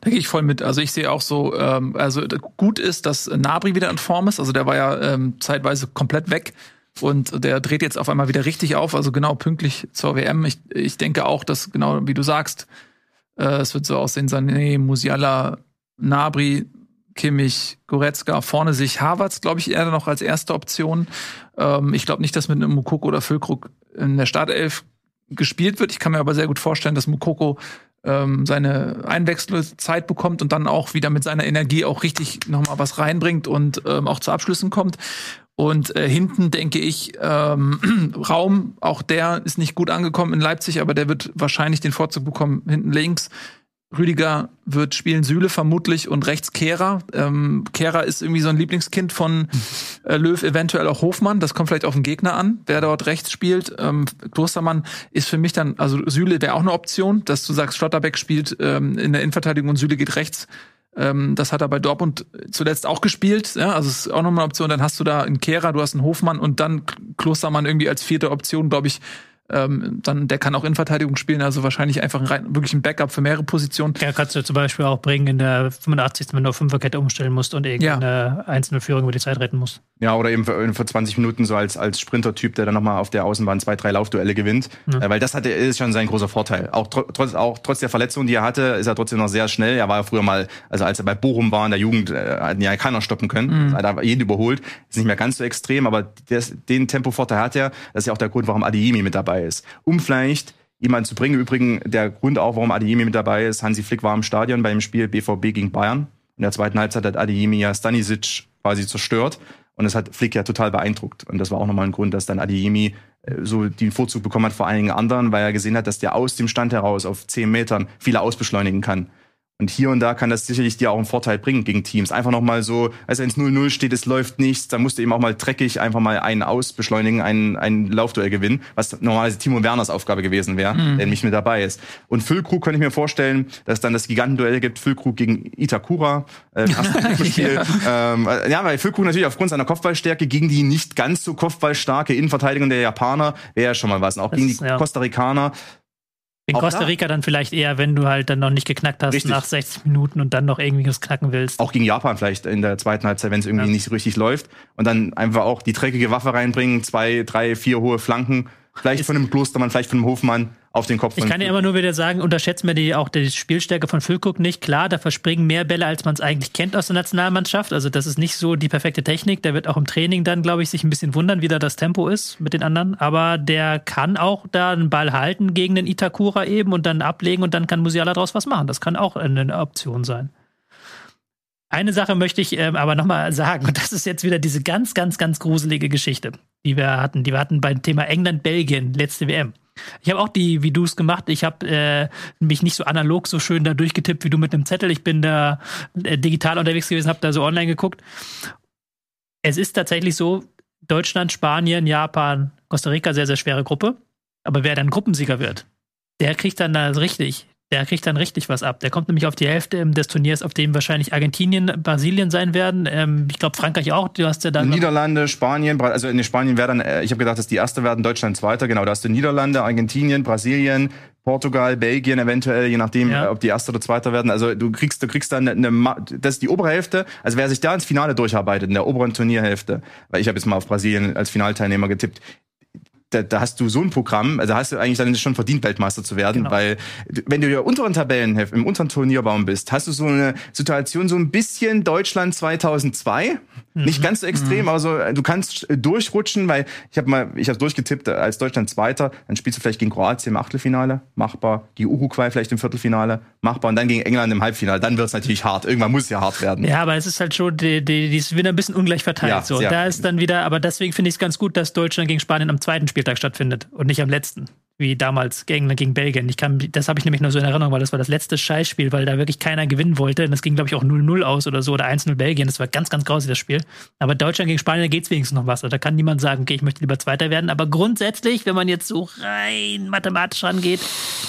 S1: Da gehe ich voll mit. Also ich sehe auch so, ähm, also gut ist, dass Nabri wieder in Form ist. Also der war ja ähm, zeitweise komplett weg. Und der dreht jetzt auf einmal wieder richtig auf, also genau pünktlich zur WM. Ich, ich denke auch, dass genau wie du sagst, äh, es wird so aussehen, Sané, Musiala, Nabri, Kimmich, Goretzka, vorne sich Havertz, glaube ich, eher noch als erste Option. Ähm, ich glaube nicht, dass mit einem Mukoko oder Füllkrug in der Startelf gespielt wird. Ich kann mir aber sehr gut vorstellen, dass Mukoko ähm, seine Einwechselzeit bekommt und dann auch wieder mit seiner Energie auch richtig nochmal was reinbringt und ähm, auch zu Abschlüssen kommt. Und äh, hinten denke ich, ähm, Raum, auch der ist nicht gut angekommen in Leipzig, aber der wird wahrscheinlich den Vorzug bekommen hinten links. Rüdiger wird spielen Süle vermutlich und rechts Kehrer. Ähm, Kehrer ist irgendwie so ein Lieblingskind von äh, Löw, eventuell auch Hofmann. Das kommt vielleicht auf den Gegner an, wer dort rechts spielt. Ähm, Klostermann ist für mich dann, also Süle wäre auch eine Option, dass du sagst, Schlotterbeck spielt ähm, in der Innenverteidigung und Süle geht rechts. Ähm, das hat er bei Dortmund zuletzt auch gespielt. Ja, also ist auch nochmal eine Option. Dann hast du da einen Kehrer, du hast einen Hofmann und dann Klostermann irgendwie als vierte Option, glaube ich, ähm, dann der kann auch in Verteidigung spielen, also wahrscheinlich einfach ein rein, wirklich ein Backup für mehrere Positionen.
S4: Ja, kannst du zum Beispiel auch bringen in der 85. wenn du auf Fünferkette umstellen musst und irgendeine ja. einzelne Führung über die Zeit retten musst.
S2: Ja, oder eben für, für 20 Minuten so als, als Sprinter-Typ, der dann nochmal auf der Außenbahn zwei, drei Laufduelle gewinnt. Mhm. Äh, weil das hat, ist schon sein großer Vorteil. Auch, tr trotz, auch trotz der Verletzung, die er hatte, ist er trotzdem noch sehr schnell. Er war ja früher mal, also als er bei Bochum war in der Jugend, äh, hat ihn ja keiner stoppen können. Mhm. Er hat jeden überholt. Ist nicht mehr ganz so extrem, aber des, den Tempovorteil hat er. Das ist ja auch der Grund, warum Adiemi mit dabei ist. Um vielleicht jemanden zu bringen. Übrigens der Grund auch, warum Adiemi mit dabei ist. Hansi Flick war im Stadion beim Spiel BVB gegen Bayern. In der zweiten Halbzeit hat Adiemi ja Stanisic quasi zerstört. Und das hat Flick ja total beeindruckt. Und das war auch nochmal ein Grund, dass dann Adiemi äh, so den Vorzug bekommen hat vor einigen anderen, weil er gesehen hat, dass der aus dem Stand heraus auf zehn Metern viele ausbeschleunigen kann. Und hier und da kann das sicherlich dir auch einen Vorteil bringen gegen Teams. Einfach nochmal so, als wenn es 0-0 steht, es läuft nichts, dann musst du eben auch mal dreckig einfach mal einen ausbeschleunigen, einen, einen Laufduell gewinnen, was normalerweise Timo Werners Aufgabe gewesen wäre, mhm. der nicht mit dabei ist. Und Füllkrug könnte ich mir vorstellen, dass es dann das Gigantenduell gibt, Füllkrug gegen Itakura. Äh, Spiel. ja. Ähm, ja, weil Füllkrug natürlich aufgrund seiner Kopfballstärke gegen die nicht ganz so kopfballstarke Innenverteidigung der Japaner wäre ja schon mal was. Und auch das gegen die ja. Costa Ricaner
S4: in Costa Rica dann vielleicht eher, wenn du halt dann noch nicht geknackt hast richtig. nach 60 Minuten und dann noch irgendwie was knacken willst.
S2: Auch gegen Japan vielleicht in der zweiten Halbzeit, wenn es irgendwie ja. nicht so richtig läuft. Und dann einfach auch die dreckige Waffe reinbringen, zwei, drei, vier hohe Flanken vielleicht von einem Klostermann, vielleicht von einem Hofmann auf den Kopf.
S4: Ich kann ja immer nur wieder sagen, unterschätzt mir die, auch die Spielstärke von Füllkrug nicht. Klar, da verspringen mehr Bälle, als man es eigentlich kennt aus der Nationalmannschaft. Also das ist nicht so die perfekte Technik. Der wird auch im Training dann, glaube ich, sich ein bisschen wundern, wie da das Tempo ist mit den anderen. Aber der kann auch da einen Ball halten gegen den Itakura eben und dann ablegen und dann kann Musiala daraus was machen. Das kann auch eine Option sein. Eine Sache möchte ich ähm, aber nochmal sagen, und das ist jetzt wieder diese ganz, ganz, ganz gruselige Geschichte, die wir hatten. Die wir hatten beim Thema England-Belgien, letzte WM. Ich habe auch die, wie du es gemacht. Ich habe äh, mich nicht so analog so schön da durchgetippt wie du mit einem Zettel. Ich bin da äh, digital unterwegs gewesen, habe da so online geguckt. Es ist tatsächlich so, Deutschland, Spanien, Japan, Costa Rica, sehr, sehr schwere Gruppe. Aber wer dann Gruppensieger wird, der kriegt dann da richtig der kriegt dann richtig was ab. Der kommt nämlich auf die Hälfte des Turniers, auf dem wahrscheinlich Argentinien, Brasilien sein werden. Ähm, ich glaube Frankreich auch. Du hast ja dann
S2: Niederlande, Spanien, also in Spanien wäre dann, äh, ich habe gedacht, dass die erste werden, Deutschland zweiter. Genau, da hast du Niederlande, Argentinien, Brasilien, Portugal, Belgien eventuell, je nachdem, ja. Ob die erste oder zweiter werden. Also du kriegst, du kriegst dann eine, eine, das ist die obere Hälfte. Also wer sich da ins Finale durcharbeitet, in der oberen Turnierhälfte, weil ich habe jetzt mal auf Brasilien als Finalteilnehmer getippt, da, da hast du so ein Programm, also hast du eigentlich dann schon verdient, Weltmeister zu werden, genau. weil wenn du ja unteren Tabellenheft, im unteren Turnierbaum bist, hast du so eine Situation so ein bisschen Deutschland 2002, mhm. nicht ganz so extrem, mhm. aber so, du kannst durchrutschen, weil ich habe mal, ich habe durchgetippt, als Deutschland Zweiter, dann spielst du vielleicht gegen Kroatien im Achtelfinale, machbar, die Uruguay vielleicht im Viertelfinale, machbar und dann gegen England im Halbfinale, dann wird es natürlich hart, irgendwann muss es ja hart werden.
S4: Ja, aber es ist halt schon, die, die, die ist wieder ein bisschen ungleich verteilt, ja, so. Da ist dann wieder, aber deswegen finde ich es ganz gut, dass Deutschland gegen Spanien am zweiten Spiel Spieltag stattfindet und nicht am letzten wie damals gegen, gegen Belgien. Ich kann, das habe ich nämlich nur so in Erinnerung, weil das war das letzte Scheißspiel, weil da wirklich keiner gewinnen wollte. Und das ging, glaube ich, auch 0-0 aus oder so oder 1-0 Belgien. Das war ganz, ganz grausig, das Spiel. Aber Deutschland gegen Spanien, da geht es wenigstens noch was. Also da kann niemand sagen, okay, ich möchte lieber Zweiter werden. Aber grundsätzlich, wenn man jetzt so rein mathematisch rangeht,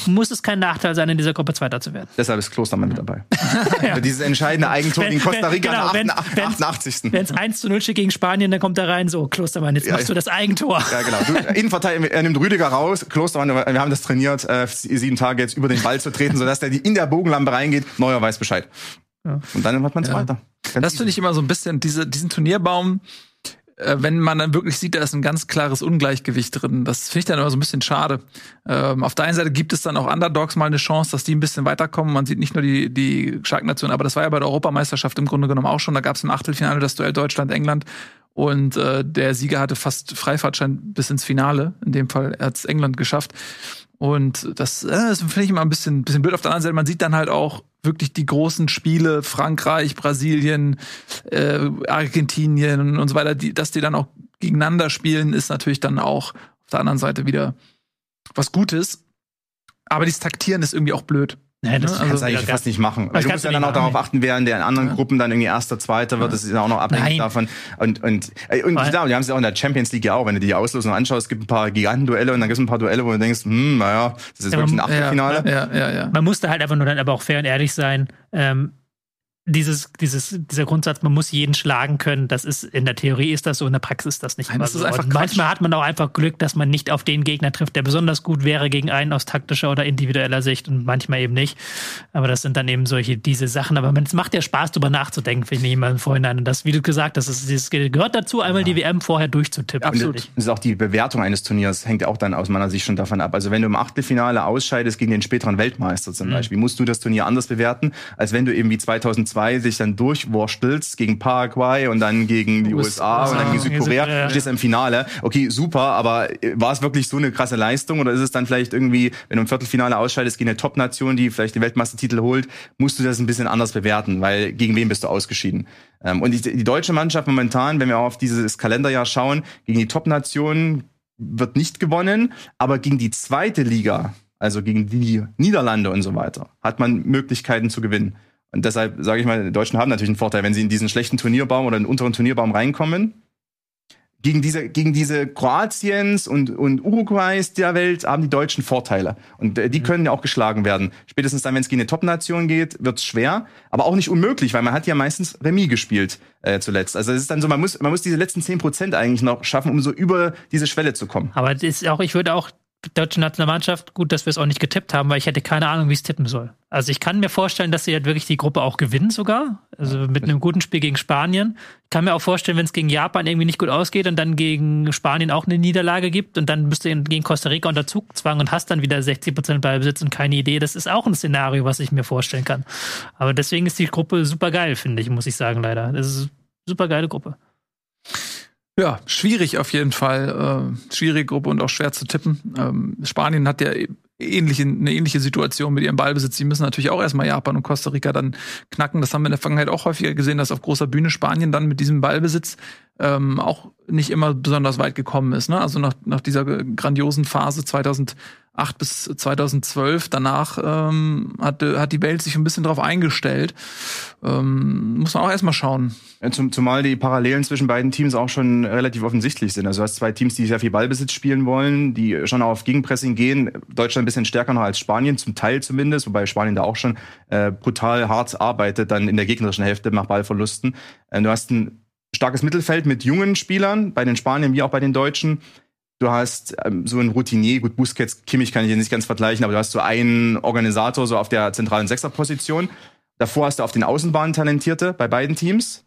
S4: muss es kein Nachteil sein, in dieser Gruppe Zweiter zu werden.
S2: Deshalb ist Klostermann mit dabei. ja. Dieses entscheidende Eigentor gegen Costa Rica genau,
S4: in 88. Wenn es 1 zu 0 steht gegen Spanien, dann kommt er rein, so, Klostermann, jetzt ja, machst du das Eigentor.
S2: Ja, genau. Du, Innenverteidiger, er nimmt Rüdiger raus, Klostermann, wir haben das trainiert äh, sieben Tage jetzt über den Ball zu treten, sodass der in der Bogenlampe reingeht. Neuer weiß Bescheid. Ja. Und dann macht man es ja. weiter.
S1: Ganz das finde ich immer so ein bisschen, diese, diesen Turnierbaum, wenn man dann wirklich sieht, da ist ein ganz klares Ungleichgewicht drin. Das finde ich dann immer so ein bisschen schade. Ähm, auf der einen Seite gibt es dann auch Underdogs mal eine Chance, dass die ein bisschen weiterkommen. Man sieht nicht nur die, die Shark-Nation, aber das war ja bei der Europameisterschaft im Grunde genommen auch schon. Da gab es im Achtelfinale das Duell Deutschland-England. Und äh, der Sieger hatte fast Freifahrtschein bis ins Finale. In dem Fall hat es England geschafft. Und das, äh, das finde ich immer ein bisschen, bisschen blöd. Auf der anderen Seite, man sieht dann halt auch wirklich die großen Spiele, Frankreich, Brasilien, äh, Argentinien und so weiter, die, dass die dann auch gegeneinander spielen, ist natürlich dann auch auf der anderen Seite wieder was Gutes. Aber dieses Taktieren ist irgendwie auch blöd.
S2: Nee, das also, kannst du eigentlich fast nicht machen. Weil du musst ja dann auch darauf achten, wer in den anderen ja. Gruppen dann irgendwie erster, zweiter wird. Das ist ja auch noch abhängig Nein. davon. Und, und, äh, und klar, die haben es ja auch in der Champions League ja auch. Wenn du die Auslosung anschaust, es gibt ein paar Gigantenduelle und dann gibt es ein paar Duelle, wo du denkst, hm, naja, das ist ja, wirklich ein Achtelfinale.
S4: Ja, ja, ja. Man musste halt einfach nur dann aber auch fair und ehrlich sein. Ähm, dieses, dieses, dieser Grundsatz, man muss jeden schlagen können, das ist, in der Theorie ist das so, in der Praxis ist das nicht Nein, immer das so. Und manchmal hat man auch einfach Glück, dass man nicht auf den Gegner trifft, der besonders gut wäre gegen einen aus taktischer oder individueller Sicht und manchmal eben nicht. Aber das sind dann eben solche, diese Sachen. Aber es macht ja Spaß, darüber nachzudenken, finde ich immer im Vorhinein. Und das, wie du gesagt hast, das, das gehört dazu, einmal ja. die WM vorher durchzutippen.
S2: Absolut. Das ist auch die Bewertung eines Turniers, hängt auch dann aus meiner Sicht schon davon ab. Also wenn du im Achtelfinale ausscheidest gegen den späteren Weltmeister zum mhm. Beispiel, musst du das Turnier anders bewerten, als wenn du eben wie 2002 sich dann durch durchwurstelst gegen Paraguay und dann gegen die USA, USA und dann gegen Südkorea, ja. stehst im Finale. Okay, super, aber war es wirklich so eine krasse Leistung oder ist es dann vielleicht irgendwie, wenn du im Viertelfinale ausscheidest gegen eine Top-Nation, die vielleicht den Weltmeistertitel holt, musst du das ein bisschen anders bewerten, weil gegen wen bist du ausgeschieden? Ähm, und die, die deutsche Mannschaft momentan, wenn wir auf dieses Kalenderjahr schauen, gegen die Top-Nationen wird nicht gewonnen, aber gegen die zweite Liga, also gegen die Niederlande und so weiter, hat man Möglichkeiten zu gewinnen. Und deshalb sage ich mal, die Deutschen haben natürlich einen Vorteil, wenn sie in diesen schlechten Turnierbaum oder in den unteren Turnierbaum reinkommen. Gegen diese, gegen diese Kroatiens und, und Uruguays der Welt haben die Deutschen Vorteile. Und äh, die mhm. können ja auch geschlagen werden. Spätestens dann, wenn es gegen eine Top-Nation geht, wird's schwer, aber auch nicht unmöglich, weil man hat ja meistens Remis gespielt äh, zuletzt. Also es ist dann so, man muss, man muss diese letzten zehn Prozent eigentlich noch schaffen, um so über diese Schwelle zu kommen.
S4: Aber das ist auch, ich würde auch deutsche Nationalmannschaft, gut, dass wir es auch nicht getippt haben, weil ich hätte keine Ahnung, wie es tippen soll. Also ich kann mir vorstellen, dass sie halt wirklich die Gruppe auch gewinnen sogar. Also mit einem guten Spiel gegen Spanien. Ich kann mir auch vorstellen, wenn es gegen Japan irgendwie nicht gut ausgeht und dann gegen Spanien auch eine Niederlage gibt und dann bist du gegen Costa Rica unter Zugzwang und hast dann wieder 60 Prozent Ballbesitz und keine Idee. Das ist auch ein Szenario, was ich mir vorstellen kann. Aber deswegen ist die Gruppe super geil, finde ich, muss ich sagen, leider. Das ist eine super geile Gruppe.
S1: Ja, schwierig auf jeden Fall. Äh, schwierige Gruppe und auch schwer zu tippen. Ähm, Spanien hat ja ähnliche, eine ähnliche Situation mit ihrem Ballbesitz. Die müssen natürlich auch erstmal Japan und Costa Rica dann knacken. Das haben wir in der Vergangenheit auch häufiger gesehen, dass auf großer Bühne Spanien dann mit diesem Ballbesitz ähm, auch nicht immer besonders weit gekommen ist. Ne? Also nach, nach dieser grandiosen Phase 2008 bis 2012, danach ähm, hat, hat die Welt sich ein bisschen darauf eingestellt. Ähm, muss man auch erstmal schauen.
S2: Zum, zumal die Parallelen zwischen beiden Teams auch schon relativ offensichtlich sind. Also du hast zwei Teams, die sehr viel Ballbesitz spielen wollen, die schon auf Gegenpressing gehen. Deutschland ein bisschen stärker noch als Spanien, zum Teil zumindest, wobei Spanien da auch schon äh, brutal hart arbeitet, dann in der gegnerischen Hälfte nach Ballverlusten. Äh, du hast ein starkes Mittelfeld mit jungen Spielern, bei den Spaniern wie auch bei den Deutschen. Du hast ähm, so einen Routinier, gut, Busquets, Kimmich kann ich hier nicht ganz vergleichen, aber du hast so einen Organisator so auf der zentralen Sechserposition. Davor hast du auf den Außenbahnen Talentierte bei beiden Teams.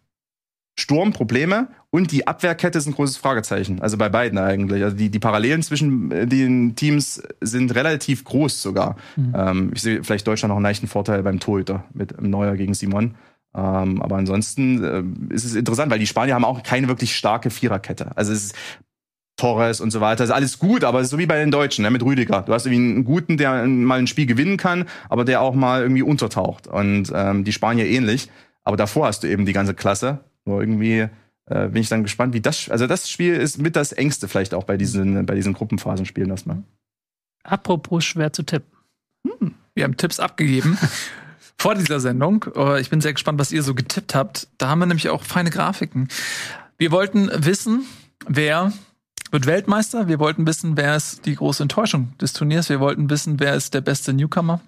S2: Sturm, Probleme und die Abwehrkette ist ein großes Fragezeichen. Also bei beiden eigentlich. Also die, die Parallelen zwischen äh, den Teams sind relativ groß sogar. Mhm. Ähm, ich sehe vielleicht Deutschland noch einen leichten Vorteil beim Torhüter mit Neuer gegen Simon. Ähm, aber ansonsten äh, ist es interessant, weil die Spanier haben auch keine wirklich starke Viererkette. Also es ist Torres und so weiter, ist alles gut, aber so wie bei den Deutschen, ne, mit Rüdiger. Du hast irgendwie einen guten, der mal ein Spiel gewinnen kann, aber der auch mal irgendwie untertaucht. Und ähm, die Spanier ähnlich. Aber davor hast du eben die ganze Klasse. Nur irgendwie äh, bin ich dann gespannt, wie das. Also das Spiel ist mit das engste vielleicht auch bei diesen, bei diesen Gruppenphasenspielen erstmal.
S4: Apropos schwer zu tippen.
S1: Hm, wir haben Tipps abgegeben. vor dieser Sendung. Äh, ich bin sehr gespannt, was ihr so getippt habt. Da haben wir nämlich auch feine Grafiken. Wir wollten wissen, wer wird Weltmeister. Wir wollten wissen, wer ist die große Enttäuschung des Turniers. Wir wollten wissen, wer ist der beste Newcomer.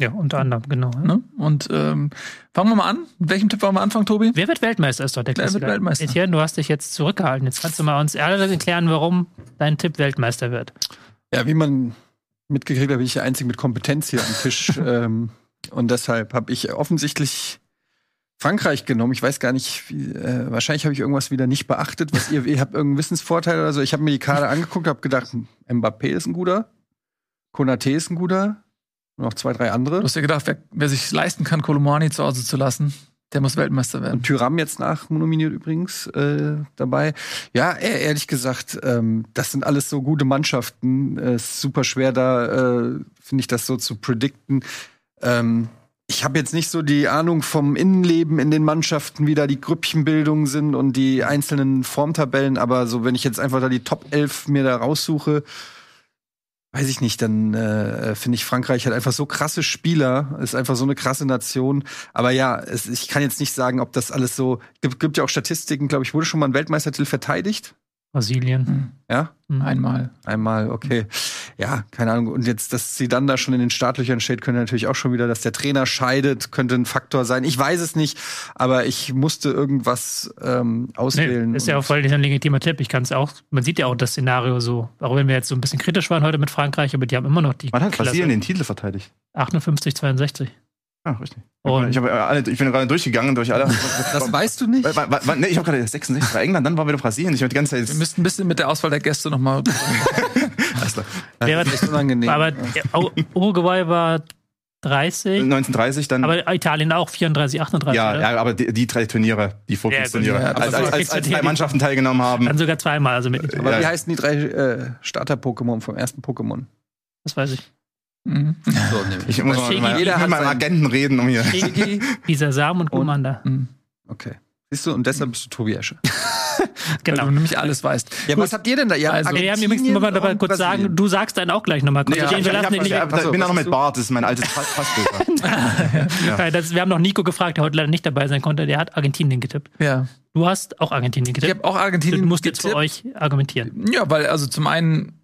S4: Ja, unter anderem, genau. Ja.
S1: Ne? Und ähm, fangen wir mal an. Mit welchem Tipp wollen wir anfangen, Tobi?
S4: Wer wird Weltmeister, ist doch der
S1: Klassiker. Wer wird Weltmeister?
S4: Etienne, du hast dich jetzt zurückgehalten. Jetzt kannst du mal uns alle erklären, warum dein Tipp Weltmeister wird.
S3: Ja, wie man mitgekriegt hat, bin ich der Einzige mit Kompetenz hier am Tisch. ähm, und deshalb habe ich offensichtlich Frankreich genommen. Ich weiß gar nicht, wie, äh, wahrscheinlich habe ich irgendwas wieder nicht beachtet, was ihr, ihr habt irgendeinen Wissensvorteil oder so. Ich habe mir die Karte angeguckt, habe gedacht, Mbappé ist ein guter, Konate ist ein guter, und noch zwei, drei andere.
S1: Du hast ja gedacht, wer, wer sich leisten kann, Kolomani zu Hause zu lassen, der muss Weltmeister werden.
S3: Und Tyram jetzt nachnominiert übrigens äh, dabei. Ja, e-, ehrlich gesagt, ähm, das sind alles so gute Mannschaften. Es äh, ist super schwer da, äh, finde ich, das so zu predikten. Ähm, ich habe jetzt nicht so die Ahnung vom Innenleben in den Mannschaften, wie da die Grüppchenbildungen sind und die einzelnen Formtabellen, aber so, wenn ich jetzt einfach da die Top 11 mir da raussuche, weiß ich nicht, dann äh, finde ich Frankreich hat einfach so krasse Spieler, ist einfach so eine krasse Nation. Aber ja, es, ich kann jetzt nicht sagen, ob das alles so. Gibt, gibt ja auch Statistiken, glaube ich, wurde schon mal ein Weltmeistertitel verteidigt.
S4: Brasilien.
S1: Mhm.
S3: Ja?
S1: Mhm. Einmal.
S3: Einmal, okay. Ja, keine Ahnung. Und jetzt, dass sie dann da schon in den Startlöchern steht, könnte natürlich auch schon wieder, dass der Trainer scheidet, könnte ein Faktor sein. Ich weiß es nicht, aber ich musste irgendwas ähm, auswählen.
S4: Nee, ist ja auch voll ein legitimer Tipp. Ich kann es auch, man sieht ja auch das Szenario so, auch wenn wir jetzt so ein bisschen kritisch waren heute mit Frankreich, aber die haben immer noch die.
S2: Wann hat Brasilien den Titel verteidigt?
S4: 58, 62.
S2: Ja, richtig. Und ich, hab alle, ich bin gerade durchgegangen durch alle.
S3: Das weißt du nicht?
S2: Nee, ich habe gerade 66 war England, dann war wieder Brasilien. Ich habe die ganze Zeit.
S1: Wir müssten ein bisschen mit der Auswahl der Gäste nochmal.
S4: Alles klar. Ja, das ist unangenehm. Aber Uruguay war 30.
S2: 1930 dann.
S4: Aber Italien auch 34, 38.
S2: Ja,
S4: oder?
S2: ja aber die, die drei Turniere, die Vorkriegsturniere,
S1: ja,
S2: als, als, als, als drei Mannschaften teilgenommen haben.
S4: Dann sogar zweimal. Also mit
S3: aber ja. wie heißen die drei äh, Starter-Pokémon vom ersten Pokémon?
S4: Das weiß ich.
S1: Mhm.
S2: So, ich muss mal, mal jeder mit meinem Agenten reden, um hier.
S4: Shigi, Bisasam und Commander.
S3: Mhm. Okay. Siehst du, und deshalb bist du Tobi Esche.
S1: genau. Weil du nämlich alles weißt.
S3: Ja, Gut. was habt ihr denn da? Ihr
S4: also, wir haben übrigens mal dabei kurz sagen, du sagst dann auch gleich nochmal kurz.
S2: Nee, ja, ich, ich, hab, ich, hab, ich bin da noch mit Bart, das ist mein altes Passbild.
S4: ja. das, wir haben noch Nico gefragt, der heute leider nicht dabei sein konnte, der hat Argentinien getippt.
S1: Ja.
S4: Du hast auch Argentinien getippt.
S1: Ich habe auch Argentinien
S4: Du musst jetzt für euch argumentieren.
S1: Ja, weil also zum einen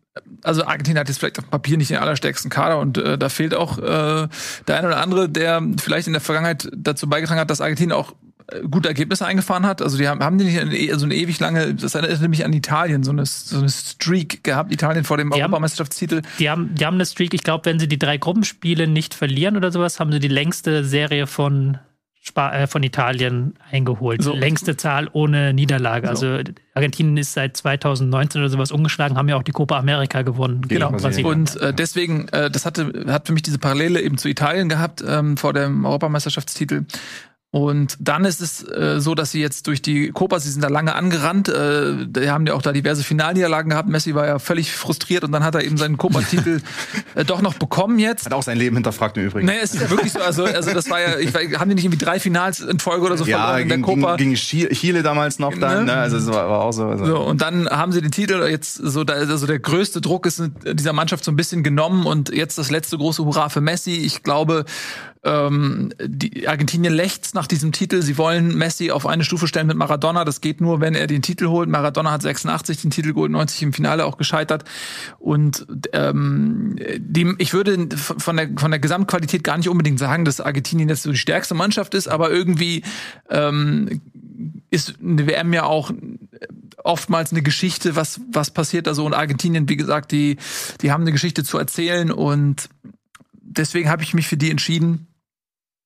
S1: also Argentinien hat jetzt vielleicht auf Papier nicht den allerstärksten Kader und äh, da fehlt auch äh, der eine oder andere, der vielleicht in der Vergangenheit dazu beigetragen hat, dass Argentinien auch äh, gute Ergebnisse eingefahren hat. Also die haben, haben die nicht eine, so eine ewig lange, das erinnert mich an Italien, so eine, so eine Streak gehabt, Italien vor dem
S4: Die haben-
S1: Europameisterschaftstitel.
S4: Die haben, die haben eine Streak, ich glaube, wenn sie die drei Gruppenspiele nicht verlieren oder sowas, haben sie die längste Serie von, von Italien eingeholt.
S1: So.
S4: Längste Zahl ohne Niederlage. Also Argentinien ist seit 2019 oder sowas umgeschlagen, haben ja auch die Copa America gewonnen.
S1: Genau. Und äh, deswegen, äh, das hatte, hat für mich diese Parallele eben zu Italien gehabt ähm, vor dem Europameisterschaftstitel. Und dann ist es äh, so, dass sie jetzt durch die Copa, sie sind da lange angerannt, äh, die haben ja auch da diverse Finalniederlagen gehabt. Messi war ja völlig frustriert und dann hat er eben seinen Copa-Titel äh, doch noch bekommen jetzt.
S2: Hat auch sein Leben hinterfragt im Übrigen.
S1: Nee, es ist ja wirklich so, also, also das war ja, ich weiß, haben die nicht irgendwie drei Finals in Folge oder so
S2: ja,
S1: verloren in der Copa?
S2: gegen, gegen Chi- Chile damals noch dann,
S1: Ne?
S2: ne? Also es war, war auch so. Also.
S1: So, und dann haben sie den Titel jetzt so, da, also der größte Druck ist dieser Mannschaft so ein bisschen genommen und jetzt das letzte große Hurra für Messi. Ich glaube, ähm, die Argentinien lechzt nach diesem Titel. Sie wollen Messi auf eine Stufe stellen mit Maradona. Das geht nur, wenn er den Titel holt. Maradona hat 86 den Titel geholt, 90 im Finale auch gescheitert. Und ähm, die, ich würde von der, von der Gesamtqualität gar nicht unbedingt sagen, dass Argentinien jetzt so die stärkste Mannschaft ist, aber irgendwie ähm, ist eine WM ja auch oftmals eine Geschichte, was, was passiert da so. Und Argentinien, wie gesagt, die, die haben eine Geschichte zu erzählen und deswegen habe ich mich für die entschieden.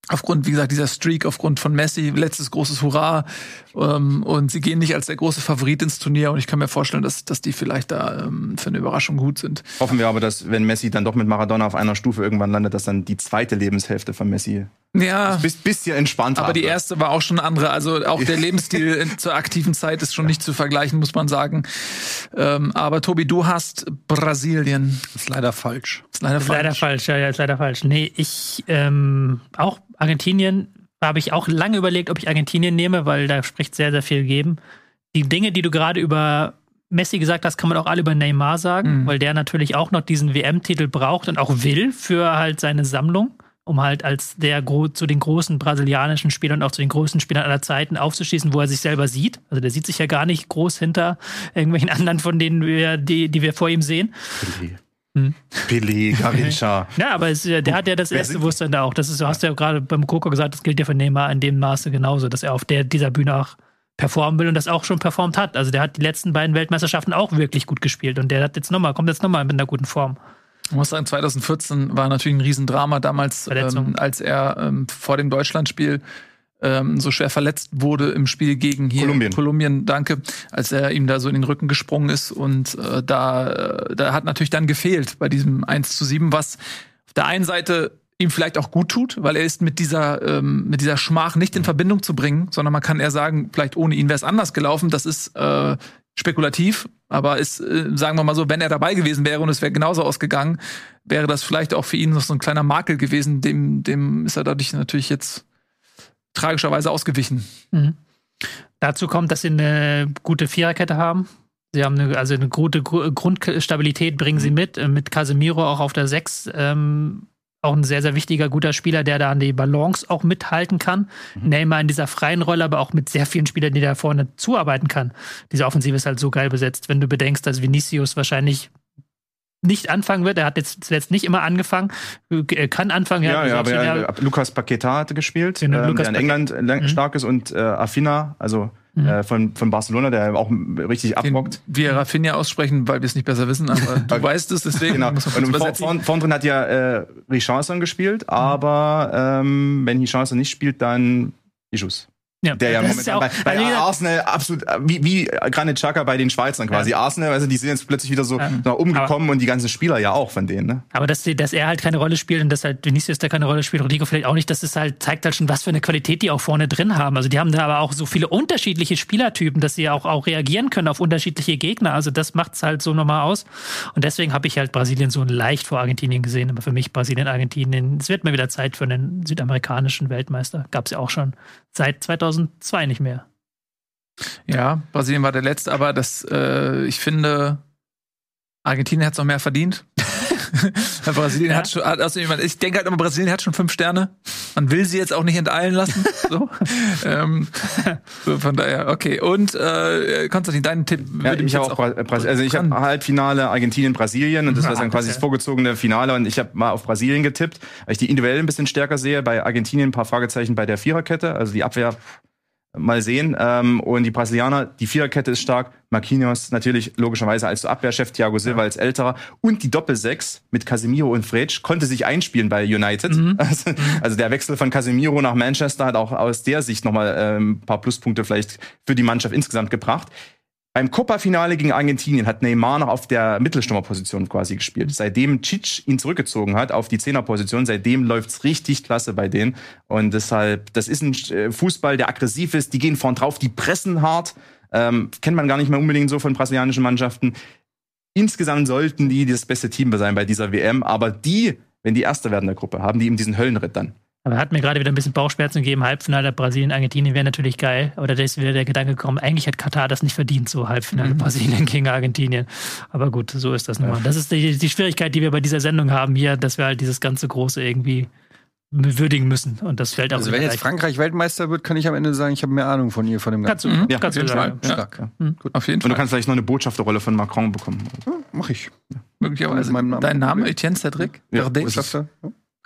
S1: Aufgrund, wie gesagt, dieser Streak, aufgrund von Messi, letztes großes Hurra. Ähm, und sie gehen nicht als der große Favorit ins Turnier. Und ich kann mir vorstellen, dass, dass die vielleicht da ähm, für eine Überraschung gut sind.
S2: Hoffen wir aber, dass wenn Messi dann doch mit Maradona auf einer Stufe irgendwann landet, dass dann die zweite Lebenshälfte von Messi
S1: Ja,
S2: bis, bisschen entspannter
S1: aber die erste war auch schon eine andere. Also auch der Lebensstil zur aktiven Zeit ist schon nicht zu vergleichen, muss man sagen. Ähm, aber Tobi, du hast Brasilien.
S3: Das ist leider falsch.
S1: ist leider
S4: Ist
S1: falsch.
S4: leider falsch, ja, ja, ist leider falsch. Nee, ich ähm, auch Argentinien habe ich auch lange überlegt, ob ich Argentinien nehme, weil da spricht sehr, sehr viel geben. Die Dinge, die du gerade über Messi gesagt hast, kann man auch alle über Neymar sagen,
S1: Mhm.
S4: weil der natürlich auch noch diesen WM-Titel braucht und auch will für halt seine Sammlung, um halt als der zu den großen brasilianischen Spielern und auch zu den größten Spielern aller Zeiten aufzuschießen, wo er sich selber sieht. Also der sieht sich ja gar nicht groß hinter irgendwelchen anderen von denen wir, die, die wir vor ihm sehen.
S2: Pelé. Pelé, Garincha.
S4: Ja, aber es, der hat ja das
S2: Wer?
S4: Bewusstsein da auch. Das ist, du hast ja gerade beim Coco gesagt, das gilt ja für Neymar in dem Maße genauso, dass er auf der, dieser Bühne auch performen will und das auch schon performt hat. Also der hat die letzten beiden Weltmeisterschaften auch wirklich gut gespielt und der hat jetzt nochmal, kommt jetzt nochmal mit einer guten Form.
S1: Ich muss sagen, 2014 war natürlich ein Riesendrama damals, ähm, als er ähm, vor dem Deutschlandspiel ähm, so schwer verletzt wurde im Spiel gegen hier
S2: Kolumbien.
S1: Kolumbien, danke, als er ihm da so in den Rücken gesprungen ist und äh, da, äh, da hat natürlich dann gefehlt bei diesem 1 zu 7, was auf der einen Seite ihm vielleicht auch gut tut, weil er ist mit dieser, ähm, mit dieser Schmach nicht in Verbindung zu bringen, sondern man kann eher sagen, vielleicht ohne ihn wäre es anders gelaufen. Das ist äh, spekulativ, aber ist, äh, sagen wir mal so, wenn er dabei gewesen wäre und es wäre genauso ausgegangen, wäre das vielleicht auch für ihn noch so ein kleiner Makel gewesen. Dem, dem ist er dadurch natürlich jetzt tragischerweise ausgewichen.
S4: Dazu kommt, dass sie eine gute Viererkette haben. Sie haben eine, also eine gute Gru- Grundstabilität, bringen sie mit. äh, Mit Casemiro auch auf der Sechs. Ähm, auch ein sehr, sehr wichtiger, guter Spieler, der da an die Balance auch mithalten kann. Neymar in dieser freien Rolle, aber auch mit sehr vielen Spielern, die da vorne zuarbeiten kann. Diese Offensive ist halt so geil besetzt, wenn du bedenkst, dass Vinicius wahrscheinlich nicht anfangen wird. Er hat jetzt zuletzt nicht immer angefangen, Er kann anfangen.
S2: Ja,
S4: hat
S2: ja, aber
S4: gesagt,
S2: ja, Lukas Paqueta hatte gespielt,
S4: Genau,
S2: ähm, der in. England äh, stark ist und äh, Afina, also äh, von, von Barcelona, der auch richtig
S1: Den
S2: abrockt.
S1: wir Rafinha aussprechen, weil wir es nicht besser wissen, aber du weißt es, deswegen
S2: Genau.
S1: muss man
S2: Und vorn, vorn drin hat ja äh, Richarlison gespielt, aber ähm, wenn Richarlison nicht spielt, dann Jesus.
S4: Ja,
S2: Der ja momentan
S4: ja auch,
S2: bei, bei
S4: also
S2: Arsenal absolut, wie, wie Granit Xhaka bei den Schweizern quasi. Arsenal, also die sind jetzt plötzlich wieder so
S4: Ja.
S2: so umgekommen und die ganzen Spieler ja auch von denen, ne?
S4: Aber dass, dass er halt keine Rolle spielt und dass halt Vinicius da keine Rolle spielt, Rodrigo vielleicht auch nicht, das ist halt, zeigt halt schon, was für eine Qualität die auch vorne drin haben. Also die haben da aber auch so viele unterschiedliche Spielertypen, dass sie auch, auch reagieren können auf unterschiedliche Gegner. Also das macht's halt so nochmal aus. Und deswegen habe ich halt Brasilien so leicht vor Argentinien gesehen. Aber für mich Brasilien, Argentinien, es wird mal wieder Zeit für einen südamerikanischen Weltmeister. Gab's ja auch schon seit 2002 nicht mehr.
S1: Ja, Brasilien war der letzte, aber das, äh, ich finde, Argentinien hat es noch mehr verdient. Brasilien
S4: Ja.
S1: hat schon, hat, also ich meine, ich denke halt immer, Brasilien hat schon fünf Sterne. Man will sie jetzt auch nicht enteilen lassen. So. ähm, so von daher, okay. Und äh, Konstantin, deinen Tipp
S2: Ja,
S1: würde mich
S2: ich habe
S1: jetzt
S2: auch, Bra Bra also ich habe Halbfinale Argentinien Brasilien und das war dann quasi das vorgezogene Finale und ich habe mal auf Brasilien getippt, weil ich die individuell ein bisschen stärker sehe, bei Argentinien ein paar Fragezeichen bei der Viererkette, also die Abwehr Mal sehen. Ähm, und die Brasilianer, die Viererkette ist stark. Marquinhos natürlich logischerweise als Abwehrchef, Thiago Silva als älterer. Und die Doppelsechs mit Casemiro und Fretsch konnte sich einspielen bei United. Also, also der Wechsel von Casemiro nach Manchester hat auch aus der Sicht nochmal ähm, ein paar Pluspunkte vielleicht für die Mannschaft insgesamt gebracht. Beim Copa-Finale gegen Argentinien hat Neymar noch auf der Mittelstürmerposition quasi gespielt. Seitdem Cic ihn zurückgezogen hat auf die Zehnerposition, seitdem läuft's richtig klasse bei denen. Und deshalb, das ist ein äh, Fußball, der aggressiv ist. Die gehen vorn drauf, die pressen hart. Ähm, kennt man gar nicht mehr unbedingt so von brasilianischen Mannschaften. Insgesamt sollten die das beste Team sein bei dieser WM. Aber die, wenn die Erste werden der Gruppe, haben die eben diesen Höllenritt dann.
S4: Aber hat mir gerade wieder ein bisschen Bauchschmerzen gegeben. Halbfinale Brasilien, Argentinien wäre natürlich geil. Aber da ist wieder der Gedanke gekommen, eigentlich hat Katar das nicht verdient, so Halbfinale Brasilien gegen Argentinien. Aber gut, so ist das nun mal. Das ist die, die Schwierigkeit, die wir bei dieser Sendung haben hier, dass wir halt dieses ganze Große irgendwie würdigen müssen. Und das fällt auch
S3: Also wenn jetzt. Frankreich Weltmeister wird, kann ich am Ende sagen, ich habe mehr Ahnung von ihr, von dem
S4: Kannst
S3: Ganzen.
S4: du,
S2: Ja,
S4: kannst
S2: auf
S4: du
S2: jeden. Fall.
S4: Ja.
S3: Stark.
S1: Auf jeden
S2: Und du
S1: Fall.
S2: kannst vielleicht noch eine Botschafterrolle von Macron bekommen.
S3: Mach ich.
S1: Möglicherweise.
S3: Mit meinem Namen.
S1: Dein Name, Etienne Cedric?
S2: Ja,
S3: sagst du?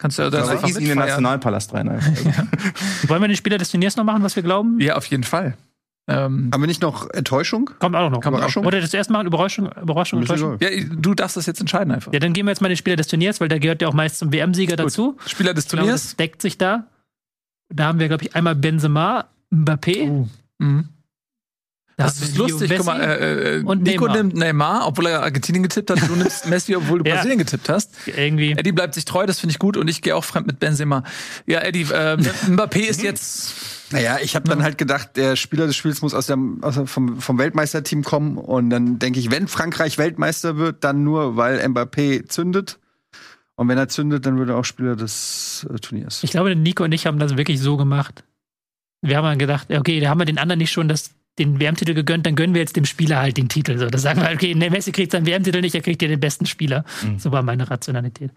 S1: Kannst du ja das einfach
S2: in den. Nationalpalast rein. einfach.
S4: Wollen wir den Spieler des Turniers noch machen, was wir glauben?
S1: Ja, auf jeden Fall. Ähm,
S3: Haben wir nicht noch Enttäuschung?
S4: Kommt auch noch.
S3: Überraschung?
S4: Oder das erste Mal Überraschung, Überraschung, Enttäuschung?
S1: ja, du darfst das jetzt entscheiden einfach.
S4: Ja, dann gehen wir jetzt mal den Spieler des Turniers, weil der gehört ja auch meist zum WM-Sieger dazu.
S1: Spieler des
S4: Ich glaube, das
S1: Turniers.
S4: deckt sich da. Da haben wir, glaube ich, einmal Benzema, Mbappé.
S1: Mhm.
S4: Da
S1: Das ist lustig, guck mal, äh, äh,
S4: und
S1: Nico
S4: Neymar.
S1: nimmt Neymar, obwohl er Argentinien getippt hat, du nimmst Messi, obwohl du
S4: Ja.
S1: Brasilien getippt hast.
S4: irgendwie.
S1: Eddie bleibt sich treu, das finde ich gut und ich gehe auch fremd mit Benzema. Ja, Eddie, ähm, Mbappé ist jetzt
S3: Naja, ich habe dann halt gedacht, der Spieler des Spiels muss aus dem, aus dem vom, vom Weltmeisterteam kommen. Und dann denke ich, wenn Frankreich Weltmeister wird, dann nur, weil Mbappé zündet. Und wenn er zündet, dann wird er auch Spieler des äh, Turniers.
S4: Ich glaube, Nico und ich haben das wirklich so gemacht. Wir haben dann gedacht, okay, da haben wir den anderen nicht schon das, den WM-Titel gegönnt, dann gönnen wir jetzt dem Spieler halt den Titel. So, da sagen wir, okay, der Messi kriegt seinen WM-Titel nicht, er kriegt ja den besten Spieler.
S1: Mhm.
S4: So war meine Rationalität.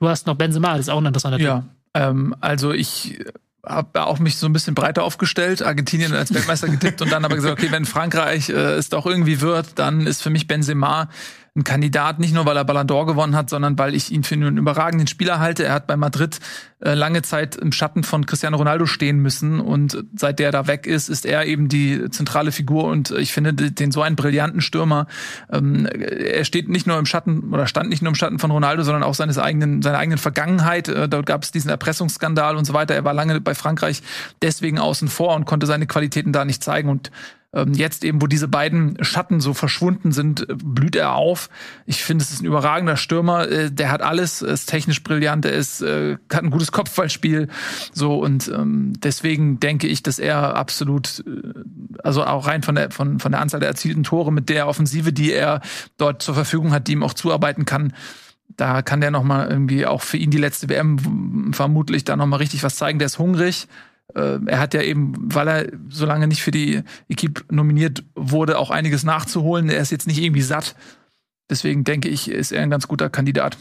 S4: Du hast noch Benzema, das ist auch ein interessanter.
S1: Ja, ähm, also ich habe auch mich so ein bisschen breiter aufgestellt, Argentinien als Weltmeister getippt und dann aber gesagt, okay, wenn Frankreich äh, es doch irgendwie wird, dann ist für mich Benzema ein Kandidat, nicht nur weil er Ballon d'Or gewonnen hat, sondern weil ich ihn für einen überragenden Spieler halte. Er hat bei Madrid äh, lange Zeit im Schatten von Cristiano Ronaldo stehen müssen und seit der da weg ist, ist er eben die zentrale Figur und ich finde den so einen brillanten Stürmer. Ähm, er steht nicht nur im Schatten oder stand nicht nur im Schatten von Ronaldo, sondern auch seines eigenen, seiner eigenen Vergangenheit. Äh, dort gab es diesen Erpressungsskandal und so weiter. Er war lange bei Frankreich deswegen außen vor und konnte seine Qualitäten da nicht zeigen und jetzt eben, wo diese beiden Schatten so verschwunden sind, äh, blüht er auf. Ich finde, es ist ein überragender Stürmer. Äh, der hat alles, ist technisch brillant, er ist, äh, hat ein gutes Kopfballspiel. So und ähm, deswegen denke ich, dass er absolut, also auch rein von der von von der Anzahl der erzielten Tore mit der Offensive, die er dort zur Verfügung hat, die ihm auch zuarbeiten kann. Da kann der noch mal irgendwie auch für ihn die letzte WM vermutlich da noch mal richtig was zeigen. Der ist hungrig. Äh, er hat ja eben, weil er so lange nicht für die Equipe nominiert wurde, auch einiges nachzuholen. Er ist jetzt nicht irgendwie satt. Deswegen denke ich, ist er ein ganz guter Kandidat.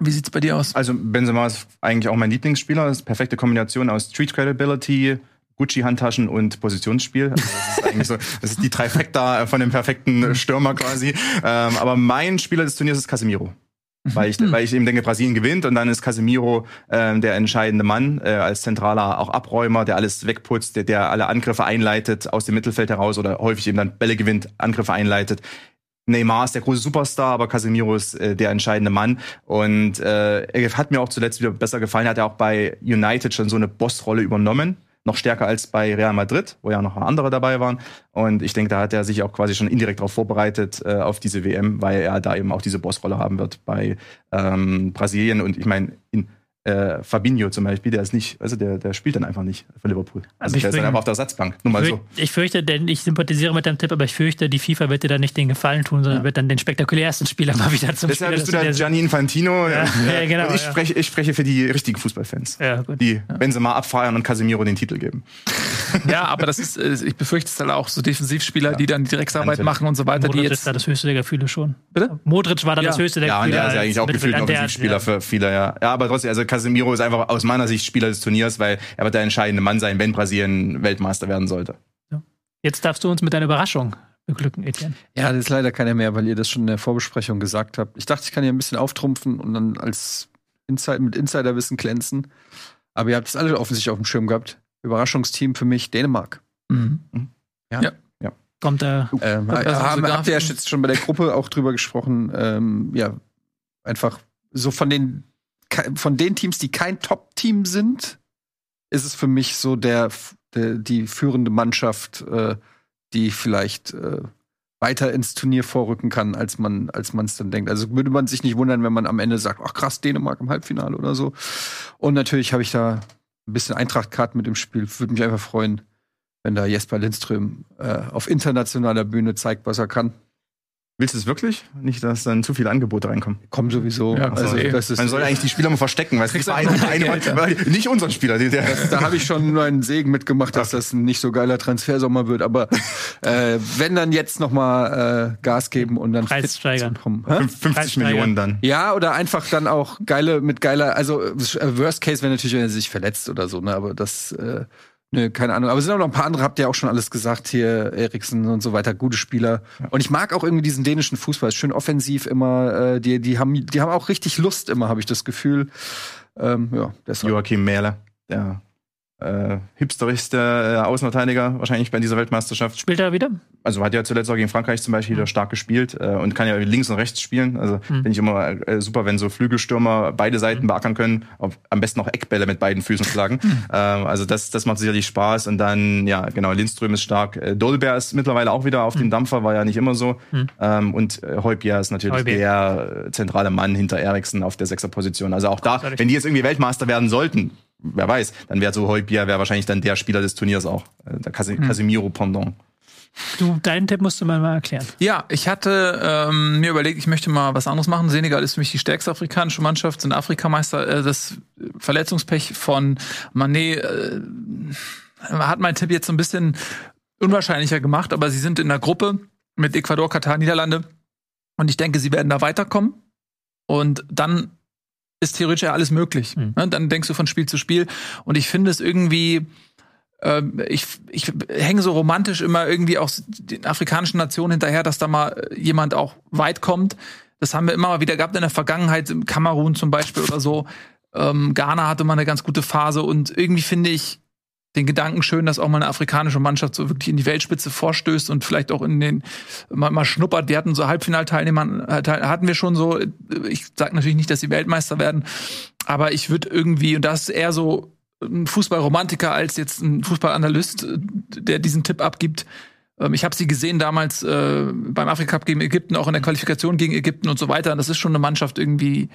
S1: Wie sieht's bei dir aus?
S2: Also Benzema ist eigentlich auch mein Lieblingsspieler. Das ist eine perfekte Kombination aus Street Credibility, Gucci-Handtaschen und Positionsspiel. Also das ist eigentlich so, das ist die Trifecta von dem perfekten Stürmer quasi. Ähm, aber mein Spieler des Turniers ist Casemiro. Weil ich, weil ich eben denke, Brasilien gewinnt und dann ist Casemiro ähm, der entscheidende Mann äh, als zentraler auch Abräumer, der alles wegputzt, der, der alle Angriffe einleitet aus dem Mittelfeld heraus oder häufig eben dann Bälle gewinnt, Angriffe einleitet. Neymar ist der große Superstar, aber Casemiro ist äh, der entscheidende Mann. Und äh, er hat mir auch zuletzt wieder besser gefallen. Hat er auch bei United schon so eine Bossrolle übernommen. Noch stärker als bei Real Madrid, wo ja noch andere dabei waren. Und ich denke, da hat er sich auch quasi schon indirekt darauf vorbereitet, äh, auf diese WM, weil er da eben auch diese Bossrolle haben wird bei ähm, Brasilien. Und ich meine, in äh, Fabinho zum Beispiel, der ist nicht, also der, der spielt dann einfach nicht für Liverpool. Also
S4: ich
S2: der ist dann
S4: bin-
S2: einfach auf der Ersatzbank. Nur mal so.
S4: Ich fürchte, denn ich sympathisiere mit deinem Tipp, aber ich fürchte, die FIFA wird dir dann nicht den Gefallen tun, sondern wird dann den spektakulärsten Spieler mal wieder zum
S2: Deshalb
S4: Spieler
S2: bist du
S4: Turniers-
S2: Gianni Infantino.
S4: Ja, ja, genau,
S2: Und ich,
S4: ja.
S2: spreche, ich spreche für die richtigen Fußballfans.
S4: Ja, gut.
S2: Die Benzema abfeiern und Casemiro den Titel geben.
S1: Ja, aber das ist, äh, ich befürchte es halt auch so Defensivspieler, die dann die Drecksarbeit machen und so weiter, die
S4: Modric
S1: jetzt
S4: ist da das höchste der Gefühle schon.
S1: Bitte?
S4: Modric war da
S1: Ja.
S4: das höchste der
S2: Ja, und
S4: Gefühle.
S2: der ist ja
S4: als
S2: eigentlich auch gefühlt ein Offensivspieler
S4: ja.
S2: für viele, ja. Ja, aber trotzdem, also Casemiro ist einfach aus meiner Sicht Spieler des Turniers, weil er wird der entscheidende Mann sein, wenn Brasilien Weltmeister werden sollte.
S4: Jetzt darfst du uns mit deiner Überraschung beglücken, Etienne.
S3: Ja, das ist leider keiner mehr, weil ihr das schon in der Vorbesprechung gesagt habt. Ich dachte, ich kann hier ein bisschen auftrumpfen und dann als Inside mit Insiderwissen glänzen. Aber ihr habt es alle offensichtlich auf dem Schirm gehabt. Überraschungsteam für mich Dänemark.
S1: Mhm.
S3: Ja.
S1: Ja.
S4: Kommt der
S3: Ähm,
S1: Also
S3: haben, habt ihr ja jetzt schon bei der Gruppe auch drüber gesprochen. Ähm, ja, einfach so von den von den Teams, die kein Top-Team sind, ist es für mich so der, der die führende Mannschaft, äh, die vielleicht äh, weiter ins Turnier vorrücken kann, als man als man es dann denkt. Also würde man sich nicht wundern, wenn man am Ende sagt, ach krass, Dänemark im Halbfinale oder so. Und natürlich habe ich da ein bisschen Eintracht-Karten mit im Spiel. Würde mich einfach freuen, wenn da Jesper Lindström äh, auf internationaler Bühne zeigt, was er kann.
S2: Willst du es wirklich? Nicht, dass dann zu viele Angebote reinkommen.
S3: Kommen sowieso.
S1: Ja,
S3: also,
S1: okay.
S3: das ist,
S2: Man soll eigentlich die Spieler mal verstecken, weil es nicht unseren Spieler. Die, der,
S3: da habe ich schon nur einen Segen mitgemacht, dass das ein nicht so geiler Transfersommer wird. Aber äh, wenn dann jetzt noch mal äh, Gas geben und dann
S4: Preis steigern.
S3: kommen. Hä?
S2: 50
S4: Preissteiger.
S2: Millionen dann.
S3: Ja, oder einfach dann auch geile mit geiler, also äh, Worst Case wäre natürlich, wenn er sich verletzt oder so, ne? Aber das, äh, ne, keine Ahnung. Aber es sind auch noch ein paar andere, habt ihr auch schon alles gesagt hier, Eriksen und so weiter, gute Spieler. Und ich mag auch irgendwie diesen dänischen Fußball, ist schön offensiv immer. Äh, die, die haben, die haben auch richtig Lust immer, habe ich das Gefühl. Ähm, ja, deshalb.
S2: Joachim Mähler, der äh, hipsterigste äh, Außenverteidiger wahrscheinlich bei dieser Weltmeisterschaft.
S4: Spielt er wieder?
S2: Also hat ja zuletzt auch gegen Frankreich zum Beispiel wieder stark gespielt äh, und kann ja links und rechts spielen. Also finde ich immer äh, super, wenn so Flügelstürmer beide Seiten beackern können. Auf, am besten auch Eckbälle mit beiden Füßen schlagen. Ähm, also das, das macht sicherlich Spaß. Und dann, ja, genau, Lindström ist stark. Äh, Dolberg ist mittlerweile auch wieder auf dem Dampfer, war ja nicht immer so. Ähm, und äh, Heubier ist natürlich
S4: Højbjerg.
S2: der äh, zentrale Mann hinter Eriksen auf der Sechserposition. Also auch da, wenn die jetzt irgendwie Weltmeister werden sollten, wer weiß, dann wäre so Heubier wäre wahrscheinlich dann der Spieler des Turniers auch. Äh, der Casi Casemiro Pendant.
S4: Du, deinen Tipp musst du mir mal erklären.
S1: Ja, ich hatte ähm, mir überlegt, ich möchte mal was anderes machen. Senegal ist für mich die stärkste afrikanische Mannschaft, sind Afrikameister. Äh, das Verletzungspech von Mané äh, hat mein Tipp jetzt so ein bisschen unwahrscheinlicher gemacht, aber sie sind in der Gruppe mit Ecuador, Katar, Niederlande. Und ich denke, sie werden da weiterkommen. Und dann ist theoretisch ja alles möglich.
S4: Mhm.
S1: Dann denkst du von Spiel zu Spiel. Und ich finde es irgendwie, ähm, ich, ich hänge so romantisch immer irgendwie auch den afrikanischen Nationen hinterher, dass da mal jemand auch weit kommt. Das haben wir immer mal wieder gehabt in der Vergangenheit, im Kamerun zum Beispiel oder so. Ähm, Ghana hatte mal eine ganz gute Phase und irgendwie finde ich den Gedanken schön, dass auch mal eine afrikanische Mannschaft so wirklich in die Weltspitze vorstößt und vielleicht auch in den mal, mal schnuppert. Die hatten so Halbfinalteilnehmer, äh, hatten wir schon so. Ich sage natürlich nicht, dass sie Weltmeister werden, aber ich würde irgendwie und das ist eher so ein Fußballromantiker als jetzt ein Fußballanalyst, äh, der diesen Tipp abgibt. Ähm, Ich habe sie gesehen damals äh, beim Afrika Cup gegen Ägypten, auch in der Qualifikation gegen Ägypten und so weiter. Das ist schon eine Mannschaft irgendwie,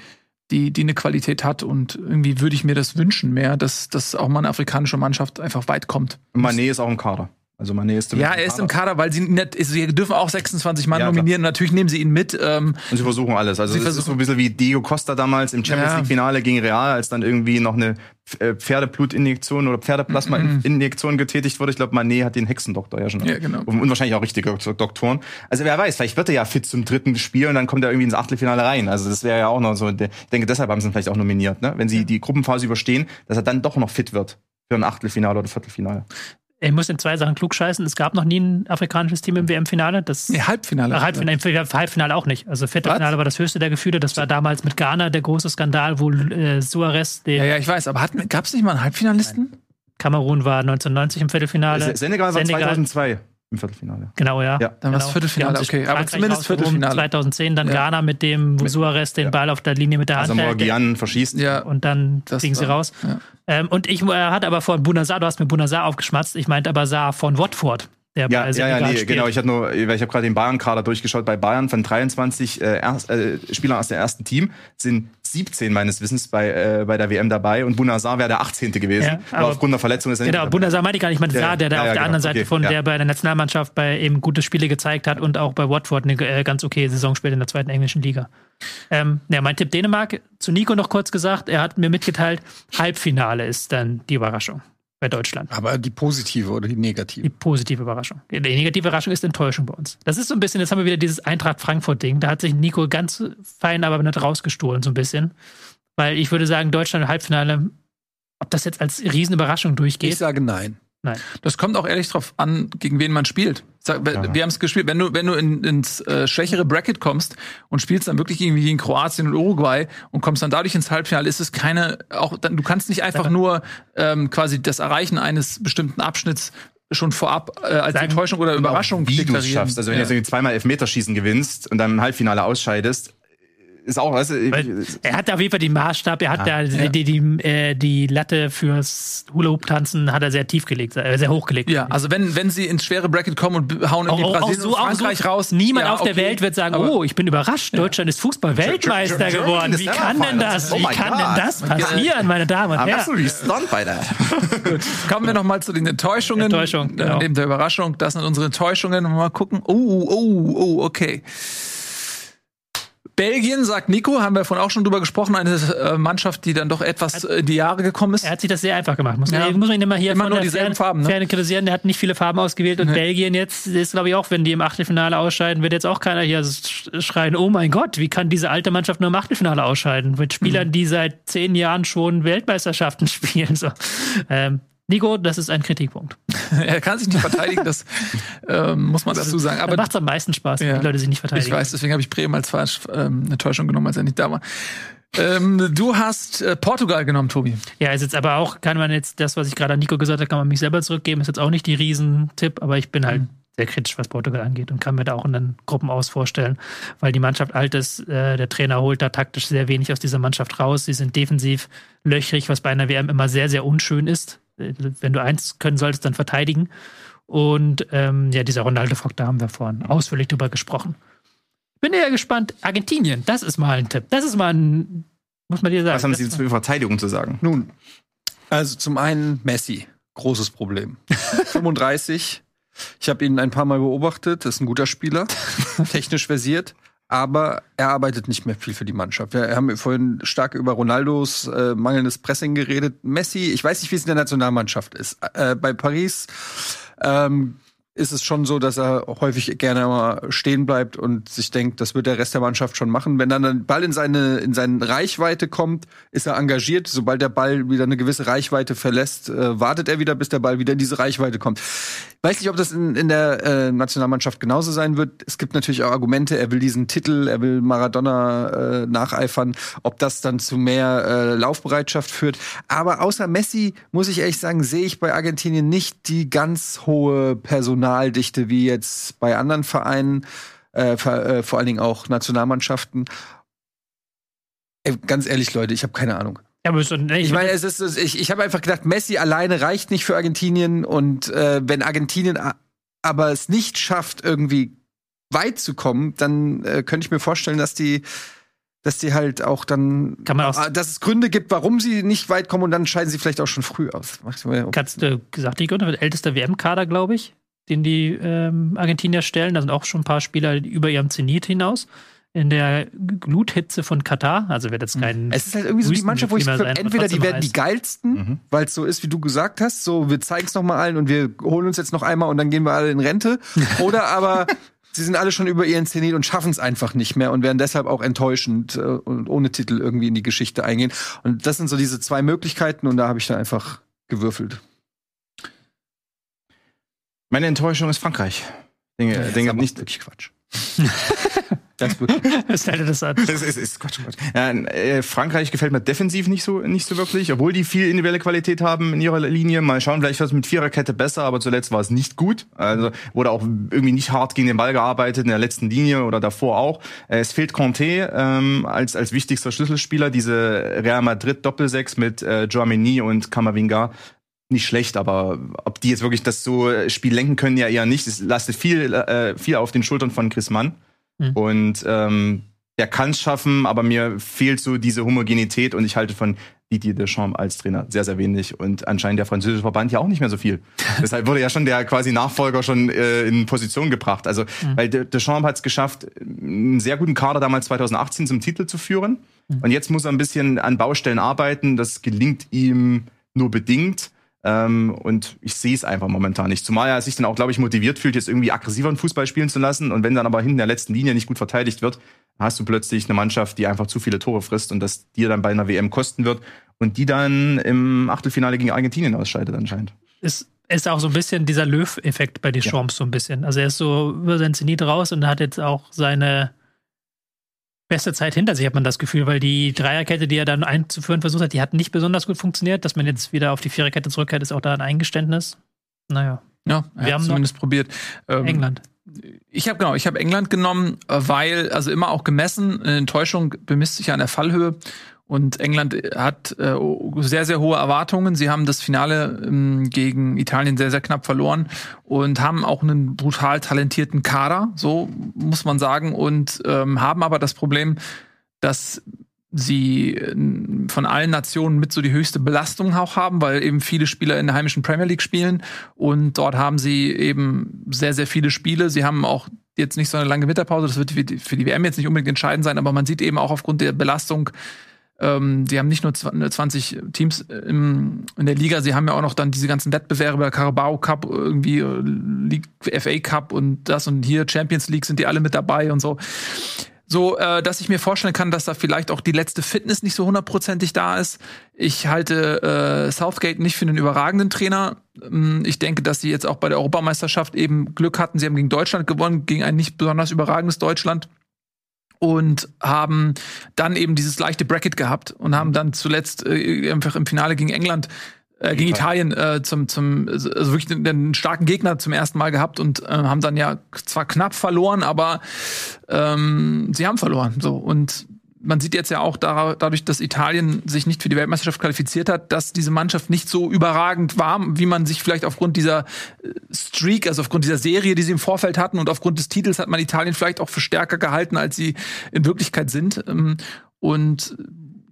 S1: die, die eine Qualität hat. Und irgendwie würde ich mir das wünschen mehr, dass, dass auch mal eine afrikanische Mannschaft einfach weit kommt.
S2: Mané ist auch im Kader. Also Mané ist
S1: Ja, er ist im Kader, weil sie nicht, sie dürfen auch 26 Mann
S2: Ja,
S1: nominieren. Natürlich nehmen sie ihn mit. Ähm,
S2: Und sie versuchen alles. Also
S1: Sie
S2: es ist
S1: versuchen-
S2: so ein bisschen wie Diego Costa damals im Champions
S1: Ja.
S2: League Finale gegen Real, als dann irgendwie noch eine äh, Pferdeblutinjektion oder Pferdeplasma-Injektion getätigt wurde. Ich glaube, Mané hat den Hexendoktor ja schon.
S1: Ja, genau.
S2: Und wahrscheinlich auch richtige Doktoren. Also wer weiß, vielleicht wird er ja fit zum dritten Spiel und dann kommt er irgendwie ins Achtelfinale rein. Also das wäre ja auch noch so. Ich denke, deshalb haben sie ihn vielleicht auch nominiert, ne? Wenn sie die Gruppenphase überstehen, dass er dann doch noch fit wird für ein Achtelfinale oder Viertelfinale.
S4: Ich muss in zwei Sachen klugscheißen. Es gab noch nie ein afrikanisches Team im WM-Finale. Das
S1: nee, Halbfinale.
S4: Halbfinale, Halbfinale auch nicht. Also Viertelfinale war das höchste der Gefühle. Das war damals mit Ghana der große Skandal, wo äh, Suarez, der
S1: Ja, ja, ich weiß, aber gab es nicht mal einen Halbfinalisten?
S4: Kamerun war 1990 im Viertelfinale.
S2: Se- Senegal war 2002 im Viertelfinale.
S4: Genau, ja.
S2: Ja.
S1: Dann war's
S4: Genau.
S1: Viertelfinale,
S4: haben sich
S1: okay, aber zumindest Viertelfinale.
S4: 2010 dann
S1: Ja.
S4: Ghana mit dem, wo Suarez den Ball auf der Linie mit der Hand
S2: Also
S4: hält.
S2: Morgian verschießt.
S1: Ja.
S4: Und dann
S1: Das
S4: fliegen sie
S1: war-
S4: raus.
S1: ja.
S4: Ähm, und ich äh, hatte aber von Bunazar, du hast mir Bunazar aufgeschmatzt, ich meinte aber Saar von Watford, der
S2: Ja,
S4: bei
S2: ja, ja, nee,
S4: spielt.
S2: genau. Ich hatte nur, ich habe gerade den Bayern-Kader durchgeschaut. Bei Bayern von 23 äh, erst, äh, Spielern aus dem ersten Team sind 17 meines Wissens bei, äh, bei der WM dabei und Bunazar wäre der 18. gewesen.
S4: Ja,
S2: aber, aufgrund der Verletzung ist er
S4: Genau,
S2: nicht
S4: Bunazar meinte ich gar nicht, ich meinte
S2: Ja,
S4: der da
S2: ja,
S4: auf der
S2: genau.
S4: anderen Seite
S2: Okay,
S4: von, der bei der Nationalmannschaft bei eben gute Spiele gezeigt hat und auch bei Watford eine äh, ganz okay Saison spielt in der zweiten englischen Liga. Ähm, ja, mein Tipp Dänemark, zu Nico noch kurz gesagt, er hat mir mitgeteilt, Halbfinale ist dann die Überraschung bei Deutschland.
S3: Aber die positive oder die negative?
S4: Die positive Überraschung. Die negative Überraschung ist Enttäuschung bei uns. Das ist so ein bisschen, jetzt haben wir wieder dieses Eintracht-Frankfurt-Ding. Da hat sich Nico ganz fein, aber nicht rausgestohlen, so ein bisschen. Weil ich würde sagen, Deutschland im Halbfinale, ob das jetzt als Riesenüberraschung
S3: Ich
S4: durchgeht.
S3: sage nein.
S4: Nein.
S1: Das kommt auch ehrlich drauf an, gegen wen man spielt. Sag, wir wir haben es gespielt. Wenn du, wenn du in, ins äh, schwächere Bracket kommst und spielst dann wirklich irgendwie gegen Kroatien und Uruguay und kommst dann dadurch ins Halbfinale, ist es keine, auch dann, du kannst nicht einfach nur ähm, quasi das Erreichen eines bestimmten Abschnitts schon vorab äh, als
S4: Sagen-
S1: Enttäuschung oder Überraschung
S2: wie du es
S1: deklarieren.
S2: schaffst. Also wenn du
S1: Ja.
S2: jetzt irgendwie zweimal Elfmeterschießen gewinnst und dann im Halbfinale ausscheidest, ist auch, weißt du,
S4: Weil er hat auf jeden Fall den Maßstab, er hat da
S1: ja.
S4: die, die, äh, die Latte fürs Hula-Hoop-Tanzen hat er sehr tief gelegt, äh, sehr hoch gelegt.
S1: Ja, also wenn, wenn sie ins schwere Bracket kommen und hauen
S4: Auch,
S1: irgendwie
S4: auch, auch
S1: Brasilien
S4: so,
S1: Frankreich
S4: so,
S1: raus.
S4: Niemand
S1: ja,
S4: auf der
S1: okay.
S4: Welt wird sagen,
S1: Aber-
S4: oh, ich bin überrascht, Deutschland ist Fußball-Weltmeister
S2: Germany
S4: geworden. Wie kann denn das?
S2: Oh
S4: Wie kann denn das passieren, meine Damen und Herren?
S2: absolutely stunned by that.
S1: Kommen wir noch mal zu den Enttäuschungen.
S4: Enttäuschung,
S1: äh,
S4: genau.
S1: Neben der Überraschung, das sind unsere Enttäuschungen. Mal gucken. Oh, oh, oh, okay. Belgien, sagt Nico, haben wir vorhin auch schon drüber gesprochen, eine äh, Mannschaft, die dann doch etwas äh, in die Jahre gekommen ist.
S4: Er hat sich das sehr einfach gemacht. Muss man,
S1: Ja.
S4: muss man ihn immer hier
S1: Immer nur dieselben
S4: Ferne,
S1: Farben, ne?
S4: Ferne kritisieren. Der hat nicht viele Farben ausgewählt. Und
S1: Nee.
S4: Belgien jetzt ist, glaube ich, auch, wenn die im Achtelfinale ausscheiden, wird jetzt auch keiner hier sch- schreien, oh mein Gott, wie kann diese alte Mannschaft nur im Achtelfinale ausscheiden? Mit Spielern,
S1: Mhm.
S4: die seit zehn Jahren schon Weltmeisterschaften spielen. So. Ähm, Nico, das ist ein Kritikpunkt.
S1: er kann sich nicht verteidigen, das ähm, muss man dazu sagen.
S4: Aber macht es am meisten Spaß, wenn
S1: Ja.
S4: die Leute sich nicht verteidigen.
S1: ich weiß, deswegen habe ich Bremen als falsch ähm, eine Täuschung genommen, als er nicht da war. Ähm, du hast äh, Portugal genommen, Tobi.
S4: Ja, ist jetzt aber auch, kann man jetzt, das, was ich gerade an Nico gesagt habe, kann man mich selber zurückgeben, ist jetzt auch nicht die Riesentipp, aber ich bin halt sehr kritisch, was Portugal angeht und kann mir da auch in den Gruppen aus vorstellen, weil die Mannschaft alt ist, äh, der Trainer holt da taktisch sehr wenig aus dieser Mannschaft raus, sie sind defensiv löchrig, was bei einer WM immer sehr, sehr unschön ist. Wenn du eins können solltest, dann verteidigen. Und ähm, ja, dieser Ronaldo-Fock, da haben wir vorhin ausführlich drüber gesprochen. Bin eher gespannt. Argentinien, das ist mal ein Tipp. Das ist mal ein, muss man dir sagen.
S2: Was haben Sie zur Verteidigung zu sagen?
S3: Nun, also zum einen Messi, großes Problem. 35. Ich habe ihn ein paar Mal beobachtet, ist ein guter Spieler, technisch versiert, aber er arbeitet nicht mehr viel für die Mannschaft. Wir haben vorhin stark über Ronaldos äh, mangelndes Pressing geredet. Messi, ich weiß nicht, wie es in der Nationalmannschaft ist. Äh, bei Paris ähm, ist es schon so, dass er häufig gerne mal stehen bleibt und sich denkt, das wird der Rest der Mannschaft schon machen. Wenn dann ein Ball in seine, in seine Reichweite kommt, ist er engagiert. Sobald der Ball wieder eine gewisse Reichweite verlässt, äh, wartet er wieder, bis der Ball wieder in diese Reichweite kommt. Weiß nicht, ob das in, in der äh, Nationalmannschaft genauso sein wird. Es gibt natürlich auch Argumente, er will diesen Titel, er will Maradona äh, nacheifern, ob das dann zu mehr äh, Laufbereitschaft führt. Aber außer Messi, muss ich ehrlich sagen, sehe ich bei Argentinien nicht die ganz hohe Personaldichte wie jetzt bei anderen Vereinen, äh, vor, äh, vor allen Dingen auch Nationalmannschaften. Ey, ganz ehrlich, Leute, ich habe keine Ahnung.
S4: Ja, aber
S3: Ich meine, es ist, ich, ich habe einfach gedacht, Messi alleine reicht nicht für Argentinien und äh, wenn Argentinien aber es nicht schafft, irgendwie weit zu kommen, dann äh, könnte ich mir vorstellen, dass die dass die halt auch dann
S4: Kann man auch-
S3: Ah, dass es Gründe gibt, warum sie nicht weit kommen und dann scheiden sie vielleicht auch schon früh aus.
S4: Kannst du gesagt, Nico, der älteste WM-Kader, glaube ich, den die ähm, Argentinier stellen. Da sind auch schon ein paar Spieler über ihrem Zenit hinaus. In der Gluthitze von Katar, also wird jetzt kein.
S3: Es ist halt irgendwie so die Mannschaft, wo ich glaube, entweder die werden die
S4: heiß.
S3: geilsten,
S2: Mhm.
S3: weil es so ist, wie du gesagt hast, so wir zeigen es noch mal allen und wir holen uns jetzt noch einmal und dann gehen wir alle in Rente, oder aber sie sind alle schon über ihren Zenit und schaffen es einfach nicht mehr und werden deshalb auch enttäuschend äh, und ohne Titel irgendwie in die Geschichte eingehen. Und das sind so diese zwei Möglichkeiten und da habe ich dann einfach gewürfelt.
S2: Meine Enttäuschung ist Frankreich. Denke,
S3: das ist
S2: denke
S3: aber
S2: nicht.
S3: wirklich Quatsch. das ist wirklich
S4: Das ist das an.
S2: Das ist, ist Quatsch, Quatsch. Ja, äh, Frankreich gefällt mir defensiv nicht so, nicht so wirklich, obwohl die viel individuelle Qualität haben in ihrer Linie. Mal schauen, vielleicht wird es mit Viererkette besser, aber zuletzt war es nicht gut. Also wurde auch irgendwie nicht hart gegen den Ball gearbeitet in der letzten Linie oder davor auch. Äh, es fehlt Conte ähm, als, als wichtigster Schlüsselspieler. Diese Real Madrid Doppelsechs mit äh, Dramini und Kamavinga nicht schlecht, aber ob die jetzt wirklich das so äh, Spiel lenken können, ja eher nicht. Es lastet viel, äh, viel auf den Schultern von Chris Mann.
S4: Mhm.
S2: Und ähm, der kann es schaffen, aber mir fehlt so diese Homogenität und ich halte von Didier Deschamps als Trainer sehr, sehr wenig und anscheinend der französische Verband ja auch nicht mehr so viel. Deshalb wurde ja schon der quasi Nachfolger schon äh, in Position gebracht. Also, weil De Deschamps hat es geschafft, einen sehr guten Kader damals 2018 zum Titel zu führen. Und jetzt muss er ein bisschen an Baustellen arbeiten. Das gelingt ihm nur bedingt. Ähm, und ich sehe es einfach momentan nicht. Zumal er sich dann auch, glaube ich, motiviert fühlt, jetzt irgendwie aggressiveren Fußball spielen zu lassen. Und wenn dann aber hinten der letzten Linie nicht gut verteidigt wird, hast du plötzlich eine Mannschaft, die einfach zu viele Tore frisst und das dir dann bei einer WM kosten wird und die dann im Achtelfinale gegen Argentinien ausscheidet anscheinend.
S4: Ist ist auch so ein bisschen dieser Löw-Effekt bei Deschamps so ein bisschen. Also er ist so über sein Zenit raus und hat jetzt auch seine beste Zeit hinter sich, hat man das Gefühl, weil die Dreierkette, die er dann einzuführen versucht hat, die hat nicht besonders gut funktioniert. Dass man jetzt wieder auf die Viererkette zurückkehrt, ist auch da ein Eingeständnis. Naja,
S1: Ja,
S4: Wir haben
S1: zumindest probiert. Ähm,
S4: England.
S1: Ich habe genau, ich habe England genommen, äh, weil also immer auch gemessen, eine Enttäuschung bemisst sich an der Fallhöhe und England hat äh, sehr sehr hohe Erwartungen. Sie haben das Finale ähm, gegen Italien sehr sehr knapp verloren und haben auch einen brutal talentierten Kader, so muss man sagen und ähm, haben aber das Problem, dass sie äh, von allen Nationen mit so die höchste Belastung auch haben, weil eben viele Spieler in der heimischen Premier League spielen und dort haben sie eben sehr, sehr viele Spiele. Sie haben auch jetzt nicht so eine lange Winterpause, das wird für die WM jetzt nicht unbedingt entscheidend sein, aber man sieht eben auch aufgrund der Belastung, ähm, sie haben nicht nur zw- 20 Teams im, in der Liga, sie haben ja auch noch dann diese ganzen Wettbewerbe, Carabao Cup, irgendwie äh, League, FA Cup und das und hier Champions League sind die alle mit dabei und so so, äh, dass ich mir vorstellen kann, dass da vielleicht auch die letzte Fitness nicht so hundertprozentig da ist. Ich halte äh, Southgate nicht für einen überragenden Trainer. Ähm, Ich denke, dass sie jetzt auch bei der Europameisterschaft eben Glück hatten. Sie haben gegen Deutschland gewonnen, gegen ein nicht besonders überragendes Deutschland und haben dann eben dieses leichte Bracket gehabt und haben dann zuletzt äh, einfach im Finale gegen England äh, gegen Italien äh, zum zum also wirklich einen, einen starken Gegner zum ersten Mal gehabt und äh, haben dann ja zwar knapp verloren, aber ähm, sie haben verloren so. Und man sieht jetzt ja auch da, dadurch, dass Italien sich nicht für die Weltmeisterschaft qualifiziert hat, dass diese Mannschaft nicht so überragend war, wie man sich vielleicht aufgrund dieser äh, Streak, also aufgrund dieser Serie, die sie im Vorfeld hatten und aufgrund des Titels hat man Italien vielleicht auch für stärker gehalten, als sie in Wirklichkeit sind. Ähm, Und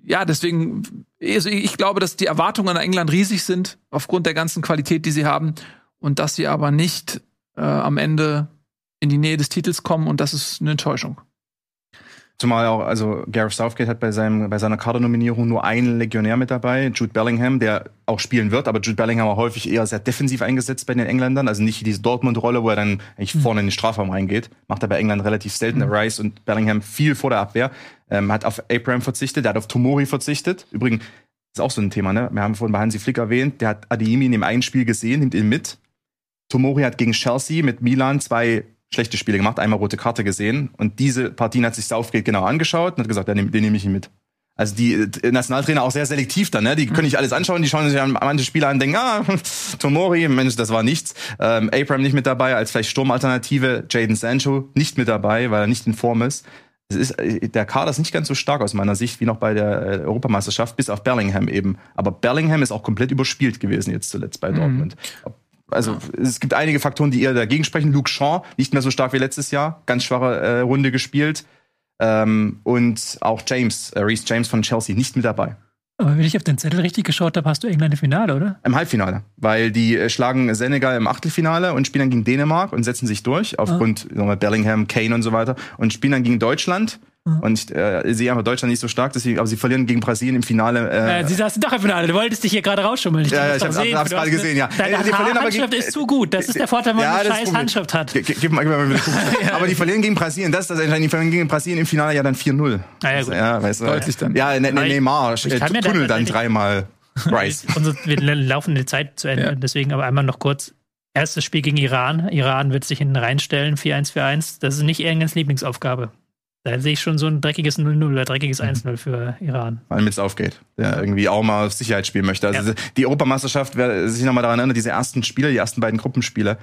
S1: ja, deswegen, also ich glaube, dass die Erwartungen an England riesig sind, aufgrund der ganzen Qualität, die sie haben, und dass sie aber nicht äh, am Ende in die Nähe des Titels kommen und das ist eine Enttäuschung.
S2: Zumal auch, also Gareth Southgate hat bei, seinem, bei seiner Kadernominierung nur einen Legionär mit dabei, Jude Bellingham, der auch spielen wird, aber Jude Bellingham war häufig eher sehr defensiv eingesetzt bei den Engländern, also nicht diese Dortmund-Rolle, wo er dann eigentlich vorne in den Strafraum reingeht. Macht er bei England relativ selten. Rice und Bellingham viel vor der Abwehr. Ähm, hat auf Abraham verzichtet, der hat auf Tomori verzichtet. Übrigens, ist auch so ein Thema, ne? Wir haben vorhin bei Hansi Flick erwähnt, der hat Adeyemi in dem einen Spiel gesehen, nimmt ihn mit. Tomori hat gegen Chelsea mit Milan zwei schlechte Spiele gemacht, einmal rote Karte gesehen. Und diese Partien hat sich Southgate genau angeschaut und hat gesagt, ja, den, den nehme ich ihn mit. Also die äh, Nationaltrainer auch sehr selektiv dann, ne? Die können nicht alles anschauen, die schauen sich an manche Spieler an und denken, ah, Tomori, Mensch, das war nichts. Ähm, Abraham nicht mit dabei, als vielleicht Sturmalternative, Jaden Sancho nicht mit dabei, weil er nicht in Form ist. Es ist, äh, der Kader ist nicht ganz so stark aus meiner Sicht wie noch bei der äh, Europameisterschaft, bis auf Bellingham eben. Aber Bellingham ist auch komplett überspielt gewesen jetzt zuletzt bei Dortmund. Also es gibt einige Faktoren, die eher dagegen sprechen. Luke Shaw, nicht mehr so stark wie letztes Jahr, ganz schwache äh, Runde gespielt. Ähm, und auch James, äh, Reece James von Chelsea, nicht mit dabei.
S4: Aber wenn ich auf den Zettel richtig geschaut habe, hast du England im Finale, oder?
S2: Im Halbfinale, weil die äh, schlagen Senegal im Achtelfinale und spielen dann gegen Dänemark und setzen sich durch aufgrund sagen wir, mal, Bellingham, Kane und so weiter und spielen dann gegen Deutschland. Und ich äh, sehe aber Deutschland nicht so stark, deswegen, aber sie verlieren gegen Brasilien im Finale. Äh,
S4: Äh, sie saßen doch im Finale. Du wolltest dich hier gerade rausschummeln. Ich
S2: Ja, ja, ich hab's-
S4: sehen.
S2: hab's gerade gesehen, ja.
S4: Deine
S2: Äh, die verlieren aber
S4: Handschrift
S2: gegen-
S4: ist zu gut. Das ist der Vorteil, wenn man
S2: Ja,
S4: eine
S2: das
S4: scheiß
S2: Problem.
S4: Handschrift hat.
S2: Ge- Gib mal, gib mal. Aber die verlieren gegen Brasilien. Das ist das entscheidende. Die verlieren gegen Brasilien im Finale ja dann 4-0.
S4: Ah, ja, gut.
S2: ja, weißt du.
S1: Deutlich dann.
S2: Ja, ne, ne. Neymar,
S4: Ich
S2: äh, Tunnel dann dreimal. Rice.
S4: Wir laufen die Zeit zu Ende,
S1: Ja.
S4: deswegen aber einmal noch kurz. Erstes Spiel gegen Iran. Iran wird sich hinten reinstellen, 4-1 für 1. Das ist nicht Englands Lieblingsaufgabe. Da sehe ich schon so ein dreckiges 0-0 oder dreckiges
S2: Mhm.
S4: 1-0 für Iran.
S2: Vor allem, wenn es aufgeht. Der irgendwie auch mal auf Sicherheit spielen möchte. Also
S4: Ja.
S2: die Europameisterschaft, wer sich nochmal daran erinnert, diese ersten Spiele, die ersten beiden Gruppenspiele,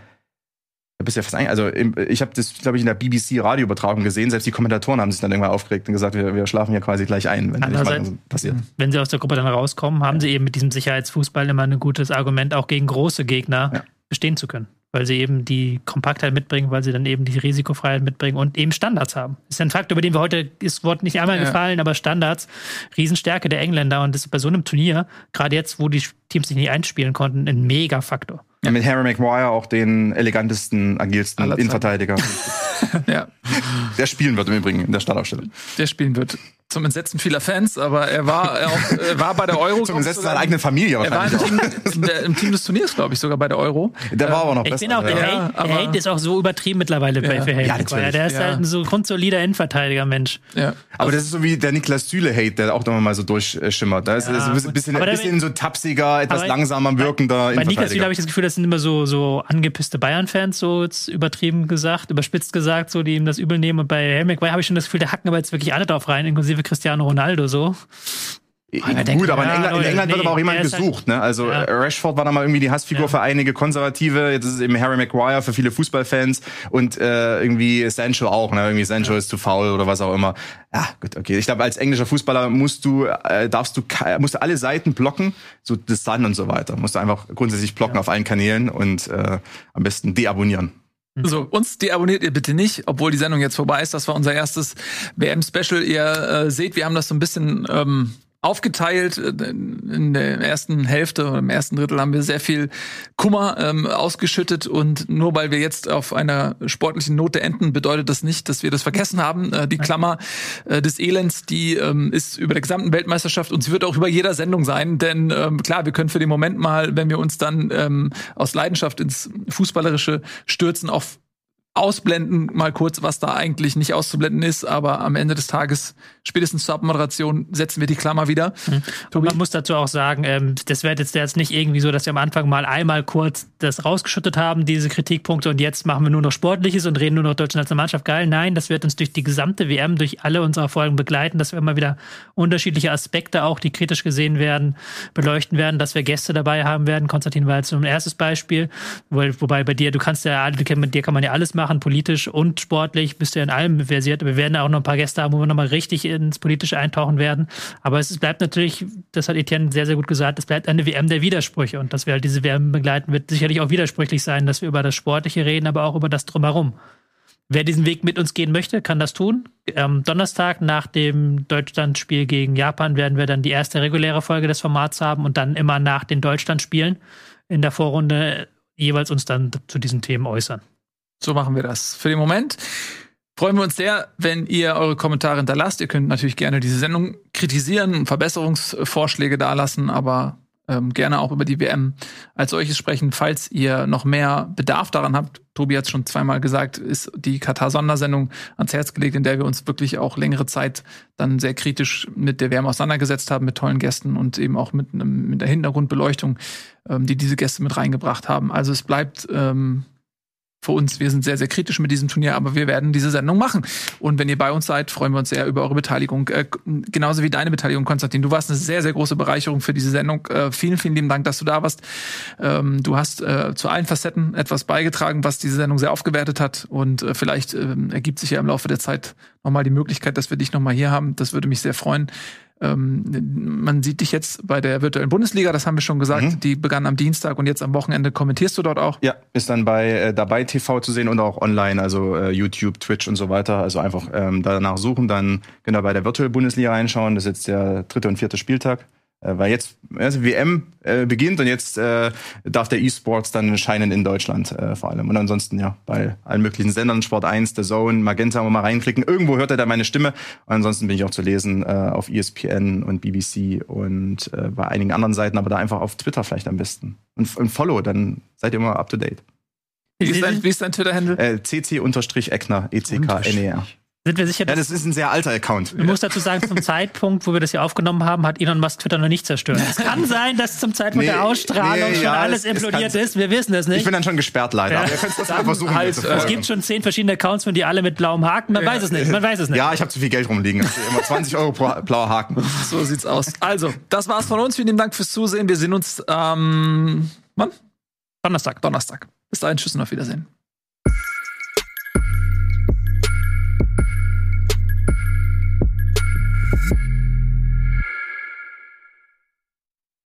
S2: da bist du ja fast ein, also ich habe das, glaube ich, in der BBC Radioübertragung gesehen. Selbst die Kommentatoren haben sich dann irgendwann aufgeregt und gesagt, wir, wir schlafen hier quasi gleich ein, wenn so passiert.
S4: Wenn sie aus der Gruppe dann rauskommen, haben sie eben mit diesem Sicherheitsfußball immer ein gutes Argument, auch gegen große Gegner
S2: Ja.
S4: bestehen zu können. Weil sie eben die Kompaktheit mitbringen, weil sie dann eben die Risikofreiheit mitbringen und eben Standards haben. Das ist ein Fakt, über den wir heute, ist Wort nicht einmal
S1: Ja.
S4: gefallen, aber Standards, Riesenstärke der Engländer und das ist bei so einem Turnier, gerade jetzt, wo die Teams sich nicht einspielen konnten, ein Mega-Faktor.
S2: Ja, mit Harry Maguire auch den elegantesten, agilsten. Innenverteidiger,
S1: Ja,
S2: der spielen wird im Übrigen in der Startaufstellung.
S1: der spielen wird. Zum Entsetzen vieler Fans, aber er war er auch, er war bei der Euro.
S2: Zum Gesetz seiner eigenen Familie
S1: Er war
S2: wahrscheinlich
S1: im
S2: auch.
S1: Team, im Team des Turniers, glaube ich, sogar bei der Euro.
S2: Der war aber noch
S4: Ich
S2: besser.
S4: Finde auch, der,
S2: ja.
S4: Hate, der Hate ist auch so übertrieben mittlerweile bei
S1: Ja.
S4: für Harry
S2: Ja, natürlich.
S4: Der ist
S1: Ja.
S4: halt ein so grundsolider Innenverteidiger, Mensch.
S1: Ja.
S2: Aber das ist so wie der Niklas Süle-Hate, der auch noch mal so durchschimmert. Da ist
S4: Ja,
S2: ein bisschen, bisschen, so tapsiger, etwas langsamer wirkender
S4: Bei Niklas
S2: Innenverteidiger.
S4: habe ich das Gefühl, das sind immer so, so angepisste Bayern-Fans, so jetzt übertrieben gesagt, überspitzt gesagt, so, die ihm das übel nehmen. Und bei Harry Maguire habe ich schon das Gefühl, da hacken aber jetzt wirklich alle drauf rein, inklusive Cristiano Ronaldo so.
S2: Gut,
S4: denkt,
S2: aber in
S4: ja,
S2: England, in England wird
S4: nee,
S2: aber auch jemand
S4: halt-
S2: gesucht. Ne? Also
S4: Ja.
S2: äh, Rashford war da mal irgendwie die Hassfigur
S4: Ja.
S2: für einige Konservative. Jetzt ist es eben Harry Maguire für viele Fußballfans und äh, irgendwie Sancho auch. Ne? Irgendwie Sancho ist zu faul oder was auch immer. Ja, gut, okay. Ich glaube, als englischer Fußballer musst du, äh, darfst du, musst du alle Seiten blocken, so das Sun und so weiter. Musst du einfach grundsätzlich blocken auf allen Kanälen und äh, am besten deabonnieren.
S1: So, uns deabonniert ihr bitte nicht, obwohl die Sendung jetzt vorbei ist. Das war unser erstes WM-Special. Ihr äh, seht, wir haben das so ein bisschen ähm, aufgeteilt. In der ersten Hälfte oder im ersten Drittel haben wir sehr viel Kummer ähm, ausgeschüttet und nur weil wir jetzt auf einer sportlichen Note enden, bedeutet das nicht, dass wir das vergessen haben. Äh, die Klammer äh, des Elends, die ähm, ist über der gesamten Weltmeisterschaft und sie wird auch über jeder Sendung sein, denn ähm, klar, wir können für den Moment mal, wenn wir uns dann ähm, aus Leidenschaft ins Fußballerische stürzen, auch ausblenden mal kurz, was da eigentlich nicht auszublenden ist, aber am Ende des Tages, spätestens zur Abmoderation, setzen wir die Klammer wieder.
S4: Und man muss dazu auch sagen, ähm, das wird jetzt, jetzt nicht irgendwie so, dass wir am Anfang mal einmal kurz das rausgeschüttet haben, diese Kritikpunkte, und jetzt machen wir nur noch Sportliches und reden nur noch deutsche Nationalmannschaft geil. Nein, das wird uns durch die gesamte WM, durch alle unsere Folgen begleiten, dass wir immer wieder unterschiedliche Aspekte auch, die kritisch gesehen werden, beleuchten werden, dass wir Gäste dabei haben werden. Konstantin war jetzt so ein erstes Beispiel, wo, wobei bei dir, du kannst ja, mit dir kann man ja alles machen, politisch und sportlich, bist du in allem versiert. Wir werden ja auch noch ein paar Gäste haben, wo wir nochmal richtig ins Politische eintauchen werden. Aber es bleibt natürlich, das hat Etienne sehr, sehr gut gesagt, es bleibt eine WM der Widersprüche. Und dass wir halt diese WM begleiten, wird sicherlich auch widersprüchlich sein, dass wir über das Sportliche reden, aber auch über das Drumherum. Wer diesen Weg mit uns gehen möchte, kann das tun. Am Donnerstag nach dem Deutschlandspiel gegen Japan werden wir dann die erste reguläre Folge des Formats haben und dann immer nach den Deutschlandspielen in der Vorrunde jeweils uns dann zu diesen Themen äußern.
S1: So machen wir das. Für den Moment freuen wir uns sehr, wenn ihr eure Kommentare hinterlasst. Ihr könnt natürlich gerne diese Sendung kritisieren, Verbesserungsvorschläge dalassen, aber ähm, gerne auch über die WM als solches sprechen. Falls ihr noch mehr Bedarf daran habt, Tobi hat es schon zweimal gesagt, ist die Katar-Sondersendung ans Herz gelegt, in der wir uns wirklich auch längere Zeit dann sehr kritisch mit der WM auseinandergesetzt haben, mit tollen Gästen und eben auch mit, mit der Hintergrundbeleuchtung, ähm, die diese Gäste mit reingebracht haben. Also es bleibt ähm, für uns, wir sind sehr, sehr kritisch mit diesem Turnier, aber wir werden diese Sendung machen. Und wenn ihr bei uns seid, freuen wir uns sehr über eure Beteiligung. Äh, genauso wie deine Beteiligung, Konstantin. Du warst eine sehr, sehr große Bereicherung für diese Sendung. Äh, vielen, vielen lieben Dank, dass du da warst. Ähm, du hast äh, zu allen Facetten etwas beigetragen, was diese Sendung sehr aufgewertet hat. Und äh, vielleicht ähm, ergibt sich ja im Laufe der Zeit nochmal die Möglichkeit, dass wir dich nochmal hier haben. Das würde mich sehr freuen. Ähm, man sieht dich jetzt bei der virtuellen Bundesliga, das haben wir schon gesagt.
S2: Mhm.
S1: Die begann am Dienstag und jetzt am Wochenende kommentierst du dort auch.
S2: Ja, ist dann bei äh, dabei TV zu sehen und auch online, also äh, YouTube, Twitch und so weiter. Also einfach ähm, danach suchen, dann genau bei der Virtual Bundesliga reinschauen. Das ist jetzt der dritte und vierte Spieltag. Äh, weil jetzt also WM äh, beginnt und jetzt äh, darf der E-Sports dann scheinen in Deutschland äh, vor allem. Und ansonsten ja, bei allen möglichen Sendern, Sport 1, The Zone, Magenta, mal reinklicken. Irgendwo hört er da meine Stimme. Und ansonsten bin ich auch zu lesen äh, auf ESPN und BBC und äh, bei einigen anderen Seiten, aber da einfach auf Twitter vielleicht am besten. Und, und Follow, dann seid ihr immer up to date.
S1: Wie ist dein, ist dein Twitter-Handle?
S2: Äh, CC-Eckner, E-C-K-N-E-R.
S4: Sind wir sicher,
S2: Ja,
S4: dass
S2: das ist ein sehr alter Account.
S4: Ich muss dazu sagen, zum Zeitpunkt, wo wir das hier aufgenommen haben, hat Elon Musk Twitter noch nicht zerstört. Es kann sein, dass zum Zeitpunkt
S2: Nee,
S4: der Ausstrahlung
S2: nee,
S4: schon
S2: ja,
S4: alles
S2: es- es
S4: implodiert
S2: kann-
S4: ist. Wir wissen es nicht.
S2: Ich bin dann schon gesperrt leider.
S4: Ja.
S2: Aber ihr könnt es
S4: Dann
S2: versuchen.
S1: halt,
S2: mir zu
S1: äh,
S4: es
S2: folgen.
S4: gibt schon zehn verschiedene Accounts von dir alle mit blauem Haken. Man weiß es nicht. Man weiß es nicht.
S2: ja, ich habe zu viel Geld rumliegen. Immer 20 Euro pro blauer Haken.
S1: So sieht's aus. Also, das war's von uns. Vielen Dank fürs Zusehen. Wir sehen uns ähm, wann?
S4: Donnerstag.
S1: Donnerstag. Bis dahin, tschüss und auf Wiedersehen.